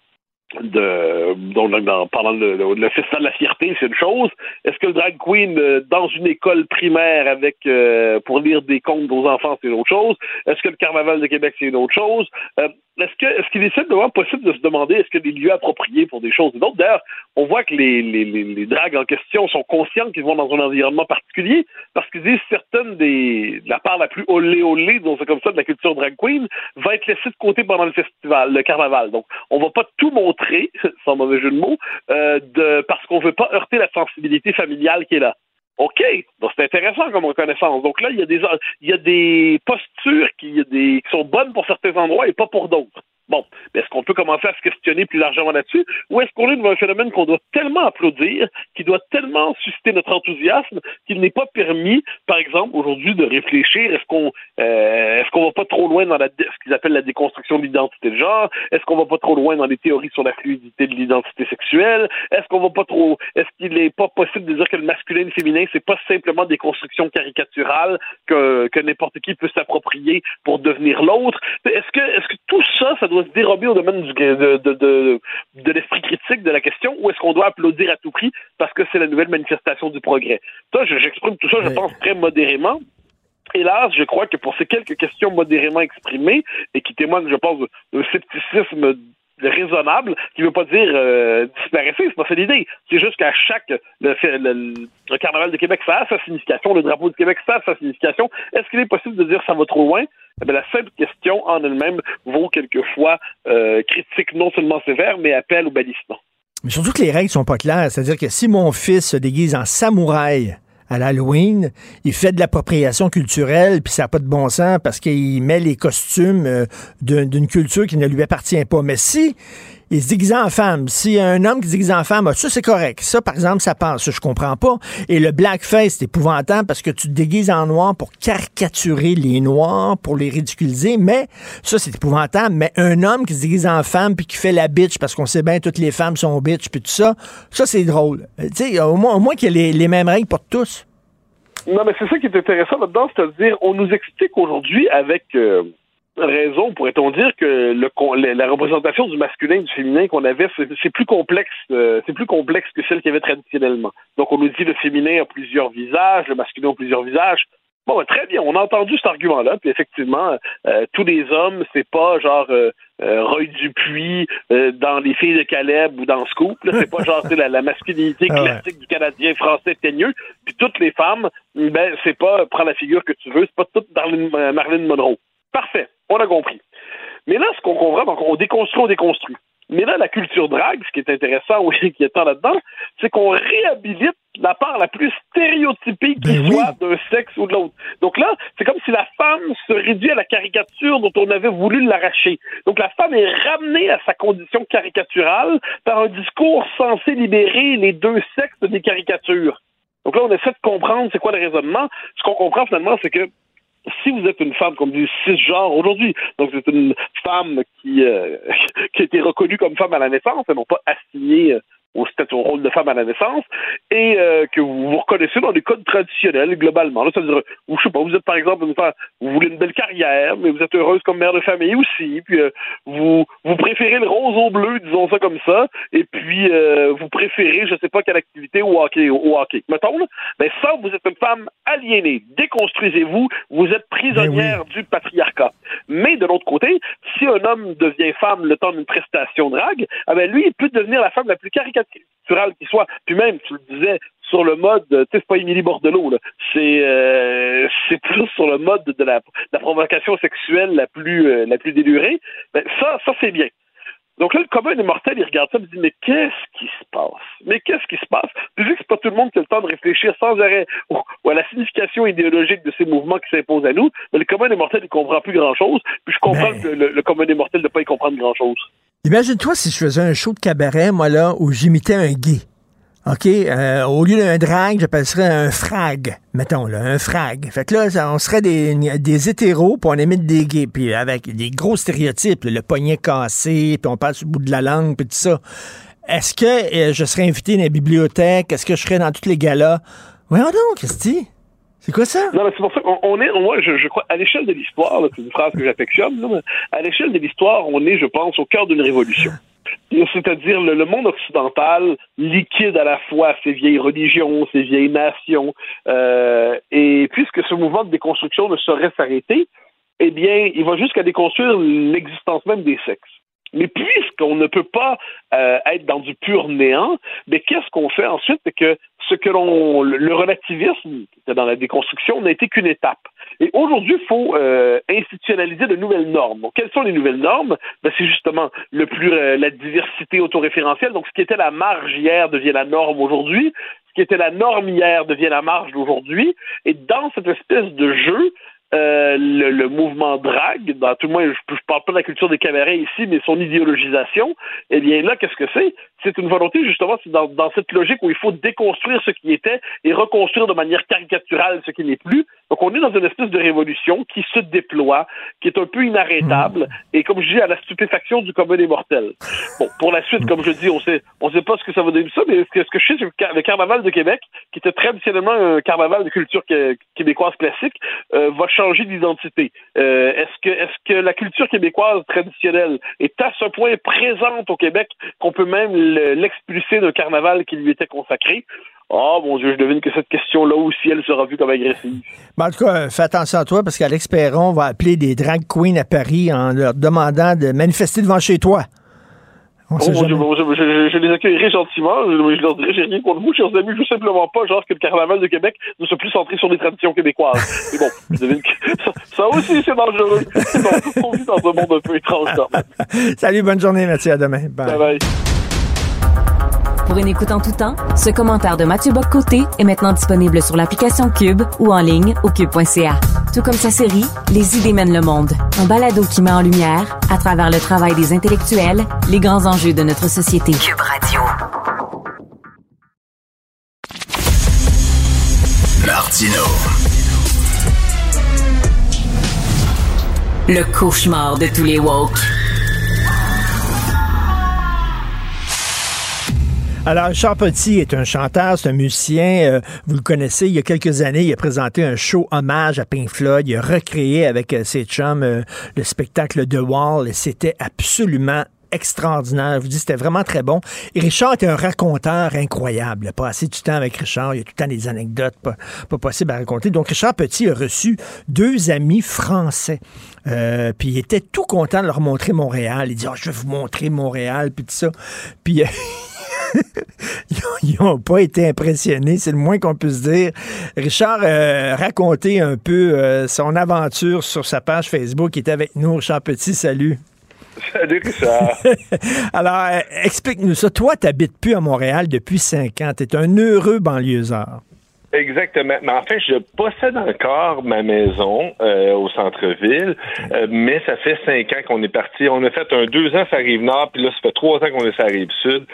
de donc, dans, pendant le, le, le festival de la fierté, c'est une chose. Est-ce que le drag queen euh, dans une école primaire avec euh, pour lire des contes aux enfants, c'est une autre chose? Est-ce que le carnaval de Québec, c'est une autre chose? Euh, est-ce que est-ce qu'il est simplement possible de se demander est-ce qu'il y des lieux appropriés pour des choses et d'autres? D'ailleurs, on voit que les, les, les, les dragues en question sont conscients qu'ils vont dans un environnement particulier parce qu'ils disent certaines des de la part la plus olé olé, disons c'est comme ça, de la culture drag queen, va être laissée de côté pendant le festival, le carnaval. Donc, on va pas tout sans mauvais jeu de mots, euh, parce qu'on veut pas heurter la sensibilité familiale qui est là. OK, c'est intéressant comme reconnaissance. Donc là, il y a des y a des postures qui, des, qui sont bonnes pour certains endroits et pas pour d'autres. Bon, mais est-ce qu'on peut commencer à se questionner plus largement là-dessus, ou est-ce qu'on est devant un phénomène qu'on doit tellement applaudir, qui doit tellement susciter notre enthousiasme, qu'il n'est pas permis, par exemple, aujourd'hui, de réfléchir, est-ce qu'on euh, est-ce qu'on va pas trop loin dans la, ce qu'ils appellent la déconstruction de l'identité de genre, est-ce qu'on va pas trop loin dans les théories sur la fluidité de l'identité sexuelle, est-ce qu'on va pas trop, est-ce qu'il n'est pas possible de dire que le masculin et le féminin, c'est pas simplement des constructions caricaturales que, que n'importe qui peut s'approprier pour devenir l'autre, est-ce que, est-ce que tout ça, ça doit se dérober au domaine du, de, de, de, de l'esprit critique de la question ou est-ce qu'on doit applaudir à tout prix parce que c'est la nouvelle manifestation du progrès? Ça, j'exprime tout ça, je pense, très modérément. hélas, je crois que pour ces quelques questions modérément exprimées et qui témoignent, je pense, d'un scepticisme raisonnable, qui ne veut pas dire euh, disparaissez, c'est pas ça l'idée. C'est juste qu'à chaque le, carnaval de Québec, ça a sa signification, le drapeau de Québec, ça a sa signification. Est-ce qu'il est possible de dire ça va trop loin? Eh bien, la simple question en elle-même vaut quelquefois euh, critique non seulement sévère, mais appel au bannissement. Mais surtout que les règles sont pas claires. C'est-à-dire que si mon fils se déguise en samouraï, à l'Halloween, il fait de l'appropriation culturelle, puis ça n'a pas de bon sens parce qu'il met les costumes euh, d'une culture qui ne lui appartient pas. Mais si il se déguise en femme, si un homme qui se déguise en femme, ah, ça c'est correct. Ça, par exemple, ça passe. Ça, je comprends pas. Et le blackface, c'est épouvantable parce que tu te déguises en noir pour caricaturer les noirs, pour les ridiculiser. Mais ça, c'est épouvantable. Mais un homme qui se déguise en femme puis qui fait la bitch parce qu'on sait bien toutes les femmes sont bitch puis tout ça, ça c'est drôle. Euh, tu sais, au moins, au moins qu'il y ait les, les mêmes règles pour tous. Non, mais c'est ça qui est intéressant là-dedans, c'est-à-dire, on nous explique aujourd'hui avec euh, raison, pourrait-on dire, que le, la représentation du masculin et du féminin qu'on avait, c'est plus complexe, euh, c'est plus complexe que celle qu'il y avait traditionnellement. Donc, on nous dit le féminin a plusieurs visages, le masculin a plusieurs visages. Bon, ben, très bien, on a entendu cet argument-là, puis effectivement, euh, tous les hommes, c'est pas genre euh, Roy Dupuis dans Les Filles de Caleb ou dans Scoop, c'est pas genre la, la, masculinité ah classique du Canadien français teigneux, puis toutes les femmes, ben c'est pas prends la figure que tu veux, c'est pas toute Marilyn Monroe. Parfait, on a compris. Mais là, ce qu'on comprend, donc on déconstruit, on déconstruit. Mais là, la culture drague, ce qui est intéressant ou qui est là-dedans, c'est qu'on réhabilite la part la plus stéréotypée qui ben soit d'un sexe ou de l'autre. Donc là, c'est comme si la femme se réduit à la caricature dont on avait voulu l'arracher. Donc la femme est ramenée à sa condition caricaturale par un discours censé libérer les deux sexes des caricatures. Donc là, on essaie de comprendre c'est quoi le raisonnement. Ce qu'on comprend finalement, c'est que si vous êtes une femme comme du cisgenre aujourd'hui, donc c'est une femme qui, euh, qui a été reconnue comme femme à la naissance et non pas assignée au statut au rôle de femme à la naissance et euh, que vous vous reconnaissez dans les codes traditionnels globalement. C'est-à-dire, vous, je sais pas, vous êtes par exemple une femme, vous voulez une belle carrière, mais vous êtes heureuse comme mère de famille aussi, puis euh, vous vous préférez le rose au bleu, disons ça comme ça, et puis euh, vous préférez, je sais pas quelle activité au hockey, au, hockey. Mettons, là, ben ça, vous êtes une femme aliénée. Déconstruisez-vous, vous êtes prisonnière du patriarcat. Mais de l'autre côté, si un homme devient femme le temps d'une prestation drague, ah ben lui, il peut devenir la femme la plus caricaturale qui soit. Puis même, tu le disais, sur le mode, tu sais, c'est pas Émilie Bordelot, là. C'est, euh, c'est plus sur le mode de la, provocation sexuelle la plus, euh, la plus délurée. Ben, ça, ça, c'est bien. Donc là, le commun des mortels, il regarde ça et il dit Mais qu'est-ce qui se passe? Mais qu'est-ce qui se passe? Tu dis que c'est pas tout le monde qui a le temps de réfléchir sans arrêt à la signification idéologique de ces mouvements qui s'imposent à nous. Mais le commun des mortels, il comprend plus grand-chose. Puis je comprends que le, le commun des mortels ne pas y comprendre grand-chose. Imagine-toi si je faisais un show de cabaret, moi, là, où j'imitais un gay. OK? Euh, au lieu d'un drag, j'appellerais un frag, mettons, là, un frag. Fait que là, on serait des, des hétéros, puis on imite des gays, puis avec des gros stéréotypes, le poignet cassé, puis on passe le bout de la langue, puis tout ça. Est-ce que euh, je serais invité dans la bibliothèque? Est-ce que je serais dans tous les galas? Voyons donc, Christy. C'est quoi ça? Non, mais c'est pour ça qu'on est, moi, je, crois, à l'échelle de l'histoire, c'est une phrase que j'affectionne, à l'échelle de l'histoire, on est, je pense, au cœur d'une révolution. C'est-à-dire le, monde occidental liquide à la fois ses vieilles religions, ses vieilles nations, euh, et puisque ce mouvement de déconstruction ne saurait s'arrêter, eh bien, il va jusqu'à déconstruire l'existence même des sexes. Mais puisqu'on ne peut pas euh, être dans du pur néant, mais qu'est-ce qu'on fait ensuite? C'est que ce que l'on, le relativisme dans la déconstruction n'a été qu'une étape. Et aujourd'hui, il faut euh, institutionnaliser de nouvelles normes. Donc, quelles sont les nouvelles normes? Ben, C'est justement le plus euh, la diversité autoréférentielle. Donc, ce qui était la marge hier devient la norme aujourd'hui. Ce qui était la norme hier devient la marge d'aujourd'hui. Et dans cette espèce de jeu, euh, le, mouvement drague, dans tout le moins, je, je parle pas de la culture des cabarets ici, mais son idéologisation, eh bien là, qu'est-ce que c'est? C'est une volonté, justement, c'est dans, dans, cette logique où il faut déconstruire ce qui était et reconstruire de manière caricaturale ce qui n'est plus. Donc, on est dans une espèce de révolution qui se déploie, qui est un peu inarrêtable, mmh. et comme je dis, à la stupéfaction du commun des mortels. Bon, pour la suite, comme je dis, on sait, on sait pas ce que ça va donner ça, mais ce que, ce que je sais, c'est que le carnaval de Québec, qui était traditionnellement un carnaval de culture québécoise classique, euh, va changer d'identité. Euh, est-ce que est-ce que la culture québécoise traditionnelle est à ce point présente au Québec qu'on peut même l'expulser d'un carnaval qui lui était consacré? Oh mon Dieu, je devine que cette question-là aussi, elle sera vue comme agressive. Mais en tout cas, fais attention à toi parce qu'Alex Perron va appeler des drag queens à Paris en leur demandant de manifester devant chez toi. On Oh sait mon Dieu, jamais. bon, je, je- je les accueillerai gentiment. Je, je leur dirai, j'ai rien contre vous, chers amis. Je simplement pas, genre, que le carnaval de Québec ne soit plus centré sur les traditions québécoises. Mais bon, je devine que ça, ça aussi, c'est dangereux. On vit dans un monde un peu étrange quand même. Salut, bonne journée, Mathieu. À demain. Bye. Bye bye. Pour une écoute en tout temps, ce commentaire de Mathieu Bock-Côté est maintenant disponible sur l'application Cube ou en ligne au cube.ca. Tout comme sa série Les idées mènent le monde, un balado qui met en lumière, à travers le travail des intellectuels, les grands enjeux de notre société. Cube Radio. Martino. Le cauchemar de tous les woke. Alors, Richard Petit est un chanteur, c'est un musicien. euh, vous le connaissez, il y a quelques années, il a présenté un show hommage à Pink Floyd. Il a recréé avec euh, ses chums euh, le spectacle The Wall c'était absolument extraordinaire. Je vous dis, c'était vraiment très bon. Et Richard était un raconteur incroyable. Il a passé du temps avec Richard. Il y a tout le temps des anecdotes pas, pas possibles à raconter. Donc, Richard Petit a reçu deux amis français. Euh, puis il était tout content de leur montrer Montréal. Il dit, Ah, je vais vous montrer Montréal, puis tout ça. Puis... ils n'ont pas été impressionnés, c'est le moins qu'on puisse dire. Richard euh, racontait un peu euh, son aventure sur sa page Facebook. Il était avec nous, Richard Petit, salut. Salut, Richard. Alors, euh, explique-nous ça. Toi, tu n'habites plus à Montréal depuis cinq ans. Tu es un heureux banlieusard. Exactement. Mais en fait, je possède encore ma maison euh, au centre-ville, euh, mais ça fait cinq ans qu'on est parti. On a fait un deux ans sur la rive nord, puis là, ça fait trois ans qu'on est sur la rive sud.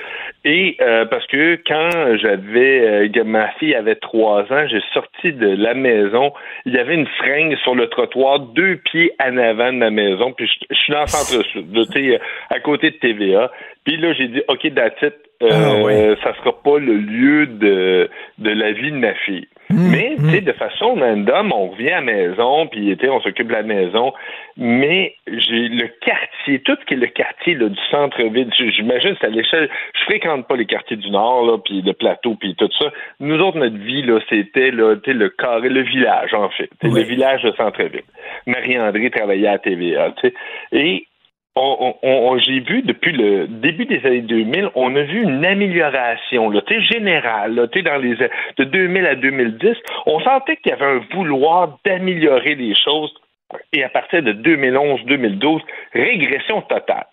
Et euh, parce que quand j'avais euh, ma fille avait trois ans, j'ai sorti de la maison. Il y avait une fringue sur le trottoir, deux pieds en avant de ma maison, puis je, suis dans le centre-sud, à côté de TVA. Puis là, j'ai dit, OK, that's it. Euh, Ah, ça sera pas le lieu de, de la vie de ma fille. Mais, tu sais, de façon random, on revient à la maison, puis on s'occupe de la maison. Mais j'ai le quartier, tout ce qui est le quartier là, du centre-ville, j'imagine c'est à l'échelle. Je fréquente pas les quartiers du Nord, là, puis le plateau, puis tout ça. Nous autres, notre vie, là, c'était là, le carré, le village, en fait. Oui. le village de centre-ville. Marie-André travaillait à TVA, tu sais. Et on, j'ai vu depuis le début des années 2000, on a vu une amélioration, là, générale, là, dans les de 2000 à 2010, on sentait qu'il y avait un vouloir d'améliorer les choses. Et à partir de 2011-2012, régression totale.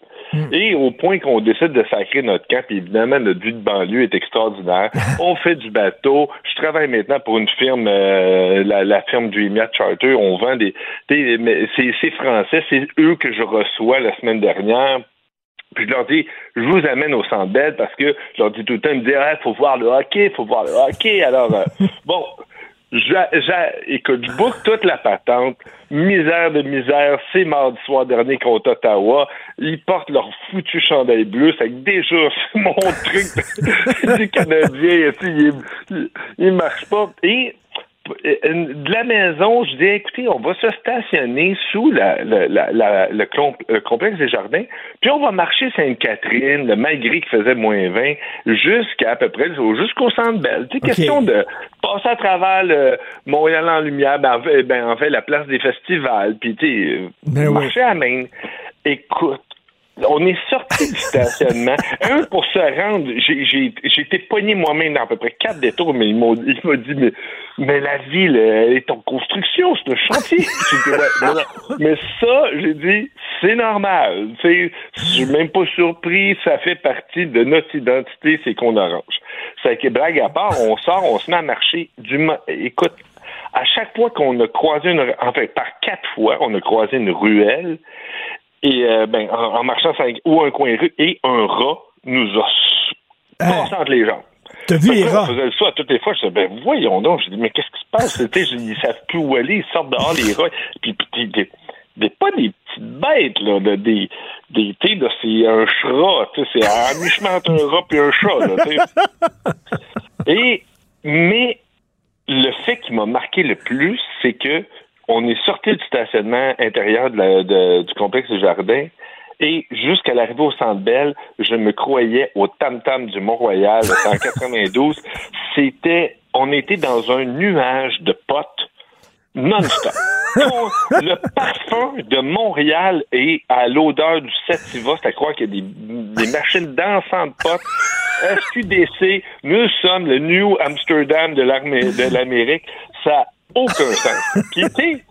Et au point qu'on décide de sacrer notre camp, puis évidemment, notre vie de banlieue est extraordinaire. on fait du bateau. Je travaille maintenant pour une firme, euh, la, la firme Dream Yacht Charter. On vend des... c'est français, c'est eux que je reçois la semaine dernière. Puis je leur dis, je vous amène au Centre Bell parce que je leur dis tout le temps, ils me disent, ah, faut voir le hockey, faut voir le hockey. Alors, euh, bon, j'a- écoute, je book toute la patente. Misère de misère, c'est mardi soir dernier contre Ottawa. Ils portent leur foutu chandail bleu. C'est déjà, mon truc du Canadien. Il, il, il pas. Et de la maison, je dis, écoutez, on va se stationner sous la, la- la- la- le, com- le complexe des jardins, puis on va marcher Sainte-Catherine, le malgré qu'il faisait moins 20, jusqu'à à peu près, jusqu'au centre Belle. Sais, question de passer à travers le Montréal en lumière, ben, en fait, ben, en fait, la place des festivals, puis tu sais, euh, Ben oui. marcher à main. Écoute, on est sorti du stationnement. Un, pour se rendre, j'ai été pogné moi-même dans à peu près quatre détours, mais il m'a il m'a dit, mais, mais la ville, elle est en construction, c'est un chantier. Non, non. Mais ça, j'ai dit, c'est normal. Je suis même pas surpris, ça fait partie de notre identité, c'est qu'on arrange. C'est que blague à part, on sort, on se met à marcher du... Écoute, à chaque fois qu'on a croisé une... Enfin, par quatre fois, on a croisé une ruelle, et euh, ben, en, en marchant sur ou un coin de rue, et un rat nous a s- passé entre les jambes. T'as vu les rats? Toutes les fois. Je disais, ben voyons donc. Je dis, mais qu'est-ce qui se passe? Ils savent plus où aller. Ils sortent dehors, les rats. Puis, puis des, des- pas des petites bêtes, là. de- des, là, c'est un chat. Tu sais, c'est un mi-chemin entre un rat et un chat, là. Et, mais, le fait qui m'a marqué le plus, c'est que on est sorti du stationnement intérieur de la- de- du complexe du jardin Et jusqu'à l'arrivée au Centre Bell, je me croyais au tam-tam du Mont-Royal en 92. C'était, on était dans un nuage de potes non-stop. le parfum de Montréal et à l'odeur du Sativa, c'est à croire qu'il y a des, des machines d'encens de potes. SQDC, nous sommes le New Amsterdam de l'Amérique. Ça n'a aucun sens. Puis,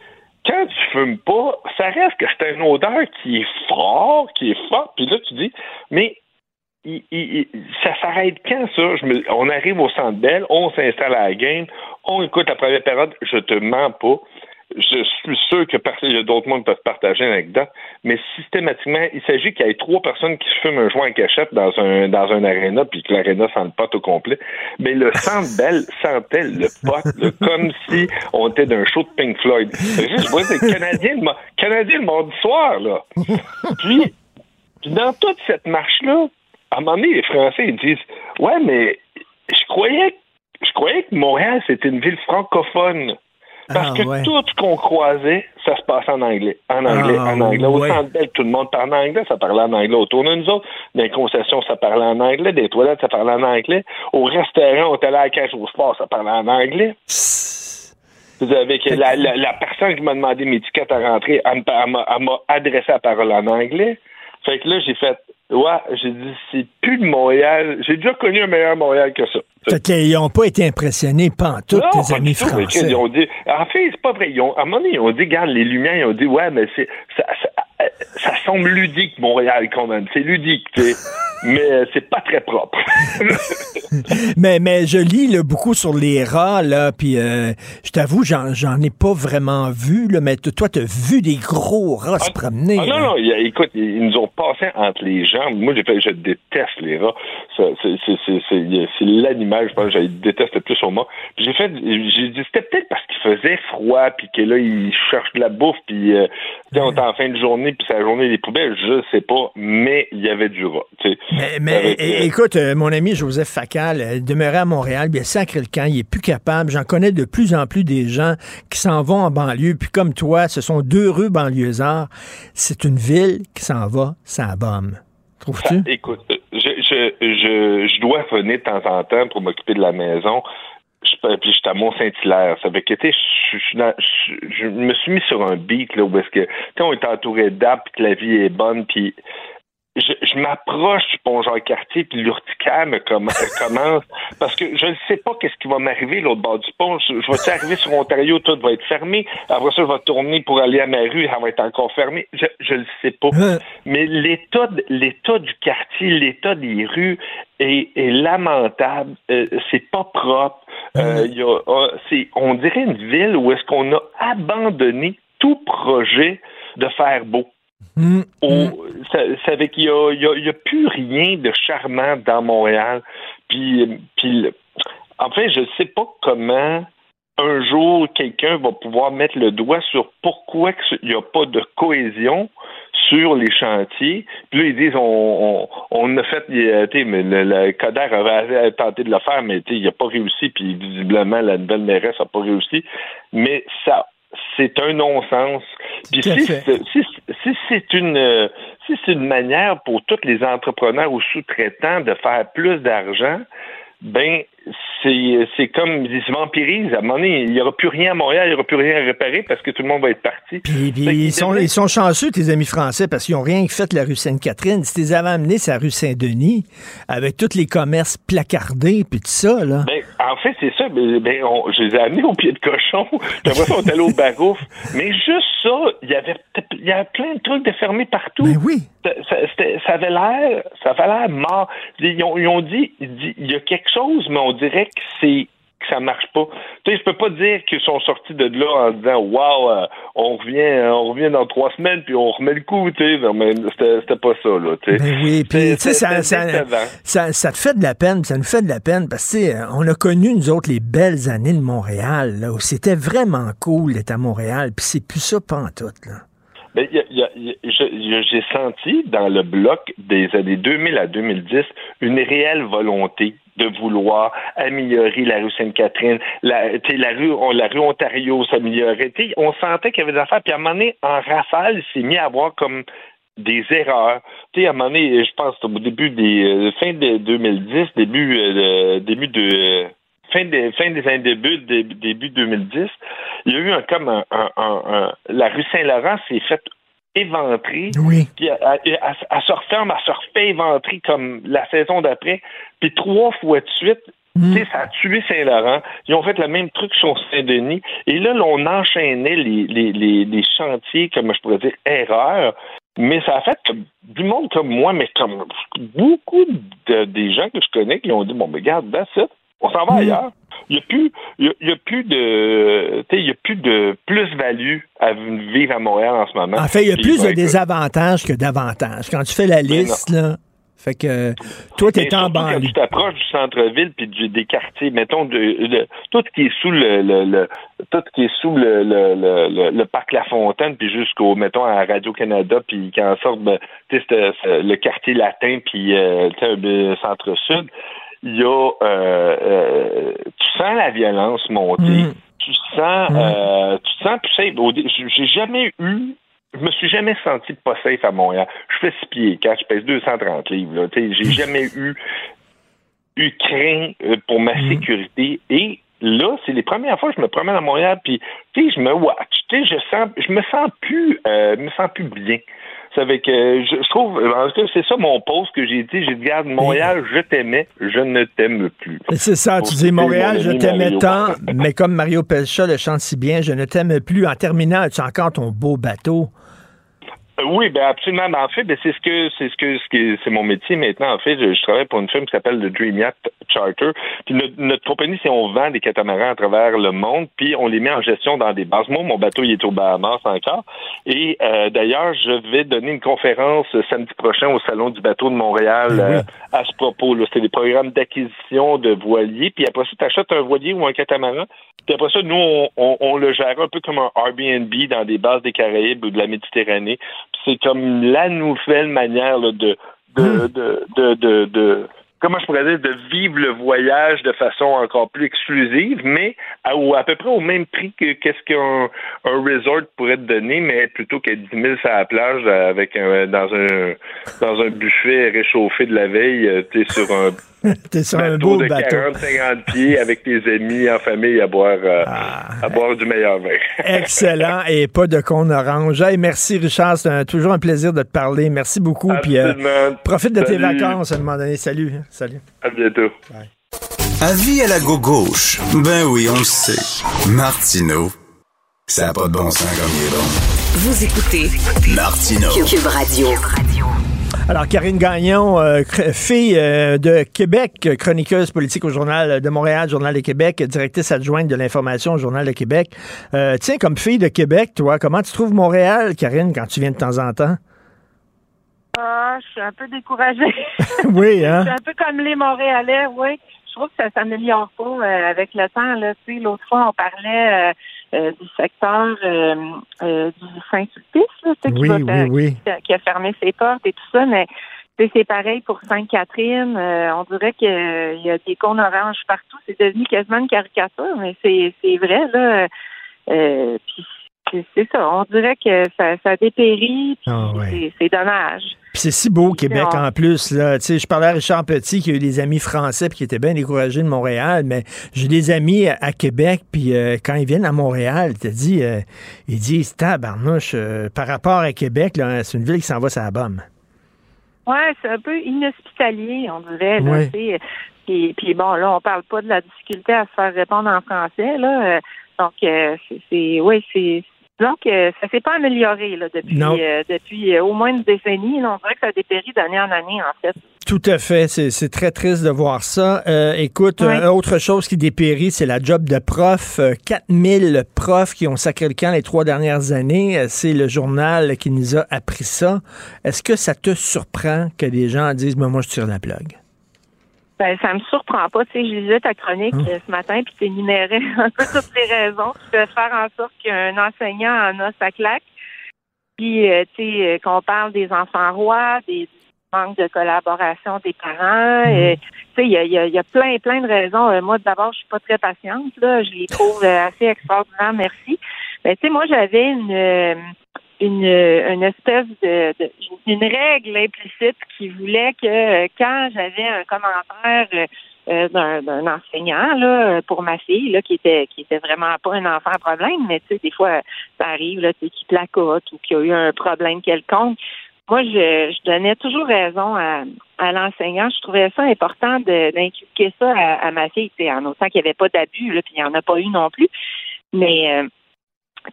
quand tu fumes pas, ça reste que c'est une odeur qui est fort, qui est forte. Puis là, tu dis, mais il- il- ça s'arrête quand ça? Je me- on arrive au centre Bell, on s'installe à la game, on écoute la première période, je te mens pas. Je suis sûr que d'autres mondes peuvent partager l'anecdote, mais systématiquement, il s'agit qu'il y ait trois personnes qui se fument un joint en cachette dans un dans un aréna, puis que l'aréna sent le pot au complet. Mais le centre Bell sentait le pot, là, comme si on était d'un show de Pink Floyd. Je vois, c'est Canadien, Canadien le mardi soir, là. Puis, puis dans toute cette marche-là, à un moment donné, les Français ils disent Ouais, mais je croyais je croyais que Montréal, c'était une ville francophone. Parce Ah, que ouais. tout ce qu'on croisait, ça se passait en anglais. En anglais, Ah, en anglais. Au ouais. centre tout le monde parlait en anglais, ça parlait en anglais autour de nous autres. Dans les concessions, ça parlait en anglais. Des toilettes, ça parlait en anglais. Au restaurant, on était allé à la cage au sport, ça parlait en anglais. Avec la, la, la personne qui m'a demandé mes tickets à rentrer, elle m'a adressé la parole en anglais. Fait que là, j'ai fait, ouais, j'ai dit, c'est plus de Montréal. J'ai déjà connu un meilleur Montréal que ça. Fait qu'ils n'ont pas été impressionnés pantoute, Non, tes amis tout. français. Ils ont dit, en fait, c'est pas vrai. Ils ont, à un moment donné, ils ont dit, regarde, les Lumières, ils ont dit, ouais, mais c'est, ça, ça, ça semble ludique, Montréal, quand même. C'est ludique, tu sais. mais euh, c'est pas très propre. mais, mais je lis là, beaucoup sur les rats, là, puis euh, je t'avoue, j'en, j'en ai pas vraiment vu, là, mais toi, t'as vu des gros rats se promener. Ah non, non, écoute, ils nous ont passé entre les Moi, j'ai fait, je déteste les rats. C'est l'animal, je pense, que je déteste le plus au monde. J'ai fait, j'ai dit, c'était peut-être parce qu'il faisait froid, puis que là, ils cherchent de la bouffe, puis euh, on est en fin de journée, puis c'est la journée des poubelles, je sais pas, mais il y avait du rat. Mais, mais, Avec, é- euh, écoute, euh, mon ami Joseph Facal demeurait à Montréal, il a sacré le camp, il est plus capable. J'en connais de plus en plus des gens qui s'en vont en banlieue, puis comme toi, ce sont deux rues banlieusards. C'est une ville qui s'en va, ça bombe. Écoute, euh, je, je, je, je dois venir de temps en temps pour m'occuper de la maison. Je, puis j'étais à Mont-Saint-Hilaire. Ça fait que, tu sais, je, me suis mis sur un beat, là, où est-ce que, tu on est entouré d'arbres, puis que la vie est bonne, puis je, je m'approche du pont Jean-Cartier, puis l'urticaire me comm- euh, commence, parce que je ne sais pas qu'est-ce qui va m'arriver l'autre bord du pont. Je, je vais arriver sur Ontario, tout va être fermé. Après ça, je vais tourner pour aller à ma rue, ça va être encore fermé. Je je le sais pas. Mais l'état l'état du quartier, l'état des rues est, est lamentable. Euh, c'est pas propre. Euh, il y a, euh, c'est, on dirait une ville où est-ce qu'on a abandonné tout projet de faire beau. Au- ça, ça fait qu'il y a, il y a- plus rien de charmant dans Montréal. Puis, puis le- en fait, je sais pas comment un jour quelqu'un va pouvoir mettre le doigt sur pourquoi il n'y a pas de cohésion sur les chantiers. Puis là, ils disent on, on, on a fait, tu sais, mais le, le Coder avait tenté de le faire, mais il n'a pas réussi, puis visiblement la nouvelle mairesse n'a pas réussi. Mais ça c'est un non-sens. Puis si, c'est- si, si c'est une euh, si c'est une manière pour tous les entrepreneurs ou sous-traitants de faire plus d'argent, ben c'est c'est comme ils se vampirisent. À un moment donné, il n'y aura plus rien à Montréal, il n'y aura plus rien à réparer parce que tout le monde va être parti. Puis, puis ils, sont, ils sont chanceux, tes amis français, parce qu'ils n'ont rien fait de la rue Sainte-Catherine. Si tu les avais amenés sur la rue Saint-Denis, avec tous les commerces placardés, puis tout ça, là. Ben, en fait, c'est ça. Ben, ben, on- je les ai amenés au pied de cochon. Après ça, on est allé au barouf. Mais juste ça, il y avait il y avait plein de trucs de fermés partout. Ben oui. Ça, ça- avait l'air, ça avait l'air mort. Ils ont, ils ont dit, ils dit, il y a quelque chose, mais on dirait que c'est que ça marche pas. Tu sais, je peux pas dire qu'ils sont sortis de là en disant Waouh, euh, on revient, on revient dans trois semaines puis on remet le coup, tu sais. Non, mais C'était c'était pas ça, là. tu sais. Ben oui, puis tu sais, ça, ça, ça, ça te fait de la peine, ça nous fait de la peine, parce que on a connu, nous autres, les belles années de Montréal, là, où c'était vraiment cool d'être à Montréal, puis c'est plus ça pantoute, là. Ben, je- je- J'ai senti dans le bloc des années 2000 à 2010 une réelle volonté de vouloir améliorer la rue Sainte-Catherine, la, la rue, la rue Ontario s'améliorait. On sentait qu'il y avait des affaires. Puis à un moment donné, en rafale, il s'est mis à avoir comme des erreurs. Tu à un moment donné, je pense au début des euh, fin de 2010, début euh, début de fin des fin des années début début, début 2010, il y a eu un comme un, un, un- la rue Saint-Laurent s'est faite éventrer. Oui. Puis elle, se referme, elle se refait éventrer comme la saison d'après. Puis trois fois de suite, sais, ça a tué Saint-Laurent. Ils ont fait le même truc sur Saint-Denis. Et là, là, on enchaînait les, les, les, les chantiers, comme je pourrais dire, erreurs. Mais ça a fait que du monde comme moi, mais comme beaucoup de, des gens que je connais qui ont dit, bon, mais regarde, that's it. On s'en va ailleurs. Il n'y a plus, il y a, il y a plus de, il y a plus de plus-value à vivre à Montréal en ce moment. En fait, il y a Puis, plus ben, de désavantages que d'avantages. Quand tu fais la liste, là, fait que toi, tu Mais es en surtout quand banlieue. tu t'approches du centre-ville puis du- des quartiers, mettons, de, de- tout ce qui est sous le, le- le- tout ce qui est sous le, le, le, le- le parc La Fontaine puis jusqu'au, mettons, à Radio-Canada puis qu'en sorte, ben, le quartier latin puis euh, tu sais, le centre-sud, il y a, euh, euh, tu sens la violence monter. Tu sens, euh, tu sens, au dé- j'ai jamais eu je me suis jamais senti pas safe à Montréal. Je fais six pieds quatre, je pèse 230 livres. Là. Tu sais, J'ai jamais eu, eu craint euh, pour ma sécurité. Et là, c'est les premières fois que je me promène à Montréal, puis tu sais, je me watch. Tu sais, je sens, je me sens plus, euh, me sens plus bien. C'est avec, euh, je, je trouve, en tout cas, c'est ça mon post que j'ai dit. J'ai dit, regarde, Montréal, je t'aimais, je ne t'aime plus. C'est ça, tu dis Montréal, mon je t'aimais tant, mais comme Mario Pelcha le chante si bien, je ne t'aime plus. En terminant, as-tu encore ton beau bateau? Euh, Oui, ben absolument. Ben, en fait, ben, c'est ce que c'est ce que ce que c'est mon métier maintenant. En fait, je, je travaille pour une firme qui s'appelle le Dream Yacht Charter. Puis notre, notre compagnie, c'est on vend des catamarans à travers le monde, puis on les met en gestion dans des bases. Moi, mon bateau, il est au Bahamas encore. Et euh, d'ailleurs, je vais donner une conférence samedi prochain au Salon du bateau de Montréal euh, à ce propos. C'est des programmes d'acquisition de voiliers. Puis après ça, tu achètes un voilier ou un catamaran. Puis après ça, nous, on, on, on le gère un peu comme un Airbnb dans des bases des Caraïbes ou de la Méditerranée. C'est comme la nouvelle manière là, de, de, de, de, de, de- comment je pourrais dire, de vivre le voyage de façon encore plus exclusive, mais à, à peu près au même prix que qu'est-ce qu'un un resort pourrait te donner, mais plutôt qu'à 10 000 sur la plage avec un, dans un dans un buffet réchauffé de la veille, euh, t'es sur un T'es sur un bateau beau de bateau. 40-50 pieds avec tes amis en famille à boire euh, Ah. à boire du meilleur vin. Excellent et pas de con orange. Hey, merci Richard, c'est un- toujours un plaisir de te parler. Merci beaucoup. Puis euh, profite de tes vacances à un moment donné. Salut. Salut. À bientôt. Avis à la gauche. Ben oui, on le sait. Martineau, ça n'a pas de bon sens comme il est bon. Vous écoutez Martineau. Cube Radio. Alors, Karine Gagnon, euh, fille euh, de Québec, chroniqueuse politique au Journal de Montréal, Journal de Québec, directrice adjointe de l'information au Journal de Québec. Euh, tiens, comme fille de Québec, toi, comment tu trouves Montréal, Karine, quand tu viens de temps en temps? Ah, je suis un peu découragée. Oui, hein? Je suis un peu comme les Montréalais, oui. Je trouve que ça s'améliore pas euh, avec le temps. Là. Tu sais, l'autre fois, on parlait euh, du secteur euh, euh, du Saint-Sulpice, qui, Oui, qui- qui a fermé ses portes et tout ça, mais c'est pareil pour Sainte-Catherine. Euh, on dirait qu'il y a des cônes oranges partout. C'est devenu quasiment une caricature, mais c'est c'est vrai, là. Euh, puis c'est- ça. On dirait que ça, ça dépérit, puis Ah, ouais. c'est- dommage. Puis c'est si beau, Québec, en plus. Là. Je parlais à Richard Petit, qui a eu des amis français, puis qui étaient bien découragés de Montréal, mais j'ai des amis à, à Québec, puis euh, quand ils viennent à Montréal, dis, euh, ils disent, tabarnouche, euh, par rapport à Québec, là, c'est une ville qui s'en va sur la bombe. Ouais, c'est un peu inhospitalier, on dirait. Là, Ouais. Puis, puis bon, là, on parle pas de la difficulté à se faire répondre en français, là. Euh, Donc, euh, c'est, oui, c'est. Donc, ça s'est pas amélioré là, depuis, euh, depuis euh, au moins une décennie. Là, on dirait que ça dépérit d'année en année, en fait. Tout à fait. C'est très triste de voir ça. Euh, écoute, euh, autre chose qui dépérit, c'est la job de prof. Euh, 4000 profs qui ont sacré le camp les trois dernières années. Euh, C'est le journal qui nous a appris ça. Est-ce que ça te surprend que des gens disent, Ben, moi, je tire la plug? Ben, ça me surprend pas. Tu sais, je lisais ta chronique Hein? euh, ce matin, puis tu énumérais un peu toutes les raisons qui peuvent faire en sorte qu'un enseignant en a sa claque. Puis, euh, tu sais, euh, qu'on parle des enfants rois, des du manque de collaboration des parents. euh, tu sais, il y a, il y a- il y a plein, plein de raisons. Moi, d'abord, je suis pas très patiente. Là. Je les trouve assez extraordinaires, merci. Mais tu sais, moi, j'avais une... une, une espèce de, une règle implicite qui voulait que quand j'avais un commentaire euh, d'un, enseignant là pour ma fille là qui était qui était vraiment pas un enfant à problème mais tu sais des fois ça arrive là tu qui placote ou qui a eu un problème quelconque. Moi je, je donnais toujours raison à, à l'enseignant. Je trouvais ça important d'inculquer ça à, à ma fille tu en autant qu'il n'y avait pas d'abus là puis il n'y en a pas eu non plus. Mais euh,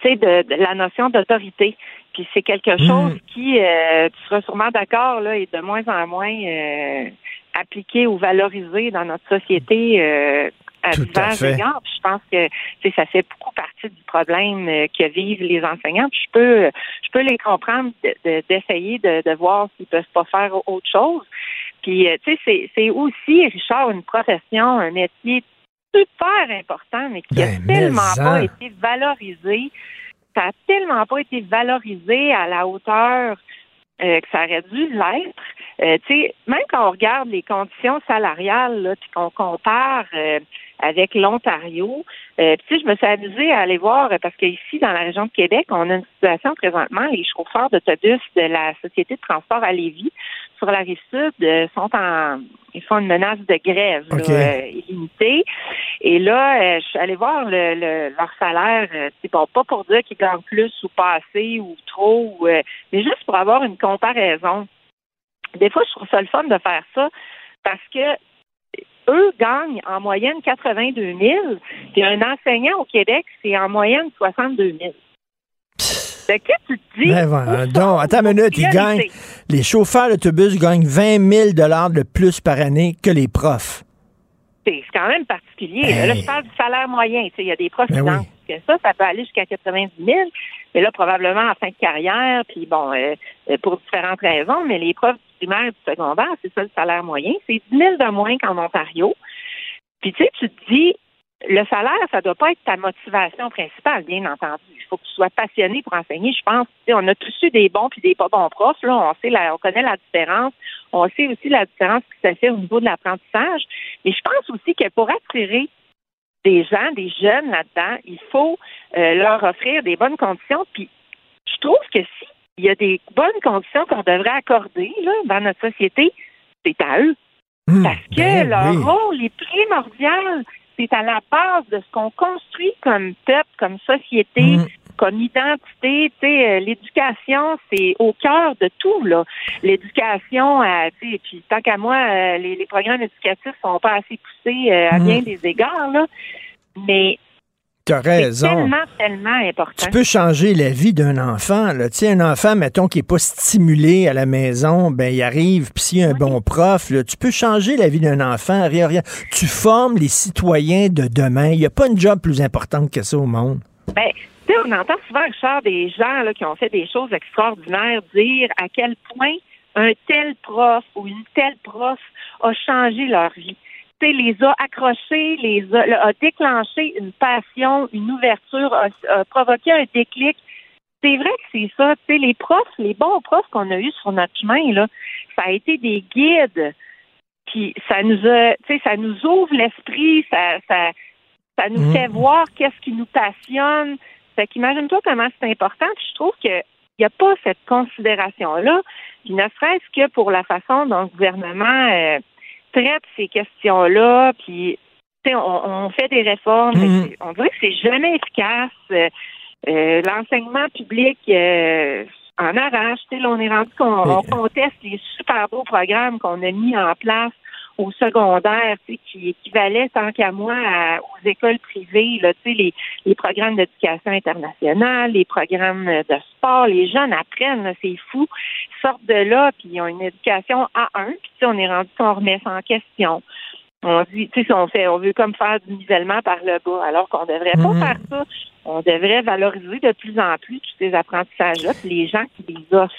tu sais, de, de la notion d'autorité. Puis c'est quelque chose qui, euh, tu seras sûrement d'accord, là, est de moins en moins euh, appliqué ou valorisé dans notre société euh, à Tout à divers fait. égards. Puis je pense que tu sais, ça fait beaucoup partie du problème euh, que vivent les enseignants. Puis je peux, je peux les comprendre de- de- d'essayer de, de voir s'ils peuvent pas faire autre chose. Puis euh, tu sais, c'est aussi, Richard, une profession, un métier super important, mais qui Ben, a tellement pas en. été valorisé. Ça a tellement pas été valorisé à la hauteur euh, que ça aurait dû l'être. Euh, tu sais, même quand on regarde les conditions salariales, puis qu'on compare euh, avec l'Ontario, euh, je me suis amusée à aller voir parce qu'ici, dans la région de Québec, on a une situation présentement, les chauffeurs d'autobus de la Société de transport à Lévis sur la rive sud euh, sont en ils font une menace de grève là, OK. euh, illimitée. Et là, euh, je suis allée voir le, le- leur salaire. c'est bon, pas pour dire qu'ils gagnent plus ou pas assez ou trop, ou, mais juste pour avoir une comparaison. Des fois, je trouve ça le fun de faire ça parce que eux gagnent en moyenne 82 000, puis un enseignant au Québec, c'est en moyenne 62 000. De que tu te dis? Ben, donc, attends une minute, ils gagnent. Les chauffeurs d'autobus gagnent 20 000 de plus par année que les profs. C'est quand même particulier. Là, je parle du salaire moyen. Il y a des profs qui Ben gagnent oui. que ça. Ça peut aller jusqu'à 90 000. Mais là, probablement en fin de carrière, puis bon, euh, euh, pour différentes raisons, mais les profs du primaire et du secondaire, c'est ça le salaire moyen. C'est 10 000 de moins qu'en Ontario. Puis tu sais, tu te dis, le salaire, ça doit pas être ta motivation principale, bien entendu. Il faut que tu sois passionné pour enseigner. Je pense, on a tous eu des bons puis des pas bons profs. Là, on sait, la, on connaît la différence. On sait aussi la différence qui se fait au niveau de l'apprentissage. Mais je pense aussi que pour attirer des gens, des jeunes là-dedans, il faut euh, leur offrir des bonnes conditions. Puis je trouve que si il y a des bonnes conditions qu'on devrait accorder là, dans notre société, c'est à eux. Parce que ben leur oui. rôle est primordial. C'est à la base de ce qu'on construit comme peuple, comme société, Mm. comme identité. Tu sais, euh, l'éducation, c'est au cœur de tout, là. L'éducation, euh, tu sais, puis tant qu'à moi, euh, les, les programmes éducatifs sont pas assez poussés à Mm. bien des égards, là. Mais T'as c'est raison. tellement, tellement important. Tu peux changer la vie d'un enfant. Là. Tu sais, un enfant, mettons, qui n'est pas stimulé à la maison, ben il arrive, puis s'il y a un bon prof, là, tu peux changer la vie d'un enfant. Rien, rien. Tu formes les citoyens de demain. Il n'y a pas une job plus importante que ça au monde. Ben, tu sais, on entend souvent, Richard, des gens là, qui ont fait des choses extraordinaires dire à quel point un tel prof ou une telle prof a changé leur vie. Les a accrochés, les a, a déclenché une passion, une ouverture, a, a provoqué un déclic. C'est vrai que c'est ça. Tu sais, les profs, les bons profs qu'on a eus sur notre chemin, là, ça a été des guides. Puis ça nous a, tu sais, ça nous ouvre l'esprit, ça, ça, ça nous Mm. fait voir qu'est-ce qui nous passionne. Fait qu'imagine-toi comment c'est important. Puis je trouve que il n'y a pas cette considération-là, puis ne serait-ce que pour la façon dont le gouvernement euh, traite ces questions-là, puis tu sais, on, on fait des réformes, mais c'est- on dirait que c'est jamais efficace. Euh, euh, L'enseignement public euh, en arrache. Là, on est rendu qu'on on conteste les super beaux programmes qu'on a mis en place au secondaire, tu sais, qui équivalaient tant qu'à moi à- aux écoles privées, là, tu sais, les, les programmes d'éducation internationale, les programmes de sport, les jeunes apprennent, c'est fou, Ils sortent de là, puis ils ont une éducation à un, puis tu sais, on est rendu qu'on remet ça en question. On dit, tu sais, on fait, on veut comme faire du nivellement par le bas, alors qu'on devrait pas Mhm. faire ça. On devrait valoriser de plus en plus tous ces apprentissages-là, puis les gens qui les offrent.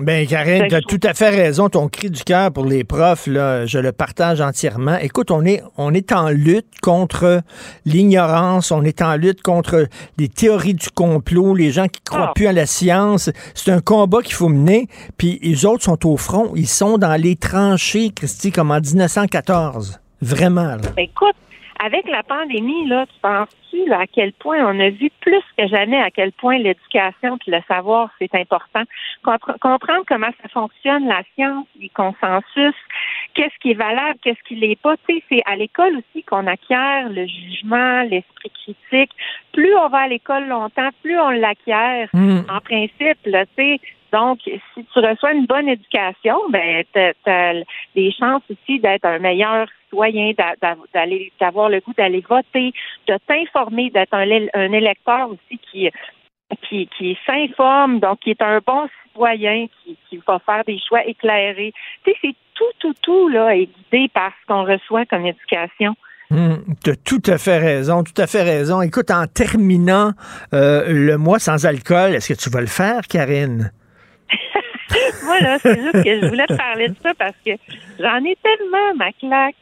Ben, Karine, tu as tout à fait raison. Ton cri du cœur pour les profs, là, je le partage entièrement. Écoute, on est, on est en lutte contre l'ignorance, on est en lutte contre les théories du complot, les gens qui croient Ah. plus à la science. C'est un combat qu'il faut mener. Puis les autres sont au front. Ils sont dans les tranchées, Christy, comme en 1914. Vraiment, là. Ben, écoute, avec la pandémie, là, tu penses-tu là, à quel point on a vu plus que jamais à quel point l'éducation et le savoir, c'est important? Compre- comprendre comment ça fonctionne, la science, les consensus, qu'est-ce qui est valable, qu'est-ce qui l'est pas. Tu sais, c'est à l'école aussi qu'on acquiert le jugement, l'esprit critique. Plus on va à l'école longtemps, plus on l'acquiert. Mm. En principe, là, tu sais, donc, si tu reçois une bonne éducation, ben, t'as, t'as des chances aussi d'être un meilleur citoyen, d'a- d'a- d'aller, d'avoir le goût d'aller voter, de t'informer, d'être un, un électeur aussi qui, qui, s'informe, donc qui est un bon citoyen, qui, va faire des choix éclairés. Tu sais, c'est tout, tout, tout, là, est guidé par ce qu'on reçoit comme éducation. tu as tout à fait raison, tout à fait raison. Écoute, en terminant euh, le mois sans alcool, est-ce que tu vas le faire, Karine? voilà, c'est juste que je voulais te parler de ça parce que j'en ai tellement ma claque.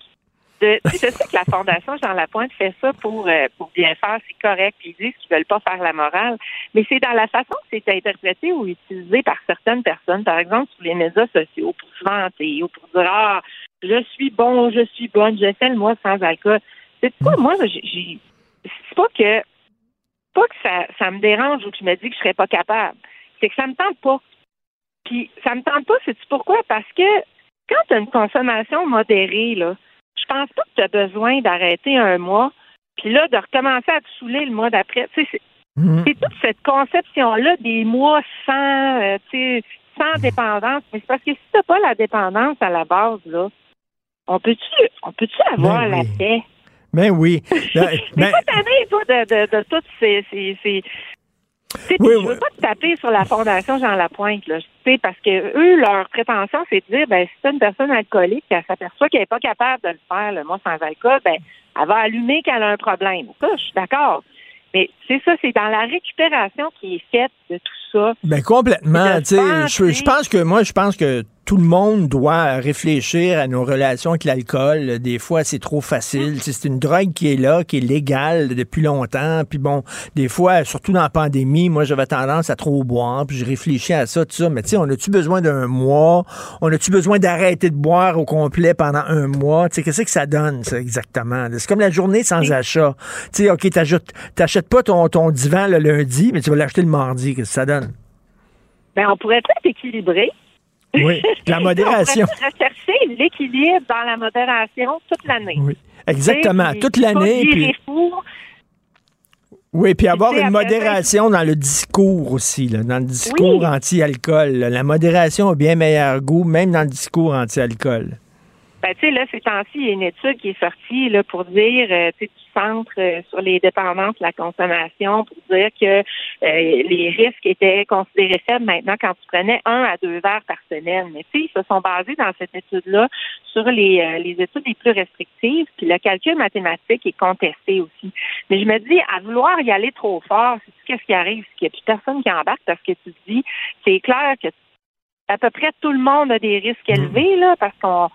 De, tu sais, je sais que la Fondation Jean Lapointe fait ça pour, euh, pour bien faire, c'est correct, ils disent qu'ils veulent pas faire la morale, mais c'est dans la façon que c'est interprété ou utilisé par certaines personnes, par exemple sur les médias sociaux, pour se vanter ou pour dire Ah, je suis bon, je suis bonne, je fais le mois sans alcool. C'est quoi, moi, j'ai c'est pas que pas que ça, ça me dérange ou que je me dis que je serais pas capable. C'est que ça me tente pas. Puis ça me tente pas, c'est pourquoi? Parce que quand tu as une consommation modérée, là, je pense pas que tu as besoin d'arrêter un mois, puis là, de recommencer à te saouler le mois d'après. Tu sais, c'est toute cette conception-là des mois sans, euh, tu sans dépendance. Mais c'est parce que si t'as pas la dépendance à la base, là, on peut-tu, on peut-tu avoir Ben la oui. paix? Ben oui. Ben, Mais ben, pas tanné, toi, de, de, de toutes ces. ces, ces- Puis je veux pas te taper sur la Fondation Jean Lapointe, là. Tu sais, parce que eux, leur prétention, c'est de dire, ben, si t'as une personne alcoolique, qui s'aperçoit qu'elle n'est pas capable de le faire, le mois sans alcool, ben, elle va allumer qu'elle a un problème. Ça, je suis d'accord. Mais c'est ça, c'est dans la récupération qui est faite de tout ça. Ben complètement. je pense que moi, je pense que tout le monde doit réfléchir à nos relations avec l'alcool. Des fois, c'est trop facile. C'est une drogue qui est là, qui est légale depuis longtemps. Puis bon, des fois, surtout dans la pandémie, moi, j'avais tendance à trop boire. Puis je réfléchis à ça, tout ça. Mais tu sais, on a-tu besoin d'un mois? On a-tu besoin d'arrêter de boire au complet pendant un mois? Tu sais, qu'est-ce que ça donne, ça, exactement? C'est comme la journée sans achat. Tu sais, OK, t'achètes pas ton, ton divan le lundi, mais tu vas l'acheter le mardi. Qu'est-ce que ça donne? Ben, on pourrait peut-être équilibrer. Oui, la modération. rechercher l'équilibre dans la modération toute l'année. Oui, exactement, toute l'année, puis-. Oui, puis avoir une modération dans le discours aussi, là, dans le discours Oui. anti-alcool. La modération a bien meilleur goût, même dans le discours anti-alcool. Ben, tu sais, là, ces temps-ci, il y a une étude qui est sortie là, pour dire, euh, tu centre euh, sur les dépendances, la consommation, pour dire que euh, les risques étaient considérés faibles maintenant quand tu prenais un à deux verres par semaine. Mais tu sais, ils se sont basés dans cette étude-là sur les, euh, les études les plus restrictives, puis le calcul mathématique est contesté aussi. Mais je me dis, à vouloir y aller trop fort, c'est qu'est-ce qui arrive? C'est qu'il n'y a plus personne qui embarque parce que tu te dis, c'est clair que à peu près tout le monde a des risques élevés, là, parce qu'on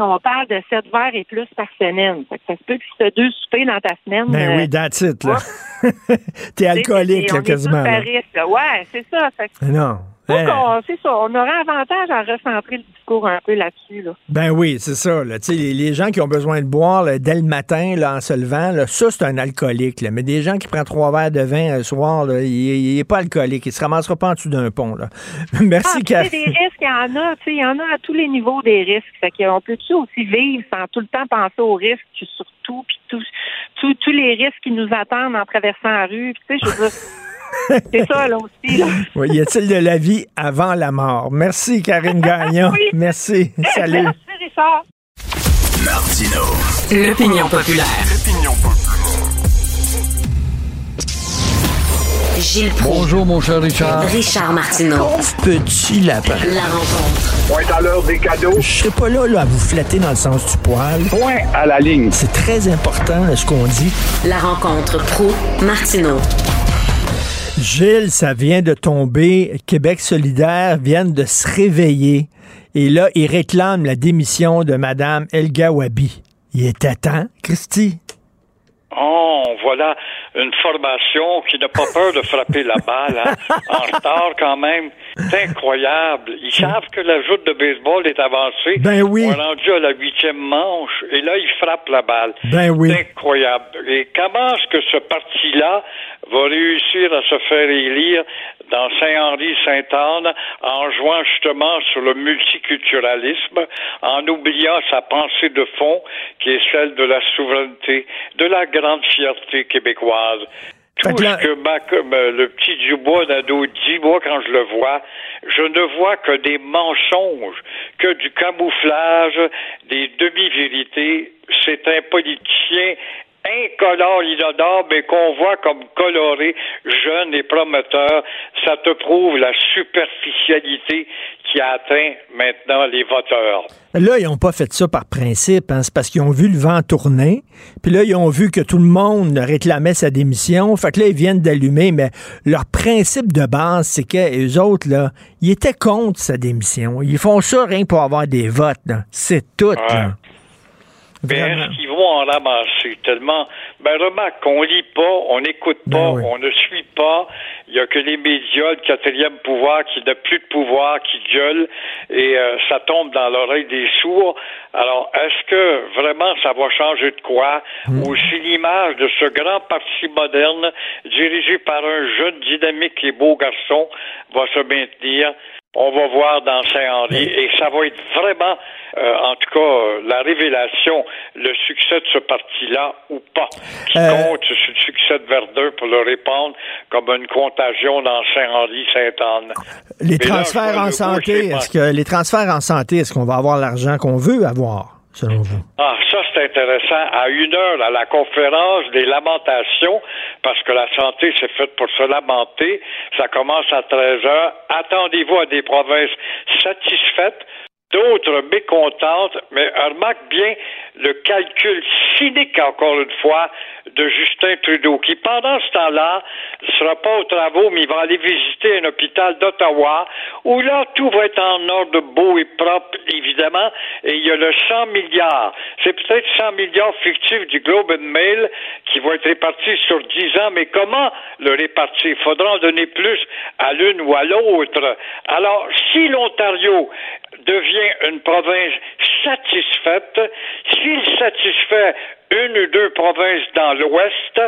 on parle de 7 verres et plus par semaine. Ça se peut que tu as deux soupers dans ta semaine. Ben euh, oui, that's it, là. T'es alcoolique, là, quasiment. là. risque, là. Ouais, c'est ça. Fait que Non. Qu'on- c'est ça. On aurait avantage à recentrer le discours un peu là-dessus, là. Ben oui, c'est ça. Là. Les, les gens qui ont besoin de boire là, dès le matin là, en se levant, là, ça, c'est un alcoolique. Là. Mais des gens qui prennent trois verres de vin le soir, là, il n'est pas alcoolique. Il se ramassera pas en dessous d'un pont. Là. Merci, Ah, Karine. des risques, il y en a, il y en a à tous les niveaux des risques. Fait qu'on peut-tu aussi vivre sans tout le temps penser aux risques, surtout, puis tous les risques qui nous attendent en traversant la rue. Puis, tu sais, je veux dire, c'est ça, là aussi, là. Oui, y a-t-il de la vie avant la mort? Merci, Karine Gagnon. Oui. Merci. Salut. Merci, Richard. Martino. L'opinion populaire. Gilles Proulx. Bonjour, mon cher Richard. Richard Martineau. Pauvre petit lapin. La rencontre. Point à l'heure des cadeaux. Je serai pas là, là à vous flatter dans le sens du poil. Point à la ligne. C'est très important là, ce qu'on dit. La rencontre pro martineau Gilles, ça vient de tomber. Québec solidaire viennent de se réveiller. Et là, ils réclament la démission de Mme El Gawabi. Il était temps, Christy? Oh, voilà une formation qui n'a pas peur de frapper la balle, hein? en retard quand même. C'est incroyable. Ils savent que la joute de baseball est avancée. Ben oui. On est rendu à la huitième manche et là, ils frappent la balle. Ben oui. C'est incroyable. Et comment est-ce que ce parti-là va réussir à se faire élire dans Saint-Henri-Sainte-Anne en jouant justement sur le multiculturalisme, en oubliant sa pensée de fond qui est celle de la souveraineté, de la grande fierté québécoise. Tout ce que ma- comme, euh, le petit Dubois d'ado dit, moi, quand je le vois, je ne vois que des mensonges, que du camouflage, des demi-vérités. C'est un politicien incolore, inodore, mais qu'on voit comme coloré, jeune et prometteur. Ça te prouve la superficialité qui atteint maintenant les voteurs. Là, ils n'ont pas fait ça par principe. hein. C'est parce qu'ils ont vu le vent tourner. Puis là, ils ont vu que tout le monde réclamait sa démission. Fait que là, ils viennent d'allumer. Mais leur principe de base, c'est que les autres, là, ils étaient contre sa démission. Ils font ça rien pour avoir des votes. C'est tout. là. Est-ce qu'ils vont en ramasser tellement? Ben, remarque qu'on lit pas, on n'écoute pas, Ben oui. on ne suit pas. Il y a que les médias, le quatrième pouvoir qui n'a plus de pouvoir, qui gueule et euh, ça tombe dans l'oreille des sourds. Alors, est-ce que vraiment ça va changer de quoi? Ou si l'image de ce grand parti moderne dirigé par un jeune, dynamique et beau garçon va se maintenir? On va voir dans Saint-Henri et ça va être vraiment, euh, en tout cas, euh, la révélation, le succès de ce parti-là ou pas. Ce qui Euh, compte, c'est le succès de Verdun pour le répandre comme une contagion dans Saint-Henri-Sainte-Anne. Les Mais là, transferts en santé, est-ce que les transferts en santé, est-ce qu'on va avoir l'argent qu'on veut avoir, Ah, ça c'est intéressant. À une heure, à la conférence des lamentations, parce que la santé c'est faite pour se lamenter, ça commence à 13 heures. Attendez-vous à des provinces satisfaites, d'autres mécontentes, mais remarque bien le calcul cynique, encore une fois, de Justin Trudeau, qui pendant ce temps-là ne sera pas aux travaux, mais il va aller visiter un hôpital d'Ottawa, où là, tout va être en ordre beau et propre, évidemment, et il y a le 100 milliards. C'est peut-être 100 milliards fictifs du Globe and Mail qui vont être répartis sur 10 ans, mais comment le répartir? Il faudra en donner plus à l'une ou à l'autre. Alors, si l'Ontario devient une province satisfaite, s'il satisfait une ou deux provinces dans l'Ouest,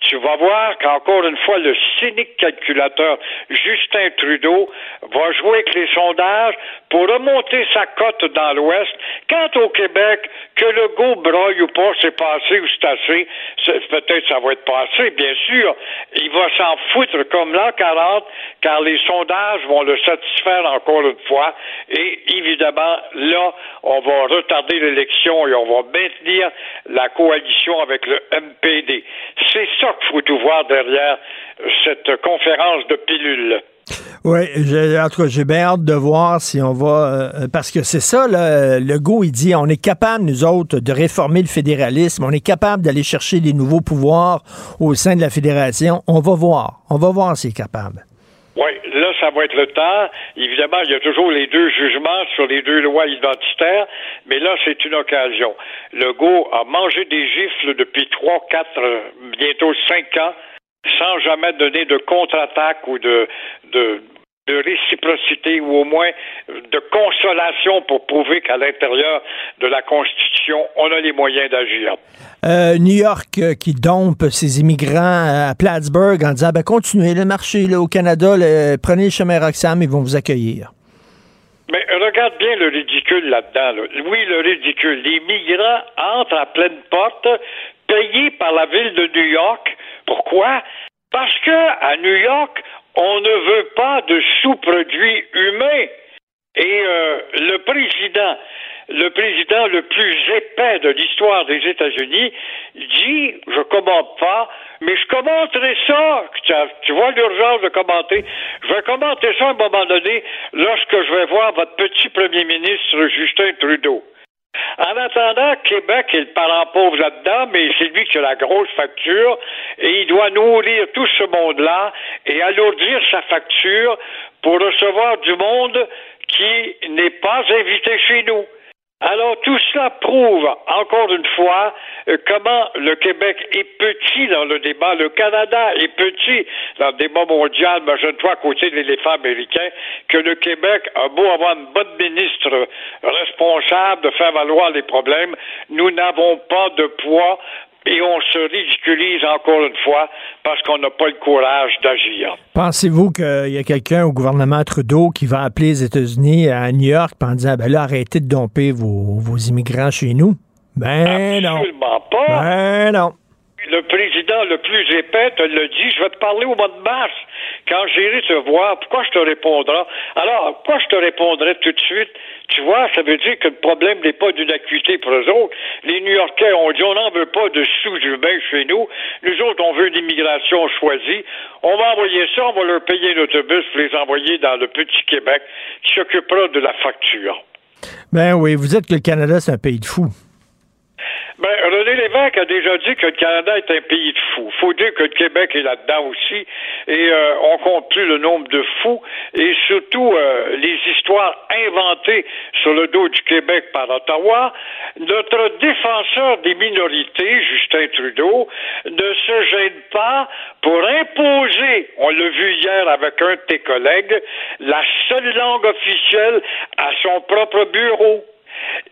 tu vas voir qu'encore une fois, le cynique calculateur Justin Trudeau va jouer avec les sondages pour remonter sa cote dans l'Ouest. Quant au Québec, que le go broille ou pas, c'est passé ou c'est assez, peut-être ça va être passé, bien sûr. Il va s'en foutre comme l'an 40, car les sondages vont le satisfaire encore une fois. Et évidemment, là, on va retarder l'élection et on va maintenir la coalition avec le MPD. C'est ça qu'il faut tout voir derrière cette conférence de pilules. Oui, en tout cas, j'ai bien hâte de voir si on va. euh, parce que c'est ça, là, le go, il dit on est capable, nous autres, de réformer le fédéralisme, on est capable d'aller chercher des nouveaux pouvoirs au sein de la fédération. On va voir. On va voir s'il est capable. Là, ça va être le temps. Évidemment, il y a toujours les deux jugements sur les deux lois identitaires, mais là, c'est une occasion. Legault a mangé des gifles depuis trois, quatre, bientôt cinq ans, sans jamais donner de contre-attaque ou de, de réciprocité ou au moins de consolation pour prouver qu'à l'intérieur de la Constitution, on a les moyens d'agir. Euh, New York euh, qui dompe ses immigrants à Plattsburgh en disant ben, continuez le marché là, au Canada, prenez le chemin Roxham, ils vont vous accueillir. Mais regarde bien le ridicule là-dedans. là. Oui, le ridicule. Les migrants entrent à pleine porte, payés par la ville de New York. Pourquoi? Parce que à New York, on ne veut pas de sous-produits humains. Et euh, le président, le président le plus épais de l'histoire des États-Unis, dit je commente pas, mais je commenterai ça. Tu, vois l'urgence de commenter. Je vais commenter ça à un moment donné lorsque je vais voir votre petit premier ministre Justin Trudeau. En attendant, Québec est le parent pauvre là-dedans, mais c'est lui qui a la grosse facture et il doit nourrir tout ce monde-là et alourdir sa facture pour recevoir du monde qui n'est pas invité chez nous. Alors tout cela prouve encore une fois euh, comment le Québec est petit dans le débat, le Canada est petit dans le débat mondial. Imagine-toi à côté de l'éléphant américain que le Québec a beau avoir une bonne ministre responsable de faire valoir les problèmes, nous n'avons pas de poids et on se ridiculise encore une fois parce qu'on n'a pas le courage d'agir. Pensez-vous qu'il y a quelqu'un au gouvernement Trudeau qui va appeler les États-Unis à New York en disant ben là, arrêtez de domper vos, vos immigrants chez nous? Ben non. Absolument pas. Ben non. Le président le plus épais te le dit, je vais te parler au mois de mars. Quand j'irai te voir, pourquoi je te répondrai? Alors, pourquoi je te répondrai tout de suite? Tu vois, ça veut dire que le problème n'est pas d'une acuité pour eux autres. Les New-Yorkais ont dit, on n'en veut pas de sous-humains chez nous. Nous autres, on veut une immigration choisie. On va envoyer ça, on va leur payer l'autobus pour les envoyer dans le petit Québec qui s'occupera de la facture. Ben oui, vous dites que le Canada, c'est un pays de fous. Ben, René Lévesque a déjà dit que le Canada est un pays de fous. faut dire que le Québec est là-dedans aussi. Et euh, on compte plus le nombre de fous. Et surtout, euh, les histoires inventées sur le dos du Québec par Ottawa. Notre défenseur des minorités, Justin Trudeau, ne se gêne pas pour imposer, on l'a vu hier avec un de tes collègues, la seule langue officielle à son propre bureau.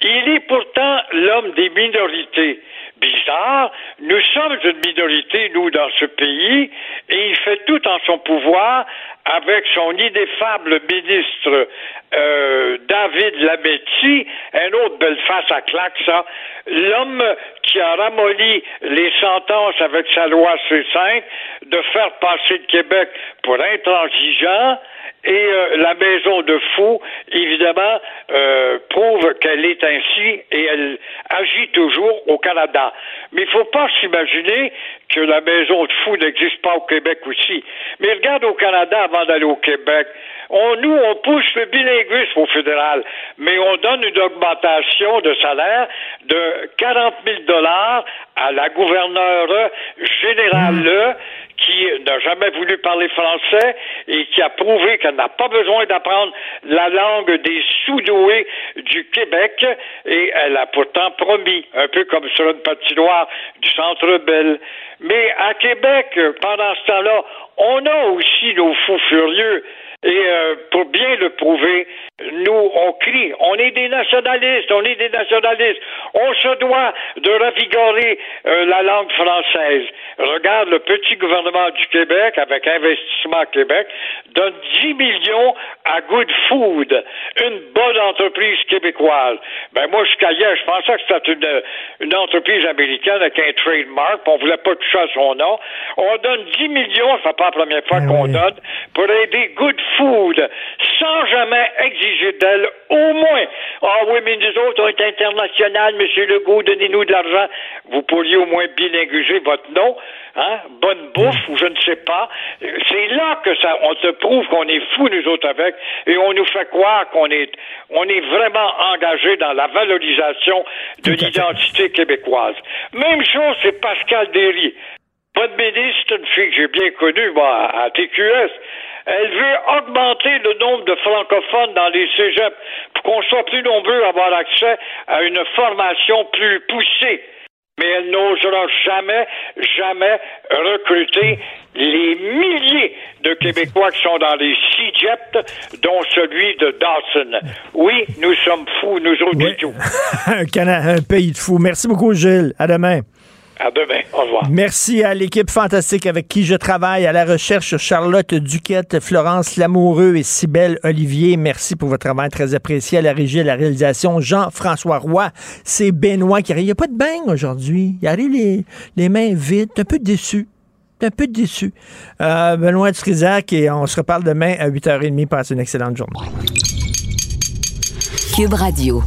Il est pourtant l'homme des minorités. Bizarre, nous sommes une minorité, nous, dans ce pays, et il fait tout en son pouvoir avec son ineffable ministre euh, David Lametti, un autre belle face à claque, ça, l'homme qui a ramolli les sentences avec sa loi C5 de faire passer le Québec pour intransigeant, et euh, la maison de fou, évidemment, euh, prouve qu'elle est ainsi et elle agit toujours au Canada. Mais il ne faut pas s'imaginer que la maison de fou n'existe pas au Québec aussi. Mais regarde au Canada avant d'aller au Québec. On, nous, on pousse le bilinguisme au fédéral, mais on donne une augmentation de salaire de 40 000 dollars à la gouverneure générale qui n'a jamais voulu parler français et qui a prouvé qu'elle n'a pas besoin d'apprendre la langue des sous-doués du Québec et elle a pourtant promis, un peu comme sur une patinoire du Centre Bell. Mais à Québec, pendant ce temps-là, on a aussi nos fous furieux. Et euh, pour bien le prouver, nous, on crie, on est des nationalistes, on est des nationalistes. On se doit de ravigorer euh, la langue française. Regarde, le petit gouvernement du Québec, avec Investissement Québec, donne 10 millions à Good Food, une bonne entreprise québécoise. Ben moi, jusqu'à hier, je pensais que c'était une, une entreprise américaine avec un trademark, on voulait pas toucher à son nom. On donne 10 millions, c'est pas la première fois qu'on donne, pour aider Good Food, sans jamais exiger d'elle au moins. Ah oui, mais nous autres, on est international, Monsieur Legault, donnez-nous de l'argent. Vous pourriez au moins bilinguiser votre nom, hein? Bonne bouffe, ou je ne sais pas. C'est là que ça, on te prouve qu'on est fou, nous autres, avec, et on nous fait croire qu'on est, on est vraiment engagé dans la valorisation de l'identité québécoise. Même chose, c'est Pascal Derry. Bonne ministre, une fille que j'ai bien connue, moi, à TQS. Elle veut augmenter le nombre de francophones dans les cégeps pour qu'on soit plus nombreux à avoir accès à une formation plus poussée. Mais elle n'osera jamais, jamais recruter les milliers de Québécois qui sont dans les CIGEP, dont celui de Dawson. Oui, nous sommes fous, nous autres Oui. et tout. un, un pays de fous. Merci beaucoup, Gilles. À demain. À demain. Au revoir. Merci à l'équipe fantastique avec qui je travaille, à la recherche Charlotte Duquette, Florence Lamoureux et Cybelle Olivier. Merci pour votre travail très apprécié. À la régie, à la réalisation, Jean-François Roy. C'est Benoît qui arrive. Il n'y a pas de bain aujourd'hui. Il arrive les, les mains vides, un peu déçu. Un peu déçu. Euh, Benoît Trisac et on se reparle demain à 8h30. Passez une excellente journée. Cube Radio.